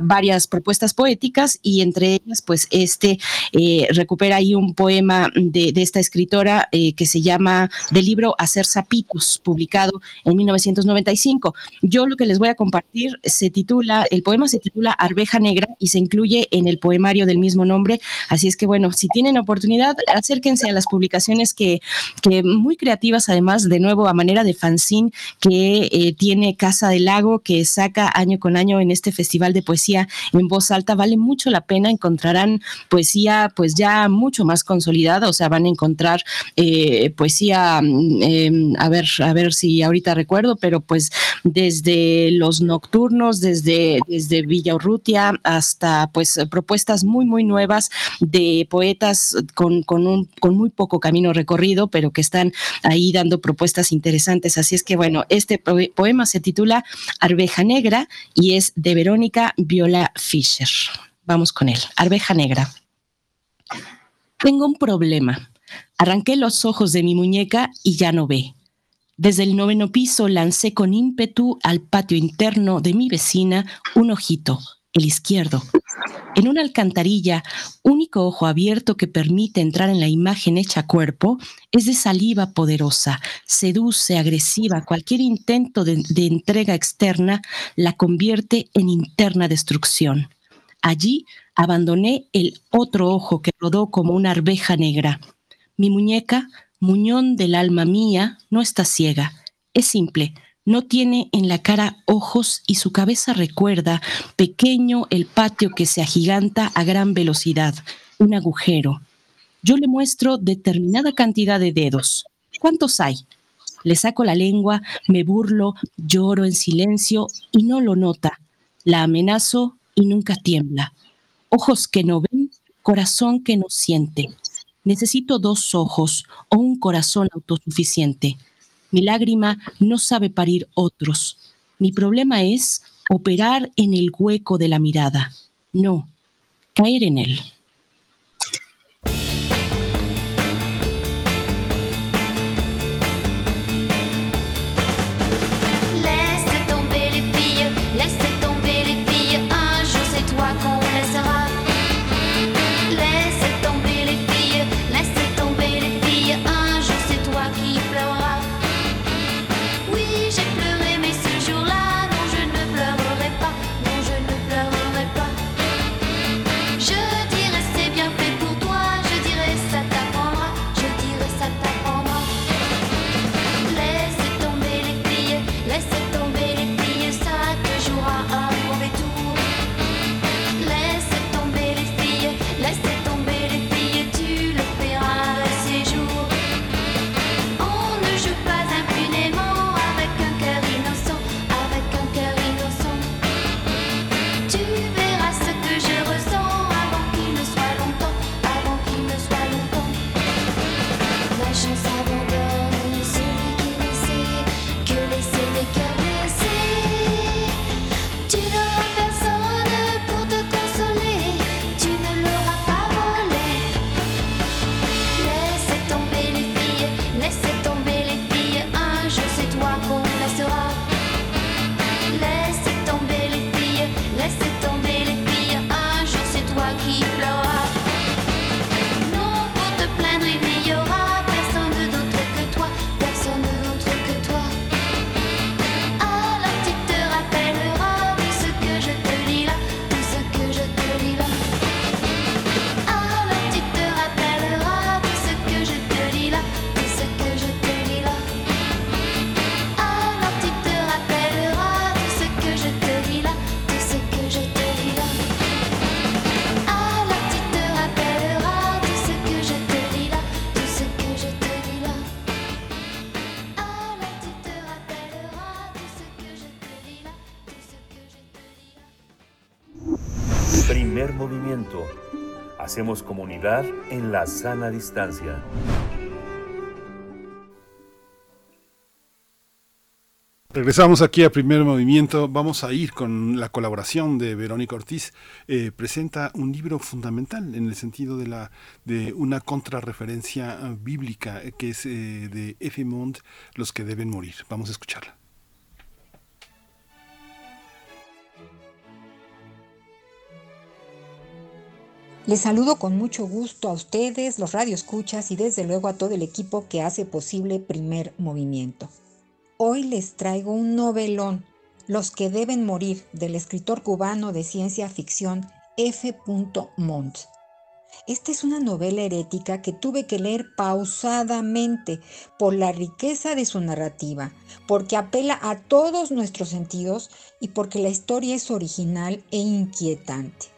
varias propuestas poéticas y entre ellas pues este recupera ahí un poema de, de esta escritora que se llama del libro Hacer Zapitos, publicado en 1995. Yo lo que les voy a compartir se titula, el poema se titula Arveja Negra y se incluye en el poemario del mismo nombre. Así es que, bueno, si tienen oportunidad, acérquense a las publicaciones que, que muy creativas, además, de nuevo, a manera de fanzine que eh, tiene Casa del Lago, que saca año con año en este festival de poesía en voz alta. Vale mucho la pena, encontrarán poesía pues ya mucho más consolidada, o sea, van a encontrar eh, poesía em, a ver, a ver si ahorita recuerdo, pero pues desde los nocturnos, desde, desde Villa Urrutia hasta pues propuestas muy, muy nuevas de poetas con, con, un, con muy poco camino recorrido, pero que están ahí dando propuestas interesantes. Así es que bueno, este poema se titula Arveja Negra y es de Verónica Viola Fischer. Vamos con él. Arveja Negra. Tengo un problema Arranqué los ojos de mi muñeca y ya no ve. Desde el noveno piso lancé con ímpetu al patio interno de mi vecina un ojito, el izquierdo. En una alcantarilla, único ojo abierto que permite entrar en la imagen hecha cuerpo, es de saliva poderosa, seduce, agresiva. Cualquier intento de, de entrega externa la convierte en interna destrucción. Allí abandoné el otro ojo que rodó como una arveja negra. Mi muñeca, muñón del alma mía, no está ciega. Es simple, no tiene en la cara ojos y su cabeza recuerda, pequeño el patio que se agiganta a gran velocidad, un agujero. Yo le muestro determinada cantidad de dedos. ¿Cuántos hay? Le saco la lengua, me burlo, lloro en silencio y no lo nota. La amenazo y nunca tiembla. Ojos que no ven, corazón que no siente. Necesito dos ojos o un corazón autosuficiente. Mi lágrima no sabe parir otros. Mi problema es operar en el hueco de la mirada. No, caer en él. Comunidad en la sana distancia. Regresamos aquí a Primer Movimiento. Vamos a ir con la colaboración de Verónica Ortiz. Eh, presenta un libro fundamental en el sentido de la de una contrarreferencia bíblica eh, que es eh, de F. Mond, Los que deben morir. Vamos a escucharla. Les saludo con mucho gusto a ustedes, los radioescuchas y desde luego a todo el equipo que hace posible Primer Movimiento. Hoy les traigo un novelón, Los que deben morir, del escritor cubano de ciencia ficción F. Montt. Esta es una novela herética que tuve que leer pausadamente por la riqueza de su narrativa, porque apela a todos nuestros sentidos y porque la historia es original e inquietante.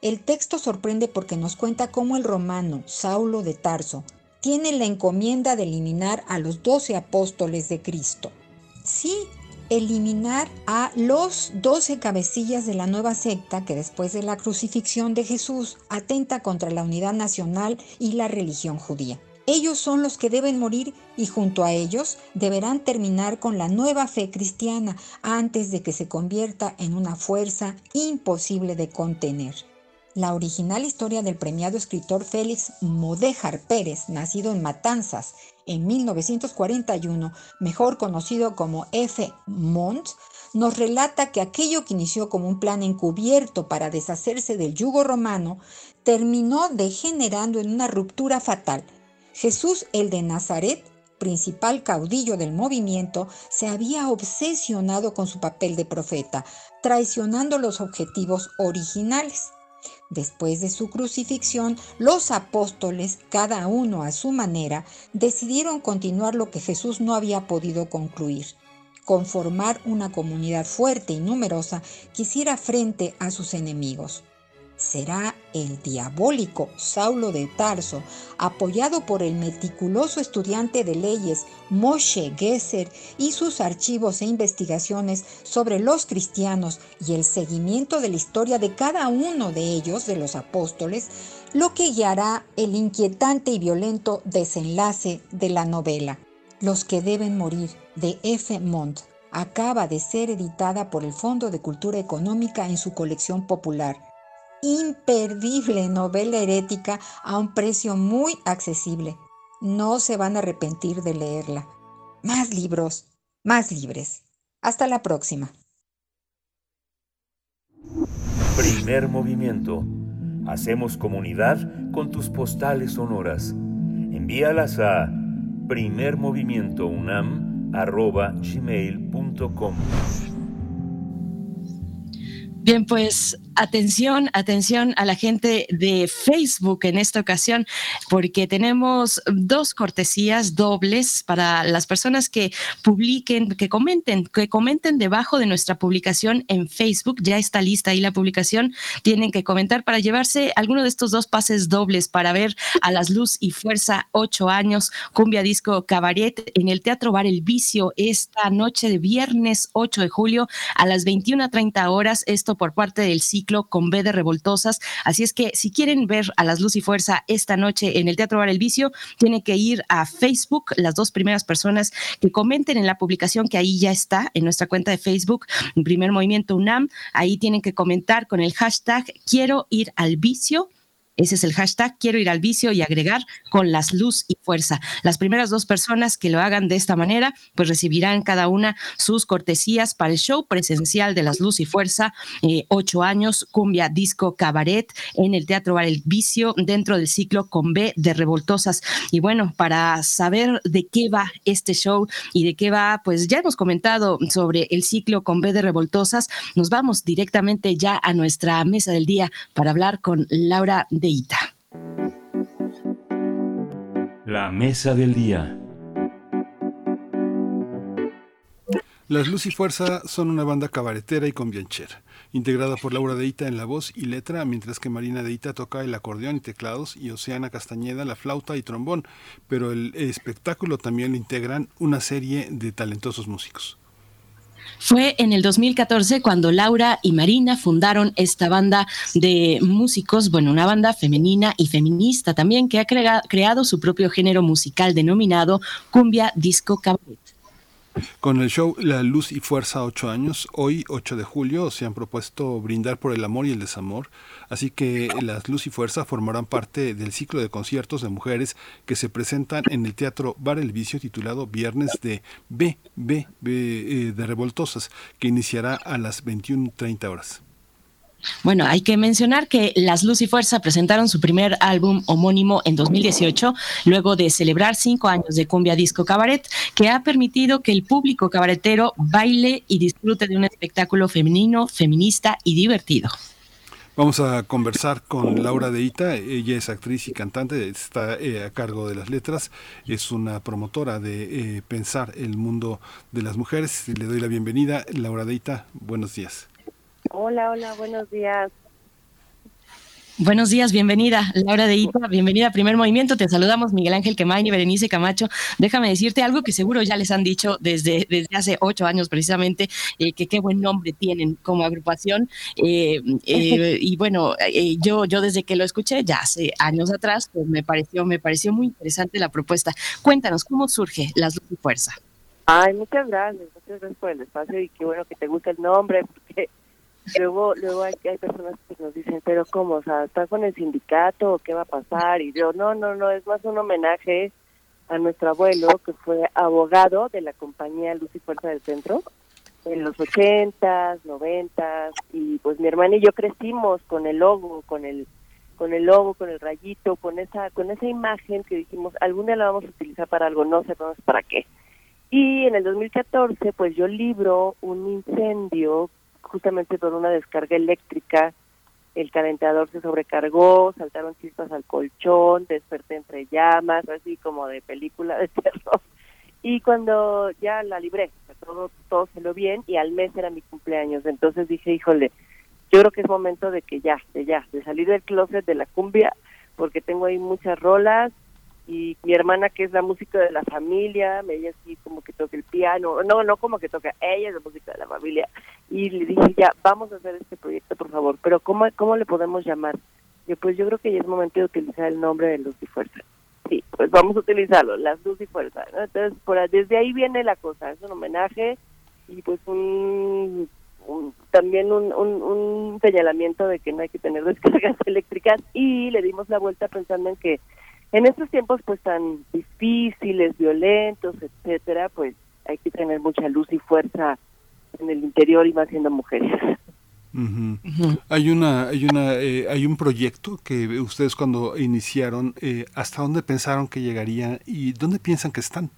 El texto sorprende porque nos cuenta cómo el romano Saulo de Tarso tiene la encomienda de eliminar a los doce apóstoles de Cristo. Sí, eliminar a los doce cabecillas de la nueva secta que después de la crucifixión de Jesús atenta contra la unidad nacional y la religión judía. Ellos son los que deben morir y junto a ellos deberán terminar con la nueva fe cristiana antes de que se convierta en una fuerza imposible de contener. La original historia del premiado escritor Félix Modéjar Pérez, nacido en Matanzas en 1941, mejor conocido como F. Mont, nos relata que aquello que inició como un plan encubierto para deshacerse del yugo romano terminó degenerando en una ruptura fatal. Jesús el de Nazaret, principal caudillo del movimiento, se había obsesionado con su papel de profeta, traicionando los objetivos originales. Después de su crucifixión, los apóstoles, cada uno a su manera, decidieron continuar lo que Jesús no había podido concluir, conformar una comunidad fuerte y numerosa que hiciera frente a sus enemigos será el diabólico Saulo de Tarso, apoyado por el meticuloso estudiante de leyes Moshe Gesser y sus archivos e investigaciones sobre los cristianos y el seguimiento de la historia de cada uno de ellos, de los apóstoles, lo que guiará el inquietante y violento desenlace de la novela. Los que deben morir, de F. Mont, acaba de ser editada por el Fondo de Cultura Económica en su colección popular imperdible novela herética a un precio muy accesible. No se van a arrepentir de leerla. Más libros, más libres. Hasta la próxima. Primer movimiento. Hacemos comunidad con tus postales sonoras. Envíalas a primermovimientounam.gmail.com Bien, pues atención, atención a la gente de Facebook en esta ocasión, porque tenemos dos cortesías dobles para las personas que publiquen, que comenten, que comenten debajo de nuestra publicación en Facebook. Ya está lista ahí la publicación. Tienen que comentar para llevarse alguno de estos dos pases dobles para ver a las Luz y Fuerza ocho años, Cumbia Disco Cabaret en el Teatro Bar El Vicio esta noche de viernes 8 de julio a las 21.30 horas. Esto por parte del ciclo con B de Revoltosas. Así es que si quieren ver a las Luz y Fuerza esta noche en el Teatro Bar El Vicio, tienen que ir a Facebook, las dos primeras personas que comenten en la publicación que ahí ya está en nuestra cuenta de Facebook, Primer Movimiento UNAM, ahí tienen que comentar con el hashtag quiero ir al vicio ese es el hashtag, quiero ir al vicio y agregar con las luz y fuerza. Las primeras dos personas que lo hagan de esta manera, pues recibirán cada una sus cortesías para el show presencial de las luz y fuerza, eh, ocho años, cumbia, disco, cabaret en el Teatro Bar El Vicio dentro del ciclo con B de Revoltosas. Y bueno, para saber de qué va este show y de qué va, pues ya hemos comentado sobre el ciclo con B de Revoltosas, nos vamos directamente ya a nuestra mesa del día para hablar con Laura de la mesa del día. Las Luz y Fuerza son una banda cabaretera y convianchera, integrada por Laura Deita en la voz y letra, mientras que Marina Deita toca el acordeón y teclados y Oceana Castañeda la flauta y trombón, pero el espectáculo también lo integran una serie de talentosos músicos. Fue en el 2014 cuando Laura y Marina fundaron esta banda de músicos, bueno, una banda femenina y feminista también que ha creado su propio género musical denominado Cumbia Disco Cabaret. Con el show La Luz y Fuerza 8 años, hoy 8 de julio se han propuesto brindar por el amor y el desamor, así que las Luz y Fuerza formarán parte del ciclo de conciertos de mujeres que se presentan en el Teatro Bar El Vicio titulado Viernes de B, B, B eh, de Revoltosas, que iniciará a las 21.30 horas. Bueno, hay que mencionar que Las Luz y Fuerza presentaron su primer álbum homónimo en 2018, luego de celebrar cinco años de cumbia disco cabaret, que ha permitido que el público cabaretero baile y disfrute de un espectáculo femenino, feminista y divertido. Vamos a conversar con Laura Deita, ella es actriz y cantante, está eh, a cargo de las letras, es una promotora de eh, pensar el mundo de las mujeres. Le doy la bienvenida. Laura Deita, buenos días. Hola, hola, buenos días. Buenos días, bienvenida, Laura de Ita, bienvenida a Primer Movimiento. Te saludamos, Miguel Ángel Quemain y Berenice Camacho. Déjame decirte algo que seguro ya les han dicho desde, desde hace ocho años precisamente, eh, que qué buen nombre tienen como agrupación. Eh, eh, y bueno, yo, yo desde que lo escuché ya hace años atrás, pues me pareció, me pareció muy interesante la propuesta. Cuéntanos, ¿cómo surge Las Luz y Fuerza? Ay, muchas gracias, muchas gracias por el espacio y qué bueno que te gusta el nombre, porque luego luego hay, hay personas que nos dicen, pero ¿cómo? O sea, ¿está con el sindicato qué va a pasar? Y yo, no, no, no, es más un homenaje a nuestro abuelo, que fue abogado de la compañía Luz y Fuerza del Centro en los ochentas, noventas, y pues mi hermana y yo crecimos con el logo, con el con el logo, con el rayito, con esa con esa imagen que dijimos, algún día la vamos a utilizar para algo, no sabemos para qué. Y en el 2014, pues yo libro un incendio justamente por una descarga eléctrica, el calentador se sobrecargó, saltaron chispas al colchón, desperté entre llamas, así como de película de *laughs* terror. Y cuando ya la libré, todo, todo lo bien y al mes era mi cumpleaños. Entonces dije, híjole, yo creo que es momento de que ya, de ya, de salir del closet de la cumbia, porque tengo ahí muchas rolas, y mi hermana que es la música de la familia, ella así como que toca el piano, no, no como que toca, ella es la música de la familia, y le dije ya, vamos a hacer este proyecto por favor, pero ¿cómo, cómo le podemos llamar? Y pues yo creo que ya es momento de utilizar el nombre de Luz y Fuerza. Sí, pues vamos a utilizarlo, las Luz y Fuerza. Entonces, por, desde ahí viene la cosa, es un homenaje y pues un, también un, un, un señalamiento de que no hay que tener descargas *laughs* eléctricas y le dimos la vuelta pensando en que en estos tiempos pues tan difíciles, violentos, etcétera, pues hay que tener mucha luz y fuerza en el interior y más siendo mujeres. Hay una, hay una, eh, hay un proyecto que ustedes cuando iniciaron, eh, ¿hasta dónde pensaron que llegaría y dónde piensan que están?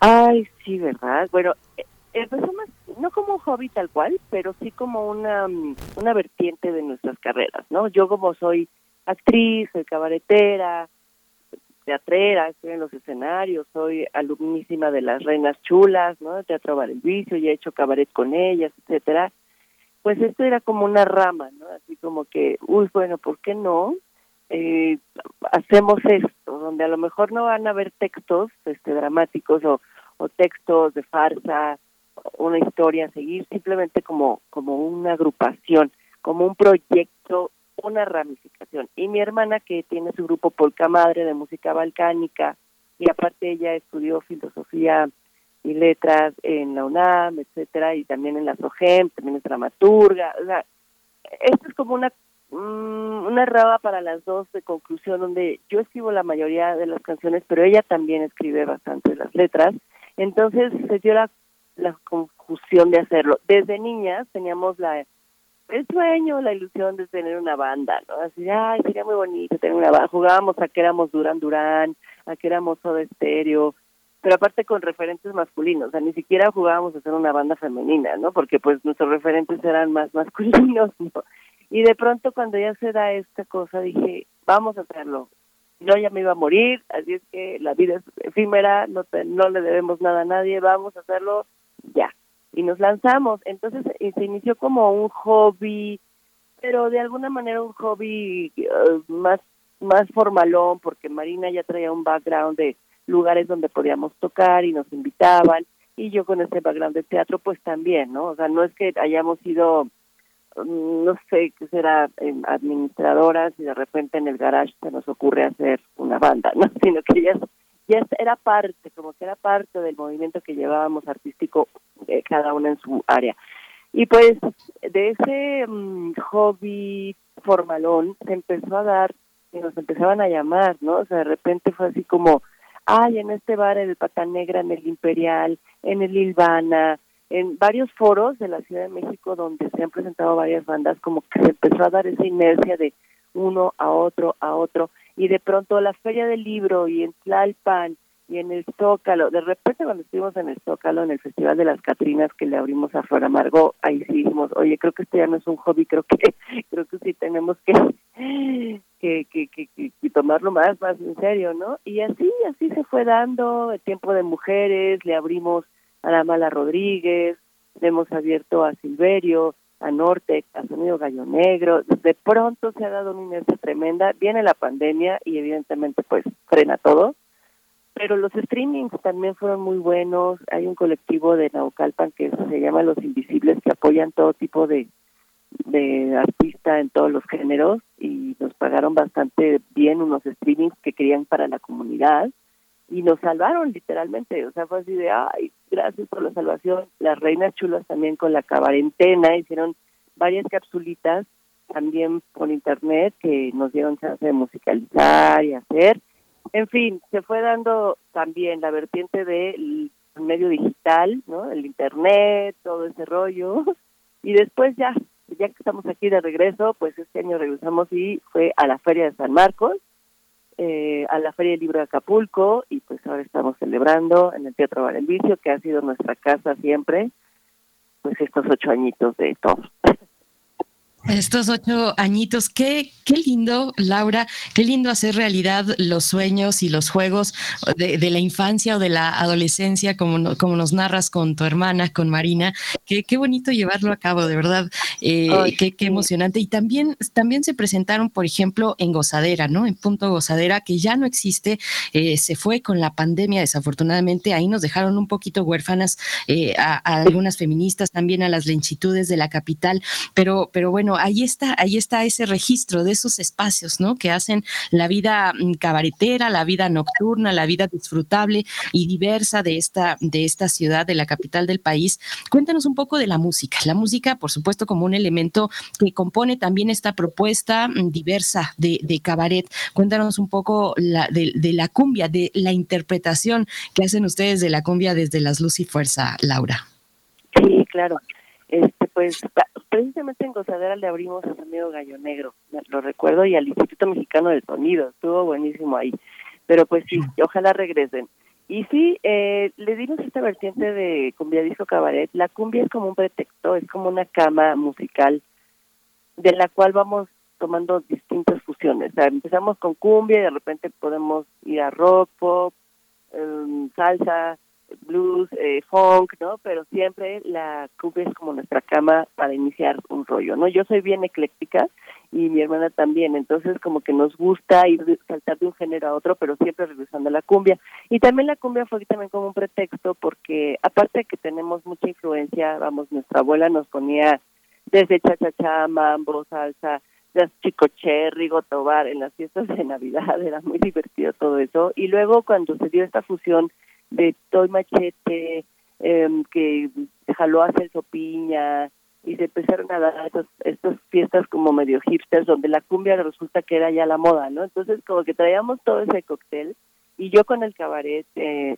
Ay, sí, verdad. Bueno, eh, empezó más, no como un hobby tal cual, pero sí como una, mm, una vertiente de nuestras carreras, ¿no? Yo como soy actriz, soy cabaretera, teatrera, estoy en los escenarios, soy alumnísima de las Reinas Chulas, ¿no? De Teatro Bar el Vicio, y he hecho cabaret con ellas, etcétera. Pues esto era como una rama, ¿no? Así como que, uy, bueno, ¿por qué no? Eh, hacemos esto, donde a lo mejor no van a haber textos este, dramáticos o, o textos de farsa, una historia a seguir, simplemente como, como una agrupación, como un proyecto una ramificación. Y mi hermana, que tiene su grupo Polka Madre de música balcánica, y aparte ella estudió filosofía y letras en la UNAM, etcétera, y también en la SOGEM, también es dramaturga. O sea, esto es como una mm, una raba para las dos de conclusión, donde yo escribo la mayoría de las canciones, pero ella también escribe bastante las letras. Entonces se dio la, la confusión de hacerlo. Desde niñas teníamos la el sueño, la ilusión de tener una banda, ¿no? Así, ay, sería muy bonito tener una banda. Jugábamos a que éramos Duran Durán, a que éramos Soda Estéreo, pero aparte con referentes masculinos, o sea, ni siquiera jugábamos a ser una banda femenina, ¿no? Porque pues nuestros referentes eran más *laughs* masculinos, ¿no? Y de pronto cuando ya se da esta cosa dije, vamos a hacerlo. Yo ya me iba a morir, así es que la vida es efímera, no, no le debemos nada a nadie, vamos a hacerlo ya y nos lanzamos. Entonces eh, se inició como un hobby, pero de alguna manera un hobby eh, más más formalón porque Marina ya traía un background de lugares donde podíamos tocar y nos invitaban y yo con ese background de teatro pues también, ¿no? O sea, no es que hayamos sido mm, no sé qué será administradoras y de repente en el garage se nos ocurre hacer una banda, ¿no? *laughs* Sino que ya ya era parte, como que era parte del movimiento que llevábamos artístico eh, cada una en su área. Y pues de ese mm, hobby formalón se empezó a dar y nos empezaban a llamar, ¿no? O sea, de repente fue así como, ay, en este bar, el Pata Negra, en el Imperial, en el Ilvana, en varios foros de la Ciudad de México donde se han presentado varias bandas, como que se empezó a dar esa inercia de uno a otro, a otro, y de pronto la Feria del Libro y en Tlalpan y en el Zócalo, de repente cuando estuvimos en el Zócalo, en el Festival de las Catrinas que le abrimos a Flor Amargo, ahí sí dijimos, oye, creo que esto ya no es un hobby, creo que *laughs* creo que sí tenemos que que, que, que, que tomarlo más, más en serio, ¿no? Y así, así se fue dando el tiempo de mujeres, le abrimos a la Mala Rodríguez, le hemos abierto a Silverio, a Norte, a Sonido Gallo Negro, de pronto se ha dado una inercia tremenda, viene la pandemia y evidentemente pues frena todo, pero los streamings también fueron muy buenos, hay un colectivo de Naucalpan que se llama Los Invisibles que apoyan todo tipo de, de artista en todos los géneros y nos pagaron bastante bien unos streamings que querían para la comunidad y nos salvaron literalmente, o sea, fue así de, ay, gracias por la salvación. Las Reinas Chulas también con la cabarentena hicieron varias capsulitas también por internet que nos dieron chance de musicalizar y hacer. En fin, se fue dando también la vertiente del medio digital, ¿no? El internet, todo ese rollo. Y después ya, ya que estamos aquí de regreso, pues este año regresamos y fue a la Feria de San Marcos, eh, a la Feria del Libro de Acapulco y pues ahora estamos celebrando en el Teatro Bar Vicio, que ha sido nuestra casa siempre, pues estos ocho añitos de todo. Estos ocho añitos, qué, qué lindo, Laura, qué lindo hacer realidad los sueños y los juegos de, la infancia o de la adolescencia, como, como nos narras con tu hermana, con Marina. Qué, qué bonito llevarlo a cabo, de verdad, eh, qué, qué, emocionante. Y también, también se presentaron, por ejemplo, en Gozadera, ¿no? En Punto Gozadera, que ya no existe, eh, se fue con la pandemia, desafortunadamente. Ahí nos dejaron un poquito huérfanas eh, a, a algunas feministas, también a las lenchitudes de la capital, pero, pero bueno, ahí está, ahí está ese registro de esos espacios, ¿no? Que hacen la vida mm, cabaretera, la vida nocturna, la vida disfrutable y diversa de esta, de esta ciudad, de la capital del país. Cuéntanos un poco de la música. La música, por supuesto, como un elemento que compone también esta propuesta mm, diversa de, cabaret. Cuéntanos un poco de, de la cumbia, de la interpretación que hacen ustedes de la cumbia desde las luz y fuerza, Laura. Sí, claro. Este, pues precisamente en Gozadera le abrimos a amigo Gallo Negro, lo recuerdo, y al Instituto Mexicano del Sonido, estuvo buenísimo ahí. Pero pues sí, ojalá regresen. Y sí, eh, le dimos esta vertiente de cumbia disco cabaret. La cumbia es como un pretexto, es como una cama musical de la cual vamos tomando distintas fusiones. O sea, empezamos con cumbia y de repente podemos ir a rock, pop, em, salsa, blues, eh, funk, ¿no? Pero siempre la cumbia es como nuestra cama para iniciar un rollo, ¿no? Yo soy bien ecléctica y mi hermana también, entonces como que nos gusta ir saltar de un género a otro, pero siempre regresando a la cumbia. Y también la cumbia fue también como un pretexto porque aparte de que tenemos mucha influencia, vamos, nuestra abuela nos ponía desde cha-cha-cha, mambo, salsa, las chicoche, rigo, tobar, en las fiestas de Navidad, *laughs* era muy divertido todo eso. Y luego cuando se dio esta fusión de Toy Machete, eh, que jaló a Celso Piña, y se empezaron a dar estos, estas fiestas como medio hipsters, donde la cumbia resulta que era ya la moda, ¿no? Entonces, como que traíamos todo ese cóctel, y yo con el cabaret, eh,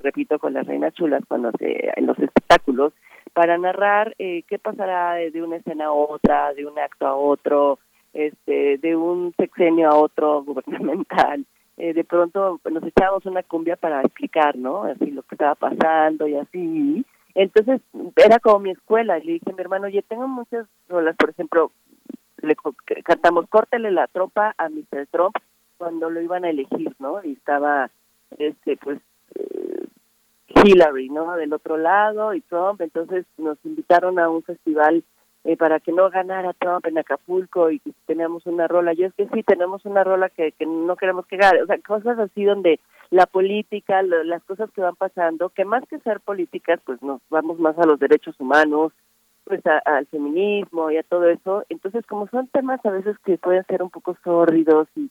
repito, con las reinas chulas, cuando se, en los espectáculos, para narrar eh, qué pasará de una escena a otra, de un acto a otro, este, de un sexenio a otro *laughs* gubernamental, eh, de pronto pues, nos echábamos una cumbia para explicar, ¿no? Así lo que estaba pasando y así. Entonces era como mi escuela. Y le dije a mi hermano, oye, tengo muchas rolas, por ejemplo, le cantamos Córtele la tropa a Mr. Trump cuando lo iban a elegir, ¿no? Y estaba, este, pues, eh, Hillary, ¿no? Del otro lado y Trump. Entonces nos invitaron a un festival eh, para que no ganara Trump en Acapulco y teníamos una rola. Yo es que sí, tenemos una rola que, no queremos que gane. O sea, cosas así donde la política, las cosas que van pasando, que más que ser políticas, pues nos vamos más a los derechos humanos, pues al feminismo y a todo eso. Entonces, como son temas a veces que pueden ser un poco sórdidos y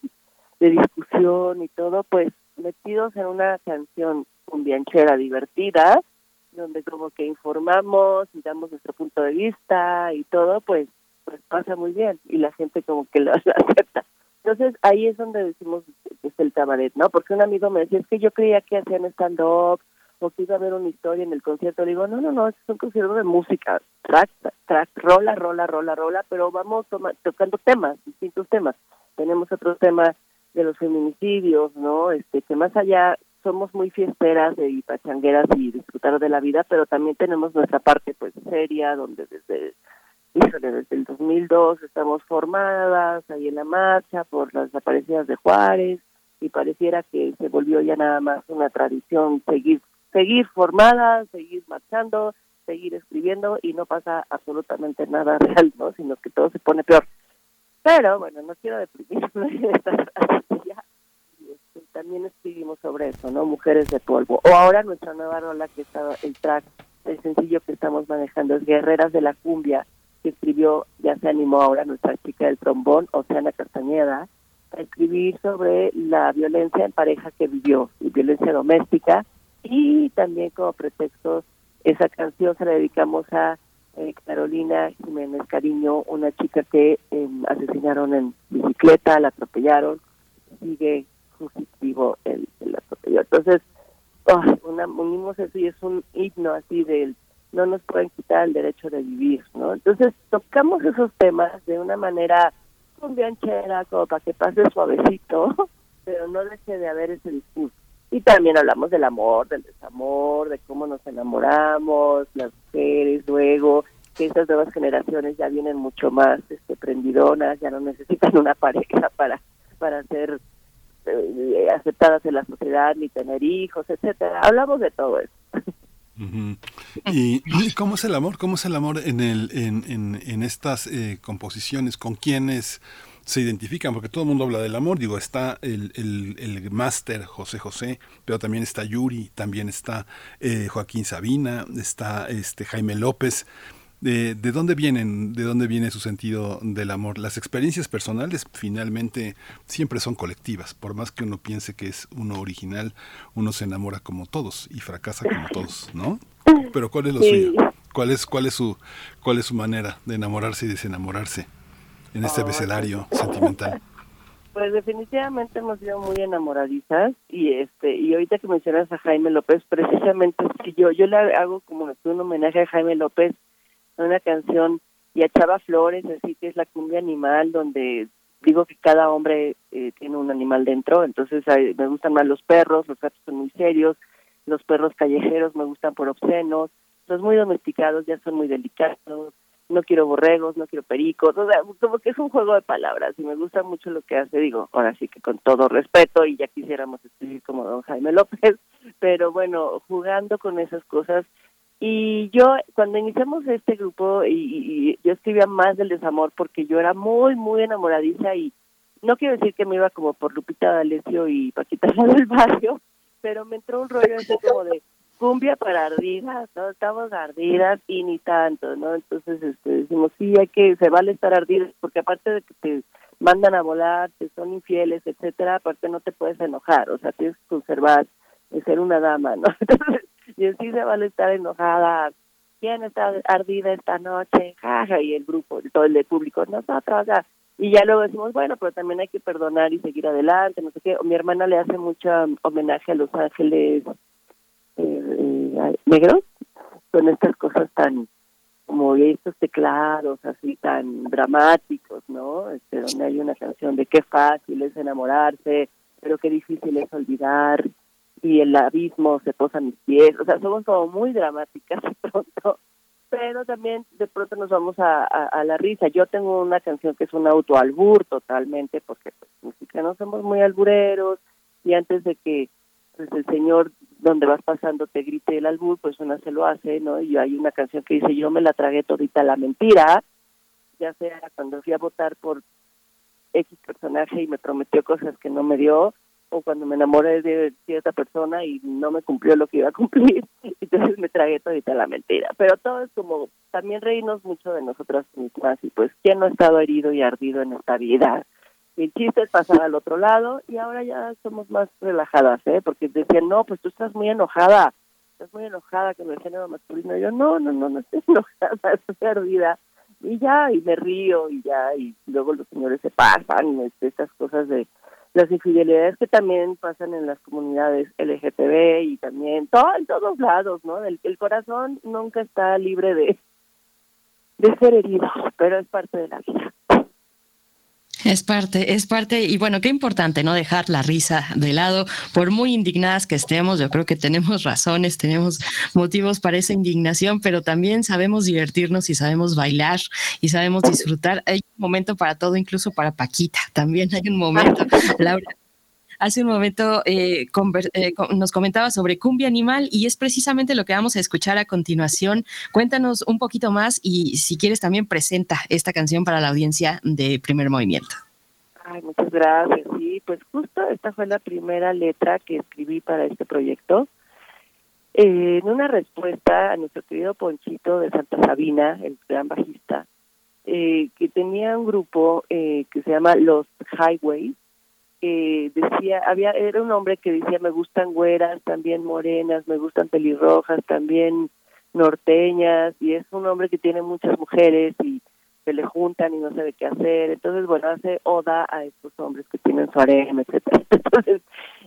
de discusión y todo, pues metidos en una canción cumbianchera divertida, donde como que informamos y damos nuestro punto de vista y todo, pues pues pasa muy bien y la gente como que *laughs* lo, acepta. Entonces ahí es donde decimos que es el cabaret, ¿no? Porque un amigo me decía, es que yo creía que hacían stand-up o que iba a haber una historia en el concierto. Le digo, no, no, no, es un concierto de música, track, track, rola, rola, rola, rola, pero vamos tocando temas, distintos temas. Tenemos otro tema de los feminicidios, ¿no? Este, que más allá somos muy fiesteras y pachangueras y disfrutar de la vida, pero también tenemos nuestra parte pues seria, donde desde desde el 2002 estamos formadas ahí en la marcha por las desaparecidas de Juárez y pareciera que se volvió ya nada más una tradición seguir seguir formadas, seguir marchando, seguir escribiendo y no pasa absolutamente nada *laughs* real, ¿no? Sino que todo se pone peor. Pero bueno, no quiero deprimirme ya. *laughs* También escribimos sobre eso, ¿no? Mujeres de polvo. O ahora nuestra nueva rola que está el track, el sencillo que estamos manejando es Guerreras de la Cumbia, que escribió, ya se animó ahora nuestra chica del trombón, Oceana Castañeda, a escribir sobre la violencia en pareja que vivió, y violencia doméstica, y también como pretexto esa canción se la dedicamos a eh, Carolina Jiménez Cariño, una chica que em, asesinaron en bicicleta, la atropellaron, sigue fugitivo el, el atropello. Entonces, oh, una, unimos eso y es un himno así del no nos pueden quitar el derecho de vivir, ¿no? Entonces tocamos esos temas de una manera cumbianchera, como para que pase suavecito, *laughs* pero no deje de haber ese discurso. Y también hablamos del amor, del desamor, de cómo nos enamoramos, las mujeres, luego que estas nuevas generaciones ya vienen mucho más este, prendidonas, ya no necesitan una pareja para para ser eh, aceptadas en la sociedad ni tener hijos, etcétera. Hablamos de todo eso. y, cómo es el amor? ¿Cómo es el amor en, el, en, en, estas eh, composiciones? ¿Con quiénes se identifican? Porque todo el mundo habla del amor. Digo, está el, el, el máster José José, pero también está Yuri, también está eh, Joaquín Sabina, está este Jaime López. De, ¿De, dónde vienen, de dónde viene su sentido del amor? Las experiencias personales finalmente siempre son colectivas, por más que uno piense que es uno original, uno se enamora como todos y fracasa como todos, ¿no? Pero ¿cuál es lo suyo? ¿Cuál es, cuál es su, cuál es su manera de enamorarse y desenamorarse en este abecedario sentimental? *laughs* Pues definitivamente hemos sido muy enamoradizas y este y ahorita que mencionas a Jaime López, precisamente si yo yo le hago como un homenaje a Jaime López una canción y a Chava Flores, así que es la cumbia animal, donde digo que cada hombre eh, tiene un animal dentro, entonces me gustan más los perros, los gatos son muy serios, los perros callejeros me gustan por obscenos, los muy domesticados ya son muy delicados, no quiero borregos, no quiero pericos, o sea, como que es un juego de palabras y me gusta mucho lo que hace, digo, ahora sí que con todo respeto y ya quisiéramos escribir como don Jaime López, *laughs* pero bueno, jugando con esas cosas y yo, cuando iniciamos este grupo, y, yo escribía más del desamor porque yo era muy, muy enamoradiza y no quiero decir que me iba como por Lupita D'Alessio y Paquita del barrio, pero me entró un rollo así como de cumbia para ardidas, ¿no? Estamos ardidas y ni tanto, ¿no? Entonces este, decimos, sí, hay que, se vale estar ardidas porque aparte de que te mandan a volar, te son infieles, etcétera, aparte no te puedes enojar, o sea, tienes que conservar, ser una dama, ¿no? *laughs* Entonces, y sí se van a estar enojada. ¿Quién está ardida esta noche? Jaja, y el grupo, todo el público, nosotros. Y ya luego decimos, bueno, pero también hay que perdonar y seguir adelante, no sé qué. mi hermana le hace mucho homenaje a Los Ángeles eh, eh, negros, con estas cosas tan, como estos teclados así tan dramáticos, ¿no? Este, donde hay una canción de qué fácil es enamorarse, pero qué difícil es olvidar, y el abismo se posa a mis pies, o sea, somos como muy dramáticas de pronto, pero también de pronto nos vamos a, a, la risa. Yo tengo una canción que es un autoalbur totalmente, porque pues, no somos muy albureros, y antes de que pues, el señor donde vas pasando te grite el albur, pues una se lo hace, ¿no? Y hay una canción que dice, yo me la tragué todita la mentira, ya sea cuando fui a votar por X personaje y me prometió cosas que no me dio, o cuando me enamoré de cierta persona y no me cumplió lo que iba a cumplir, *laughs* entonces me tragué todita la mentira. Pero todo es como también reírnos mucho de nosotras mismas y pues quién no ha estado herido y ardido en esta vida el chiste es pasar al otro lado y ahora ya somos más relajadas, ¿eh? Porque decían, no, pues tú estás muy enojada, estás muy enojada con el género masculino. Y yo, no, no, no, no estoy *laughs* enojada, estoy perdida. Y ya, y me río y ya, y luego los señores se pasan, este, estas cosas de las infidelidades que también pasan en las comunidades LGTB y también todo, en todos lados, ¿no? El, el corazón nunca está libre de, de ser herido, pero es parte de la vida. Es parte, es parte, y bueno, qué importante, ¿no? Dejar la risa de lado, por muy indignadas que estemos, yo creo que tenemos razones, tenemos motivos para esa indignación, pero también sabemos divertirnos y sabemos bailar y sabemos disfrutar. Hay un momento para todo, incluso para Paquita, también hay un momento. Laura, hace un momento eh, eh, nos comentaba sobre cumbia animal y es precisamente lo que vamos a escuchar a continuación. Cuéntanos un poquito más y si quieres también presenta esta canción para la audiencia de Primer Movimiento. Ay, muchas gracias. Sí, pues justo esta fue la primera letra que escribí para este proyecto. Eh, en una respuesta a nuestro querido Ponchito de Santa Sabina, el gran bajista, que tenía un grupo que se llama Los Highways, que decía, había era un hombre que decía, me gustan güeras, también morenas, me gustan pelirrojas, también norteñas, y es un hombre que tiene muchas mujeres y se le juntan y no sabe qué hacer. Entonces, bueno, hace oda a estos hombres que tienen su harem, etcétera. *laughs* Entonces,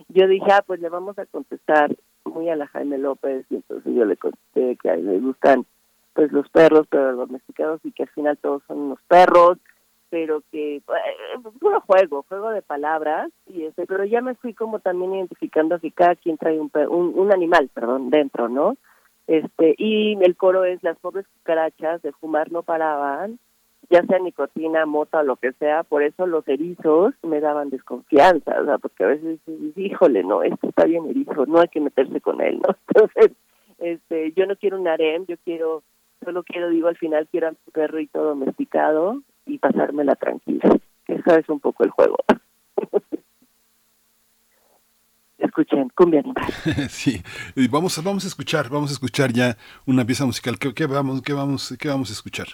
yo dije, ah, pues le vamos a contestar muy a la Jaime López, y entonces yo le contesté que a le gustan pues los perros, pero los domesticados, y que al final todos son unos perros, pero que eh, puro juego, juego de palabras y este, pero ya me fui como también identificando que cada quien trae un, un, un animal, perdón, dentro, ¿no? Este y el coro es las pobres cucarachas de fumar no paraban, ya sea nicotina, mota o lo que sea, por eso los erizos me daban desconfianza, o sea, porque a veces híjole, no, esto está bien erizo, no hay que meterse con él, ¿no? *laughs* Entonces, este, yo no quiero un harem, yo quiero solo quiero, digo, al final quiero a mi perrito domesticado y pasármela tranquila. Eso es un poco el juego. *laughs* Escuchen, cumbia animal. *laughs* sí, vamos, a, vamos a escuchar, vamos a escuchar ya una pieza musical. ¿Qué, qué vamos, qué, vamos, ¿Qué vamos a escuchar?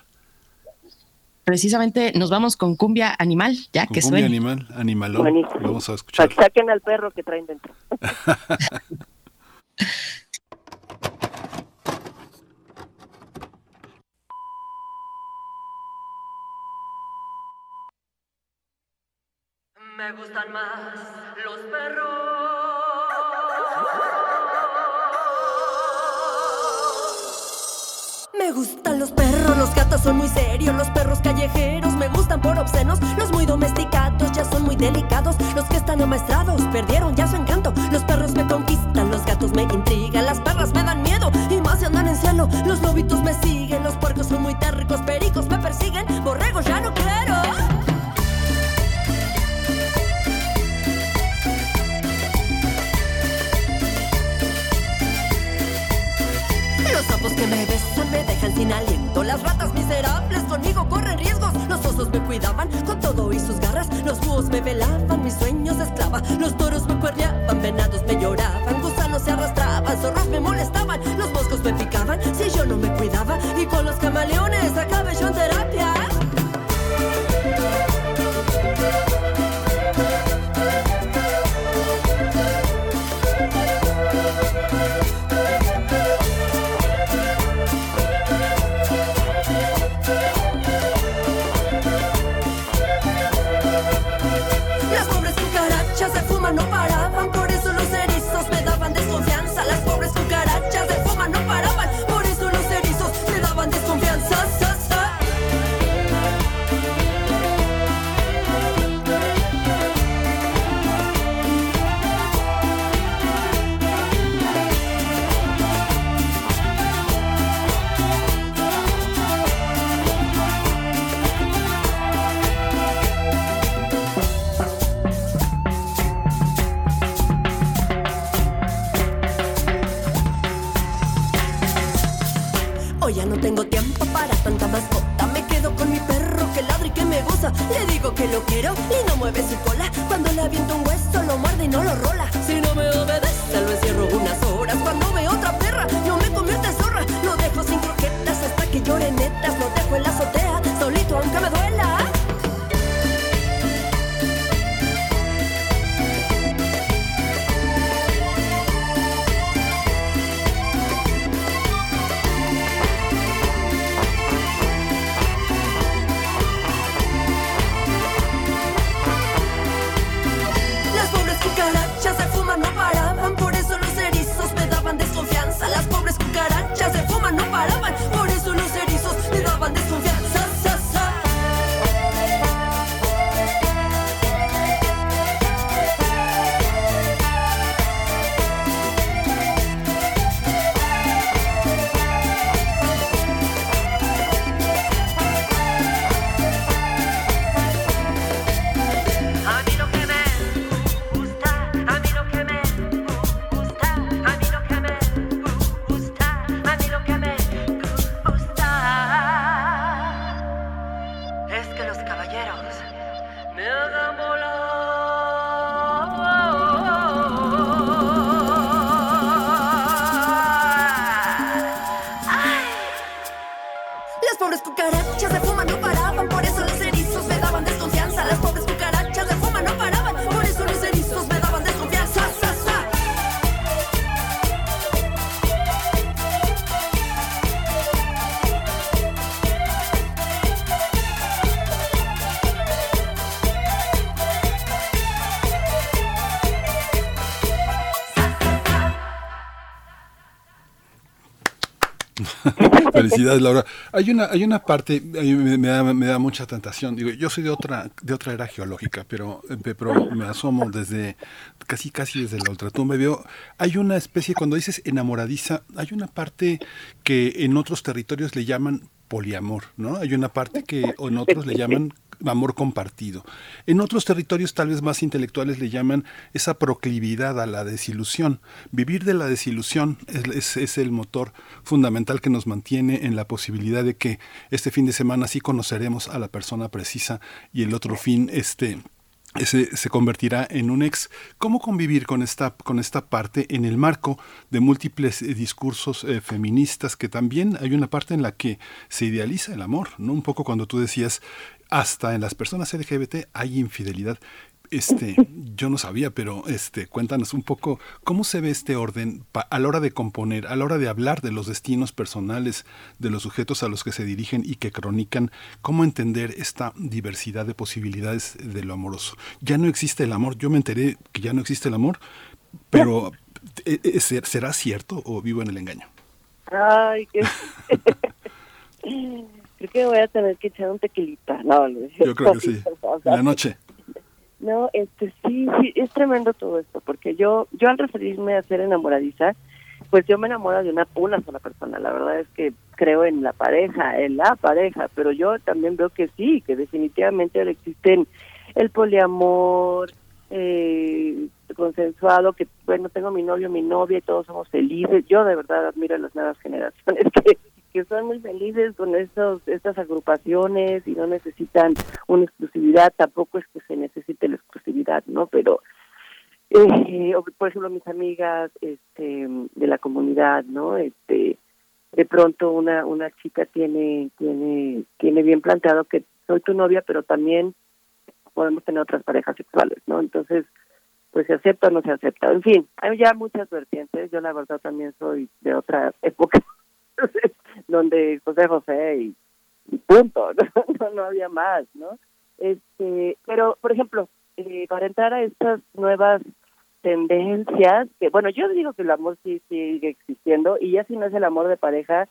Precisamente nos vamos con cumbia animal, ya con que cumbia suena. animal, animalón. Buenísimo. Vamos a escuchar. Saquen al perro que traen dentro. *laughs* Me gustan más los perros. Me gustan los perros, los gatos son muy serios, los perros callejeros me gustan por obscenos, los muy domesticados ya son muy delicados, los que están amaestrados perdieron ya su encanto, los perros me conquistan, los gatos me intrigan, las perras me dan miedo y más si andan en cielo, los lobitos me siguen, los puercos son muy térricos, pericos me persiguen, borregos ya no quiero. Sapos que me besan me dejan sin aliento. Las ratas miserables conmigo corren riesgos. Los osos me cuidaban con todo y sus garras. Los búhos me velaban mis sueños de esclava. Los toros me cuerneaban, venados me lloraban. Gusanos se arrastraban, zorros me molestaban. Los moscos me picaban si yo no me cuidaba. Y con los camaleones acabé yo en Felicidades, Laura. Hay una, hay una parte, me, me da, me da mucha tentación. Digo, yo soy de otra, de otra era geológica, pero, eh, pero me asomo desde casi, casi desde la ultratumba y veo, hay una especie, cuando dices enamoradiza, hay una parte que en otros territorios le llaman poliamor, ¿no? Hay una parte que en otros le llaman amor compartido. En otros territorios tal vez más intelectuales le llaman esa proclividad a la desilusión. Vivir de la desilusión es, es- el motor fundamental que nos mantiene en la posibilidad de que este fin de semana sí conoceremos a la persona precisa y el otro fin este ese se convertirá en un ex. ¿Cómo convivir con esta, con esta parte en el marco de múltiples eh, discursos eh, feministas que también hay una parte en la que se idealiza el amor, ¿no? Un poco cuando tú decías, hasta en las personas LGBT hay infidelidad. Este, yo no sabía, pero este, cuéntanos un poco cómo se ve este orden a la hora de componer, a la hora de hablar de los destinos personales de los sujetos a los que se dirigen y que cronican, cómo entender esta diversidad de posibilidades de lo amoroso. Ya no existe el amor, yo me enteré que ya no existe el amor, pero ¿e- e- ser- ¿será cierto o vivo en el engaño? Ay, qué... *laughs* *laughs* Creo que voy a tener que echar un tequilita. No, no Yo creo que cierto. sí. *laughs* O En sea, la noche. No, este sí, sí, es tremendo todo esto, porque yo, yo al referirme a ser enamoradiza, pues yo me enamoro de una, una sola persona. La verdad es que creo en la pareja, en la pareja, pero yo también veo que sí, que definitivamente existen el poliamor, eh, consensuado, que bueno, tengo mi novio, mi novia y todos somos felices. Yo de verdad admiro a las nuevas generaciones *laughs* que, que son muy felices con estos, estas agrupaciones y no necesitan una exclusividad, tampoco es que se necesite la exclusividad, ¿no? Pero eh, por ejemplo mis amigas este de la comunidad no este de pronto una una chica tiene tiene tiene bien planteado que soy tu novia pero también podemos tener otras parejas sexuales no entonces pues se acepta o no se acepta en fin hay ya muchas vertientes. Yo la verdad también soy de otra época *laughs* donde José José y, punto *laughs* no había más no este pero por ejemplo eh, para entrar a estas nuevas tendencias, que bueno, yo digo que el amor sí sigue existiendo y ya si no es el amor de pareja,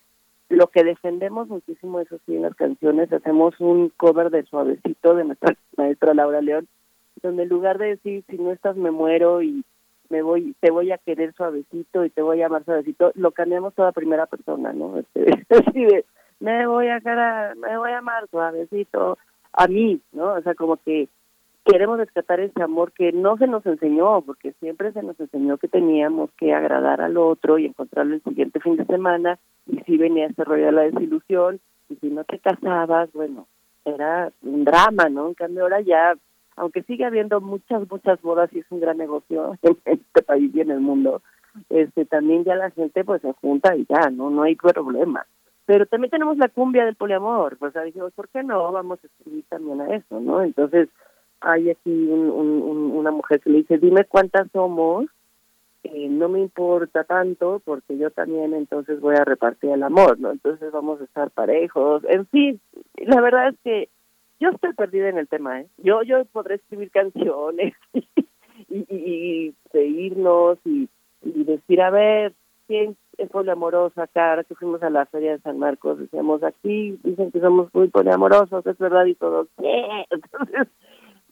lo que defendemos muchísimo, eso sí, en las canciones, hacemos un cover de Suavecito de nuestra *laughs* maestra Laura León, donde en lugar de decir si no estás me muero y me voy, te voy a querer suavecito y te voy a amar suavecito, lo cambiamos toda primera persona, ¿no? *laughs* Este, así de, me voy a querer, me voy a amar suavecito a mí, ¿no? O sea, como que queremos rescatar ese amor que no se nos enseñó, porque siempre se nos enseñó que teníamos que agradar al otro y encontrarlo el siguiente fin de semana, y si venía ese rollo de la desilusión, y si no te casabas, bueno, era un drama, ¿no? En cambio ahora ya, aunque sigue habiendo muchas, muchas bodas y es un gran negocio *laughs* en este país y en el mundo, este también ya la gente pues se junta y ya, ¿no? No hay problema. Pero también tenemos la cumbia del poliamor, pues ahí dijimos, ¿por qué no? Vamos a escribir también a eso, ¿no? Entonces, hay aquí un- un- un- una mujer que le dice, dime cuántas somos, eh, no me importa tanto porque yo también entonces voy a repartir el amor, ¿no? Entonces vamos a estar parejos, en fin, la verdad es que yo estoy perdida en el tema, ¿eh? Yo, yo podré escribir canciones *laughs* y, y, y seguirnos y, decir, a ver, ¿quién es poliamoroso acá? Ahora que fuimos a la feria de San Marcos, decíamos, aquí dicen que somos muy poliamorosos, es verdad y todo, ¿qué? *laughs* Entonces,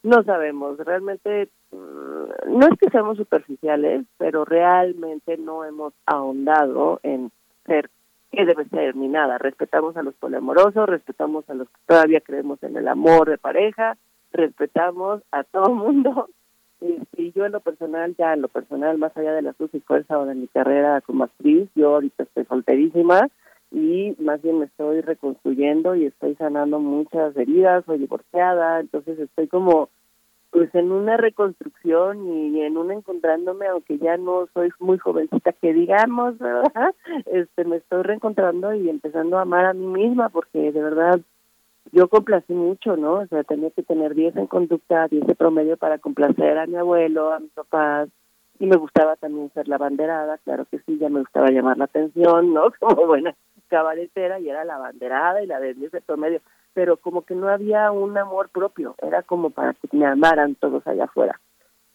no sabemos, realmente mm, no es que seamos superficiales, pero realmente no hemos ahondado en ser qué debe ser ni nada. Respetamos a los poliamorosos, respetamos a los que todavía creemos en el amor de pareja, respetamos a todo mundo. Y, y yo en lo personal, ya en lo personal, más allá de la luz y fuerza o de mi carrera como actriz, yo ahorita estoy solterísima y más bien me estoy reconstruyendo y estoy sanando muchas heridas, soy divorciada, entonces estoy como pues en una reconstrucción y en un encontrándome, aunque ya no soy muy jovencita que digamos, ¿verdad? *laughs* este me estoy reencontrando y empezando a amar a mí misma porque de verdad yo complací mucho, ¿no? O sea, tenía que tener 10 en conducta, 10 de promedio para complacer a mi abuelo, a mis papás, y me gustaba también ser la banderada, claro que sí, ya me gustaba llamar la atención, ¿no? *laughs* Como buena cabaretera y era la banderada y la de 10 de promedio pero como que no había un amor propio, era como para que me amaran todos allá afuera.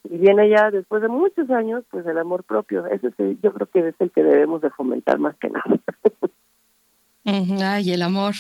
Y viene ya después de muchos años, pues el amor propio, ese es yo creo que es el que debemos de fomentar más que nada. Ay, el amor,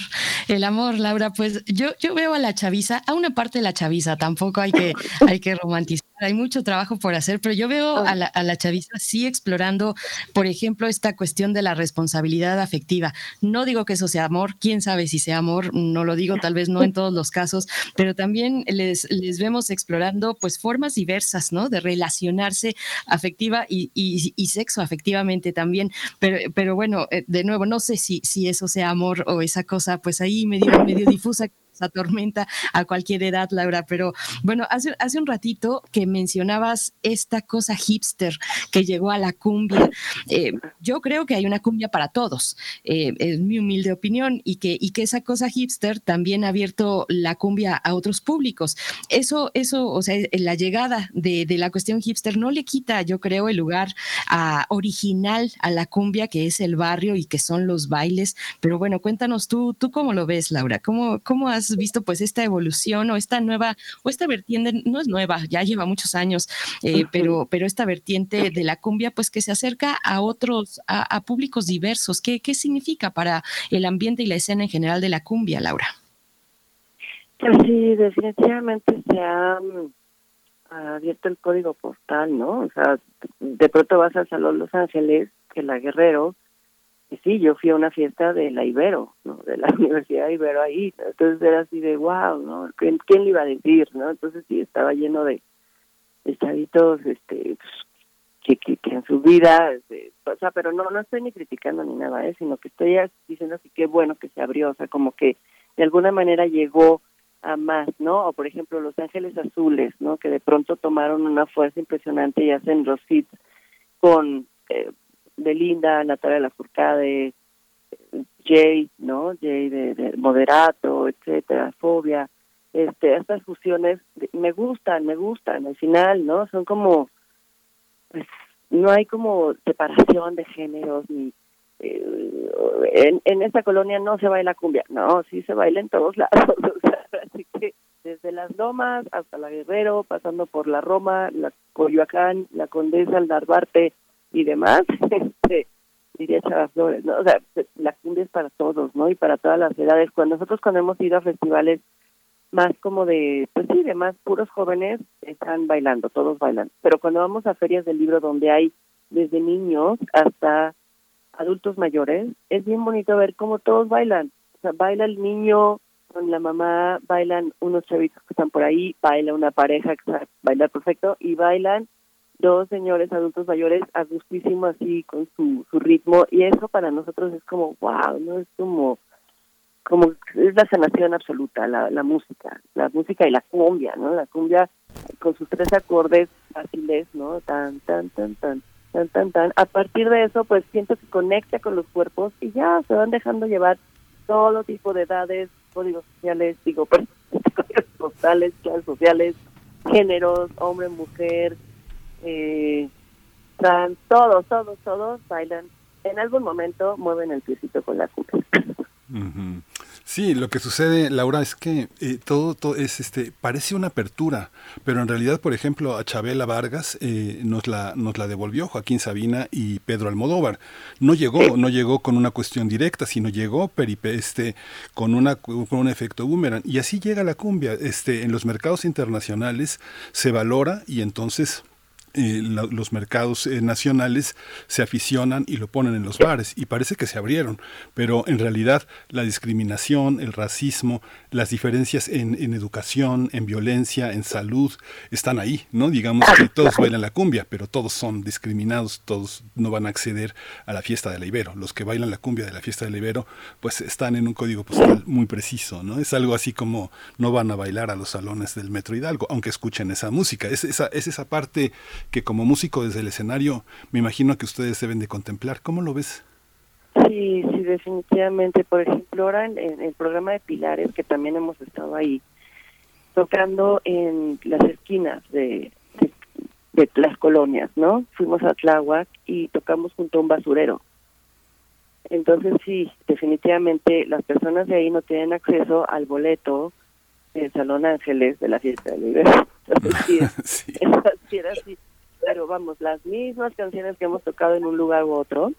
el amor, Laura. Pues yo, yo veo a la chaviza, a una parte de la chaviza, tampoco hay que, *laughs* hay que romantizar hay mucho trabajo por hacer, pero yo veo a la, a la chaviza sí explorando, por ejemplo, esta cuestión de la responsabilidad afectiva. No digo que eso sea amor, quién sabe si sea amor, no lo digo, tal vez no en todos los casos, pero también les, les vemos explorando pues formas diversas, ¿no? De relacionarse afectiva y, y, sexo afectivamente también. Pero, pero bueno, eh, de nuevo, no sé si, si eso sea amor o esa cosa, pues ahí medio, medio difusa *laughs* tormenta a cualquier edad, Laura. Pero bueno, hace, hace un ratito que mencionabas esta cosa hipster que llegó a la cumbia. Eh, yo creo que hay una cumbia para todos, eh, es mi humilde opinión, y que, y que esa cosa hipster también ha abierto la cumbia a otros públicos. Eso, eso, o sea, la llegada de, de la cuestión hipster no le quita, yo creo, el lugar a, original a la cumbia, que es el barrio y que son los bailes. Pero bueno, cuéntanos tú, tú cómo lo ves, Laura, cómo, cómo has visto pues esta evolución o esta nueva, o esta vertiente, no es nueva, ya lleva muchos años, eh, pero, pero esta vertiente de la cumbia pues que se acerca a otros, a, públicos diversos. ¿Qué, ¿Qué significa para el ambiente y la escena en general de la cumbia, Laura? Pues sí, definitivamente se ha mm, abierto el código postal, ¿no? O sea, de pronto vas al Salón Los Ángeles, que la Guerrero, y sí, yo fui a una fiesta de la Ibero, ¿no? De la *laughs* Universidad de Ibero ahí. Entonces era así de, wow, ¿no? ¿Quién, le iba a decir, no? Entonces sí, estaba lleno de, de este, pues, que, que, que, en su vida, este, o sea, pero no, no estoy ni criticando ni nada, ¿eh? Sino que estoy diciendo así que bueno que se abrió, o sea, como que de alguna manera llegó a más, ¿no? O por ejemplo Los Ángeles Azules, ¿no? Que de pronto tomaron una fuerza impresionante y hacen los hits con eh, Belinda, Natalia Lafourcade, Jay, ¿no? Jay de, Moderato, etcétera, Fobia, este, estas fusiones me gustan, me gustan, al final, ¿no? Son como, pues, no hay como separación de géneros ni eh, en, en esta colonia no se baila cumbia, no, sí se baila en todos lados, *laughs* así que desde las Lomas hasta la Guerrero, pasando por la Roma, la Coyoacán, la Condesa, el Narvarte, y demás, *laughs* este, diría Chava ¿no? O sea, la cumbia es para todos, ¿no? Y para todas las edades. Cuando nosotros cuando hemos ido a festivales más como de, pues sí, de más puros jóvenes, están bailando, todos bailan. Pero cuando vamos a ferias del libro donde hay desde niños hasta adultos mayores, es bien bonito ver cómo todos bailan. O sea, baila el niño con la mamá, bailan unos chavitos que están por ahí, baila una pareja que sabe bailar perfecto y bailan dos señores adultos mayores a gustísimo así con su, su ritmo y eso para nosotros es como wow, no es como como es la sanación absoluta la, la música, la música y la cumbia, ¿no? La cumbia con sus tres acordes fáciles, ¿no? Tan tan tan tan tan tan tan. A partir de eso pues siento que conecta con los cuerpos y ya se van dejando llevar todo tipo de edades, códigos sociales, digo, *laughs* códigos postales, clases sociales, géneros, hombre, mujer, eh, todos, todos, todos bailan. En algún momento mueven el piecito con la cumbia. Sí, lo que sucede, Laura, es que eh, todo, todo, es este parece una apertura, pero en realidad, por ejemplo, a Chabela Vargas eh, nos la nos la devolvió Joaquín Sabina y Pedro Almodóvar. No llegó, no llegó con una cuestión directa, sino llegó peripe, este con una con un efecto boomerang y así llega la cumbia. Este en los mercados internacionales se valora y entonces eh, los mercados eh, nacionales se aficionan y lo ponen en los bares y parece que se abrieron, pero en realidad la discriminación, el racismo, las diferencias en, en educación, en violencia, en salud, están ahí, ¿no? Digamos que todos bailan la cumbia, pero todos son discriminados, todos no van a acceder a la fiesta del Ibero. Los que bailan la cumbia de la fiesta del Ibero, pues están en un código postal muy preciso, ¿no? Es algo así como no van a bailar a los salones del Metro Hidalgo, aunque escuchen esa música. Es esa, es esa parte que como músico desde el escenario me imagino que ustedes deben de contemplar. ¿Cómo lo ves? Sí, sí, definitivamente. Por ejemplo, ahora en, el programa de Pilares, que también hemos estado ahí, tocando en las esquinas de, de, las colonias, ¿no? Fuimos a Tláhuac y tocamos junto a un basurero. Entonces, sí, definitivamente las personas de ahí no tienen acceso al boleto del Salón Ángeles de la fiesta de Libertad. *laughs* sí, *laughs* sí. Pero vamos, las mismas canciones que hemos tocado en un lugar u otro,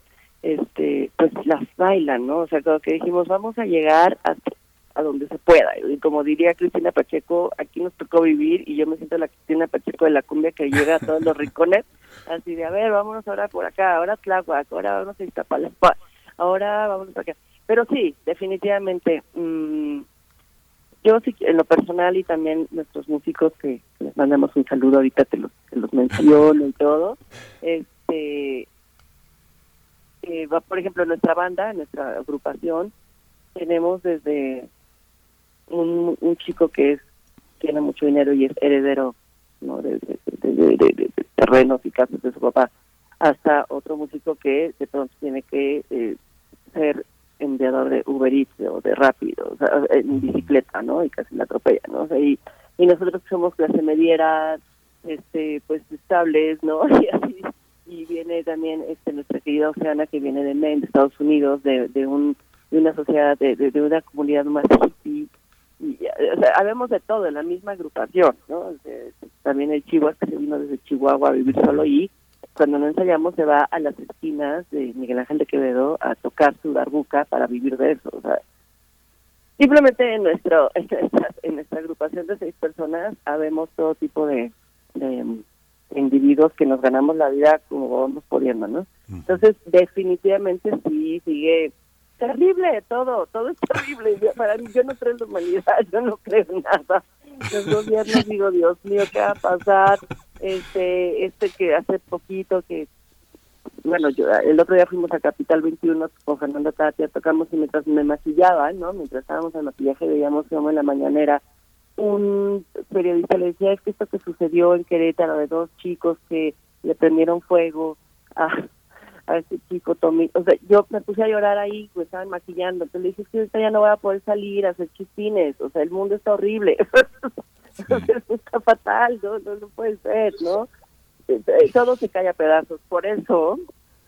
este pues las bailan, ¿no? O sea, como que dijimos, vamos a llegar hasta a donde se pueda. Y como diría Cristina Pacheco, aquí nos tocó vivir y yo me siento la Cristina Pacheco de la cumbia que llega a todos los rincones, así de, a ver, vámonos ahora por acá, ahora Tláhuac, ahora vamos a Iztapalapa, ahora vamos para acá. Pero sí, definitivamente, mmm, yo sí, en lo personal y también nuestros músicos que les mandamos un saludo ahorita te los, te los menciono y todo, este eh, por ejemplo, nuestra banda, nuestra agrupación, tenemos desde un, un chico que es tiene mucho dinero y es heredero ¿no? de, terrenos y casas de su papá, hasta otro músico que de pronto tiene que eh, ser enviador de Uber Eats o de Rápido, o sea, en bicicleta, ¿no? Y casi la atropella, ¿no? y, y nosotros somos clase mediera, este, pues estables, ¿no? *laughs* Y así y viene también este nuestra querida Oceana que viene de Maine, de Estados Unidos, de, de un de una sociedad, de, de, una comunidad más hippie, y, o sea, habemos de todo en la misma agrupación, ¿no? también el Chihuahua que se vino desde Chihuahua a vivir solo y cuando no ensayamos se va a las esquinas de Miguel Ángel de Quevedo a tocar su darbuca para vivir de eso, o sea, simplemente en nuestro *laughs* en nuestra, en nuestra agrupación de seis personas habemos todo tipo de, de individuos que nos ganamos la vida como vamos pudiendo, ¿no? Entonces, definitivamente sí sigue terrible todo, todo es terrible. Para mí, yo no creo en la humanidad, *laughs* yo no creo en nada. Los gobiernos, digo, Dios mío, ¿qué va a pasar? Este, este que hace poquito que, bueno, yo el otro día fuimos a Capital 21 con Fernando Tatia, tocamos y mientras me maquillaban, ¿no? Mientras estábamos en maquillaje veíamos como en la mañanera un periodista le decía, es que esto que sucedió en Querétaro de dos chicos que le prendieron fuego a, a ese chico Tommy, o sea, yo me puse a llorar ahí, pues estaban maquillando, entonces le dije, es que ahorita ya no voy a poder salir a hacer chispines, o sea, el mundo está horrible, *laughs* *laughs* está fatal, no, no, no puede ser, ¿no? Todo se cae a pedazos, por eso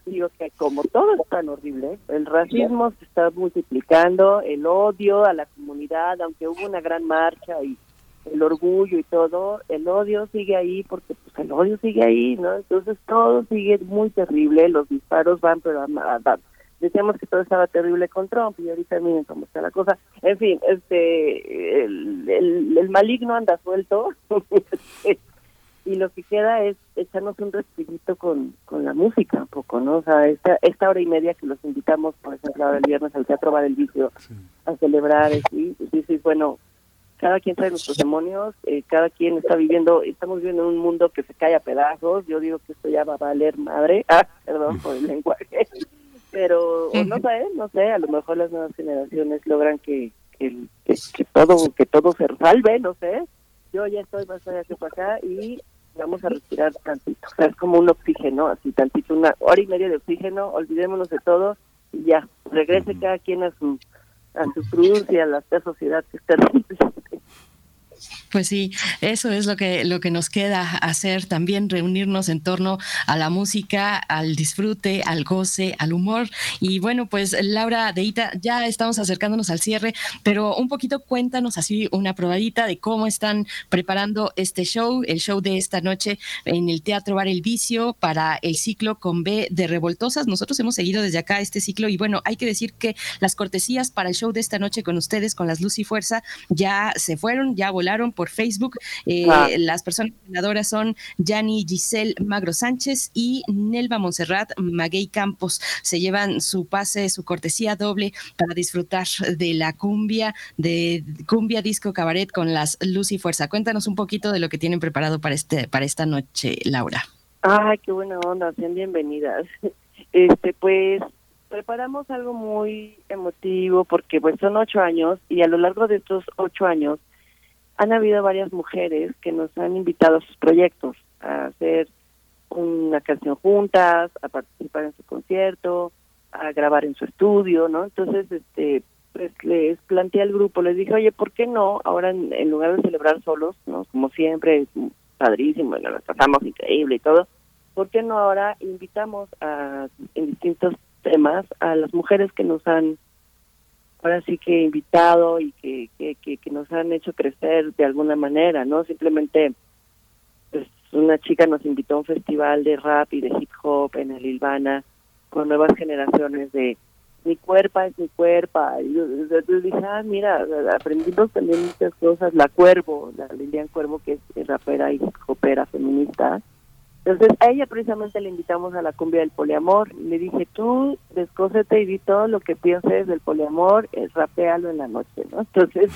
digo que como todo es tan horrible, el racismo se está multiplicando, el odio a la comunidad, aunque hubo una gran marcha y el orgullo y todo, el odio sigue ahí porque pues el odio sigue ahí, ¿no? Entonces todo sigue muy terrible, los disparos van, pero a, decíamos que todo estaba terrible con Trump y ahorita miren cómo está la cosa. En fin, este el, el, el maligno anda suelto *laughs* y lo que queda es echarnos un respirito con, con la música un poco, ¿no? O sea, esta, esta hora y media que los invitamos, por ejemplo, ahora el viernes al Teatro Bar del Vicio a celebrar, sí, sí, sí, bueno, cada quien trae nuestros demonios, eh, cada quien está viviendo, estamos viviendo en un mundo que se cae a pedazos, yo digo que esto ya va a valer madre, *laughs* ah, perdón por el lenguaje, pero no sé, no sé, a lo mejor las nuevas generaciones logran que, que, que, todo que todo se salve, no sé, yo ya estoy más allá que para acá y vamos a respirar tantito. O sea, es como un oxígeno, así tantito, una hora y media de oxígeno, olvidémonos de todo y ya, regrese cada quien a su a su cruz y a la sociedad que está pues sí, eso es lo que, lo que nos queda hacer también, reunirnos en torno a la música, al disfrute, al goce, al humor. Y bueno, pues Laura Deita, ya estamos acercándonos al cierre, pero un poquito cuéntanos así una probadita de cómo están preparando este show, el show de esta noche en el Teatro Bar El Vicio para el ciclo con B de Revoltosas. Nosotros hemos seguido desde acá este ciclo y bueno, hay que decir que las cortesías para el show de esta noche con ustedes, con las Luz y Fuerza, ya se fueron, ya volaron por Facebook. Eh, Ah. Las personas ganadoras son Yani Giselle Magro Sánchez y Nelva Monserrat Maguey Campos. Se llevan su pase, su cortesía doble para disfrutar de la cumbia, de cumbia disco cabaret con las Luz y Fuerza. Cuéntanos un poquito de lo que tienen preparado para este para esta noche, Laura. Ay, qué buena onda, sean bienvenidas. *laughs* Este, pues preparamos algo muy emotivo porque pues son ocho años y a lo largo de estos ocho años han habido varias mujeres que nos han invitado a sus proyectos, a hacer una canción juntas, a participar en su concierto, a grabar en su estudio, ¿no? Entonces, este, pues les planteé al grupo, les dije, oye, ¿por qué no? Ahora en, en lugar de celebrar solos, ¿no? Como siempre, padrísimo, y nos pasamos increíble y todo, ¿por qué no ahora invitamos a, en distintos temas a las mujeres que nos han ahora sí que invitado y que, que, que, que nos han hecho crecer de alguna manera, ¿no? Simplemente, pues una chica nos invitó a un festival de rap y de hip hop en el Ilvana con nuevas generaciones de mi cuerpo es mi cuerpo. Y yo, dije, ah, mira, aprendimos también muchas cosas. La Cuervo, la Lilian Cuervo, que es rapera y hip hopera feminista. Entonces, a ella precisamente le invitamos a la cumbia del poliamor. Le dije, tú descósete y di todo lo que pienses del poliamor, eh, rapéalo en la noche, ¿no? Entonces,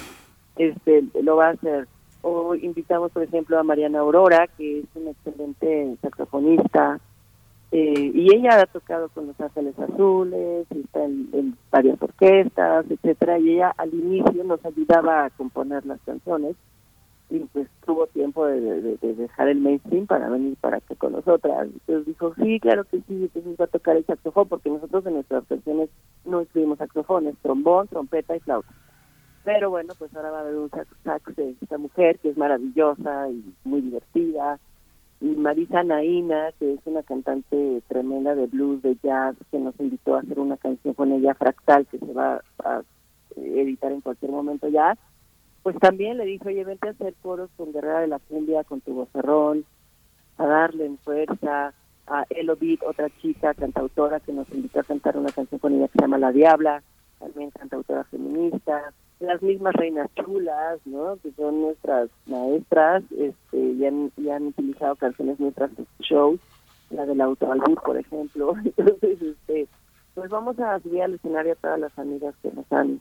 este lo va a hacer. O invitamos, por ejemplo, a Mariana Aurora, que es una excelente saxofonista, eh, y ella ha tocado con Los Ángeles Azules, está en, en varias orquestas, etcétera, y ella al inicio nos ayudaba a componer las canciones, y pues tuvo tiempo de, de- de dejar el mainstream para venir para acá con nosotras. Entonces dijo, sí, claro que sí, entonces va a tocar el saxofón, porque nosotros en nuestras canciones no escribimos saxofones, trombón, trompeta y flauta. Pero bueno, pues ahora va a haber un sax, sax de esta mujer que es maravillosa y muy divertida. Y Marisa Naina, que es una cantante tremenda de blues, de jazz, que nos invitó a hacer una canción con ella, Fractal, que se va a eh, editar en cualquier momento ya. Pues también le dijo, oye, vente a hacer coros con Guerrera de la Cumbia, con tu vocerrón, a darle en fuerza, a Elo Beat, otra chica cantautora que nos invitó a cantar una canción con ella que se llama La Diabla, también cantautora feminista, las mismas reinas chulas, ¿no? Que son nuestras maestras, este, y han, han utilizado canciones nuestras shows, la del autoalbur, por ejemplo. *laughs* Entonces, este, pues vamos a subir al escenario a todas las amigas que nos han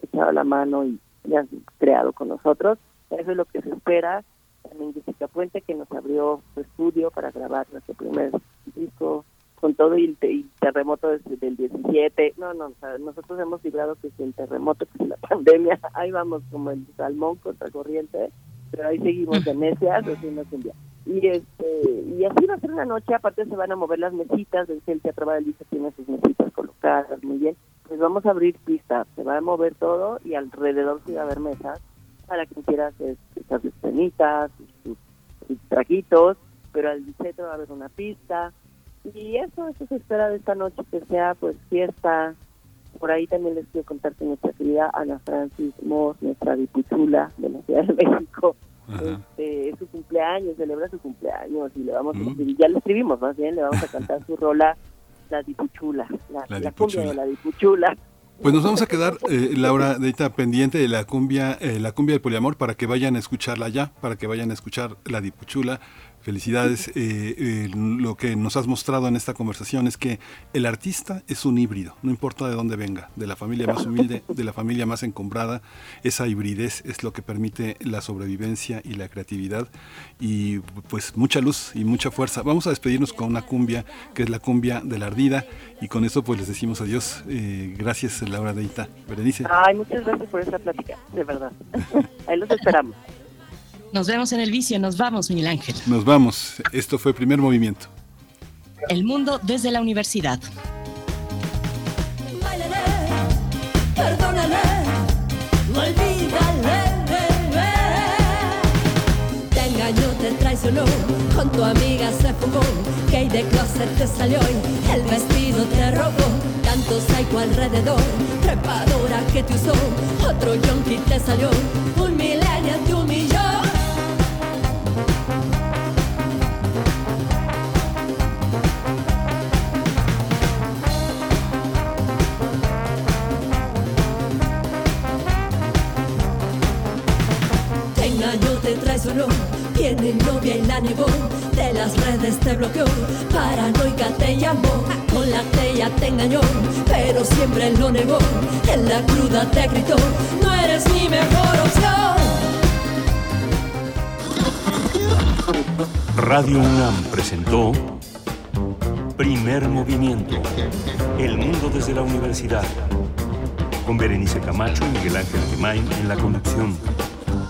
echado la mano y, han creado con nosotros. Eso es lo que se espera. También Jessica Puente, que nos abrió su estudio para grabar nuestro primer disco con todo y el, terremoto desde el 17. No, no, o nosotros hemos librado que si el terremoto, que si la *laughs* pandemia, ahí vamos como el salmón contra corriente, pero ahí seguimos de necias haciendo cumbia. Y este y así va a ser una noche, aparte se van a mover las mesitas, el Teatro Badalisa tiene sus mesitas colocadas muy bien. Pues vamos a abrir pistas, se va a mover todo y alrededor sí va a haber mesas para quien quiera hacer sus escenitas, sus, sus traguitos, pero al centro va a haber una pista. Y eso, eso se espera de esta noche, que sea pues fiesta. Por ahí también les quiero contar que nuestra querida Ana Francis Moss, nuestra dipuchula de la Ciudad de México, este, es su cumpleaños, celebra su cumpleaños y le vamos a escribir, ya le escribimos más bien, le vamos a cantar su rola, la dipuchula, la, La la cumbia de la dipuchula. Pues nos vamos a quedar, eh, Laura, de ahorita pendiente de la cumbia, eh, la cumbia del poliamor para que vayan a escucharla ya, para que vayan a escuchar la dipuchula. Felicidades. Eh, eh, lo que nos has mostrado en esta conversación es que el artista es un híbrido, no importa de dónde venga, de la familia más humilde, de la familia más encombrada, esa hibridez es lo que permite la sobrevivencia y la creatividad y pues mucha luz y mucha fuerza. Vamos a despedirnos con una cumbia que es la cumbia de la ardida y con eso pues les decimos adiós. Eh, gracias Laura Deita. Berenice. Ay, muchas gracias por esta plática, de verdad. *laughs* Ahí los esperamos. Nos vemos en el vicio, nos vamos, Miguel Ángel. Nos vamos. Esto fue primer movimiento. El mundo desde la universidad. Perdónale, olvídale. Te traicionó, con tu amiga se fugó. Gay de closet te salió y el vestido te robó. Tanto psycho alrededor, trepadora que te usó. Otro yonki te salió, un millennial te humilló. Te año te traicionó, tiene novia y la negó, de las redes te bloqueó, paranoica te llamó, con la que te engañó, pero siempre lo negó, en la cruda te gritó, no eres mi mejor opción. Radio UNAM presentó Primer Movimiento. El mundo desde la universidad. Con Berenice Camacho y Miguel Ángel Gemain en la conducción.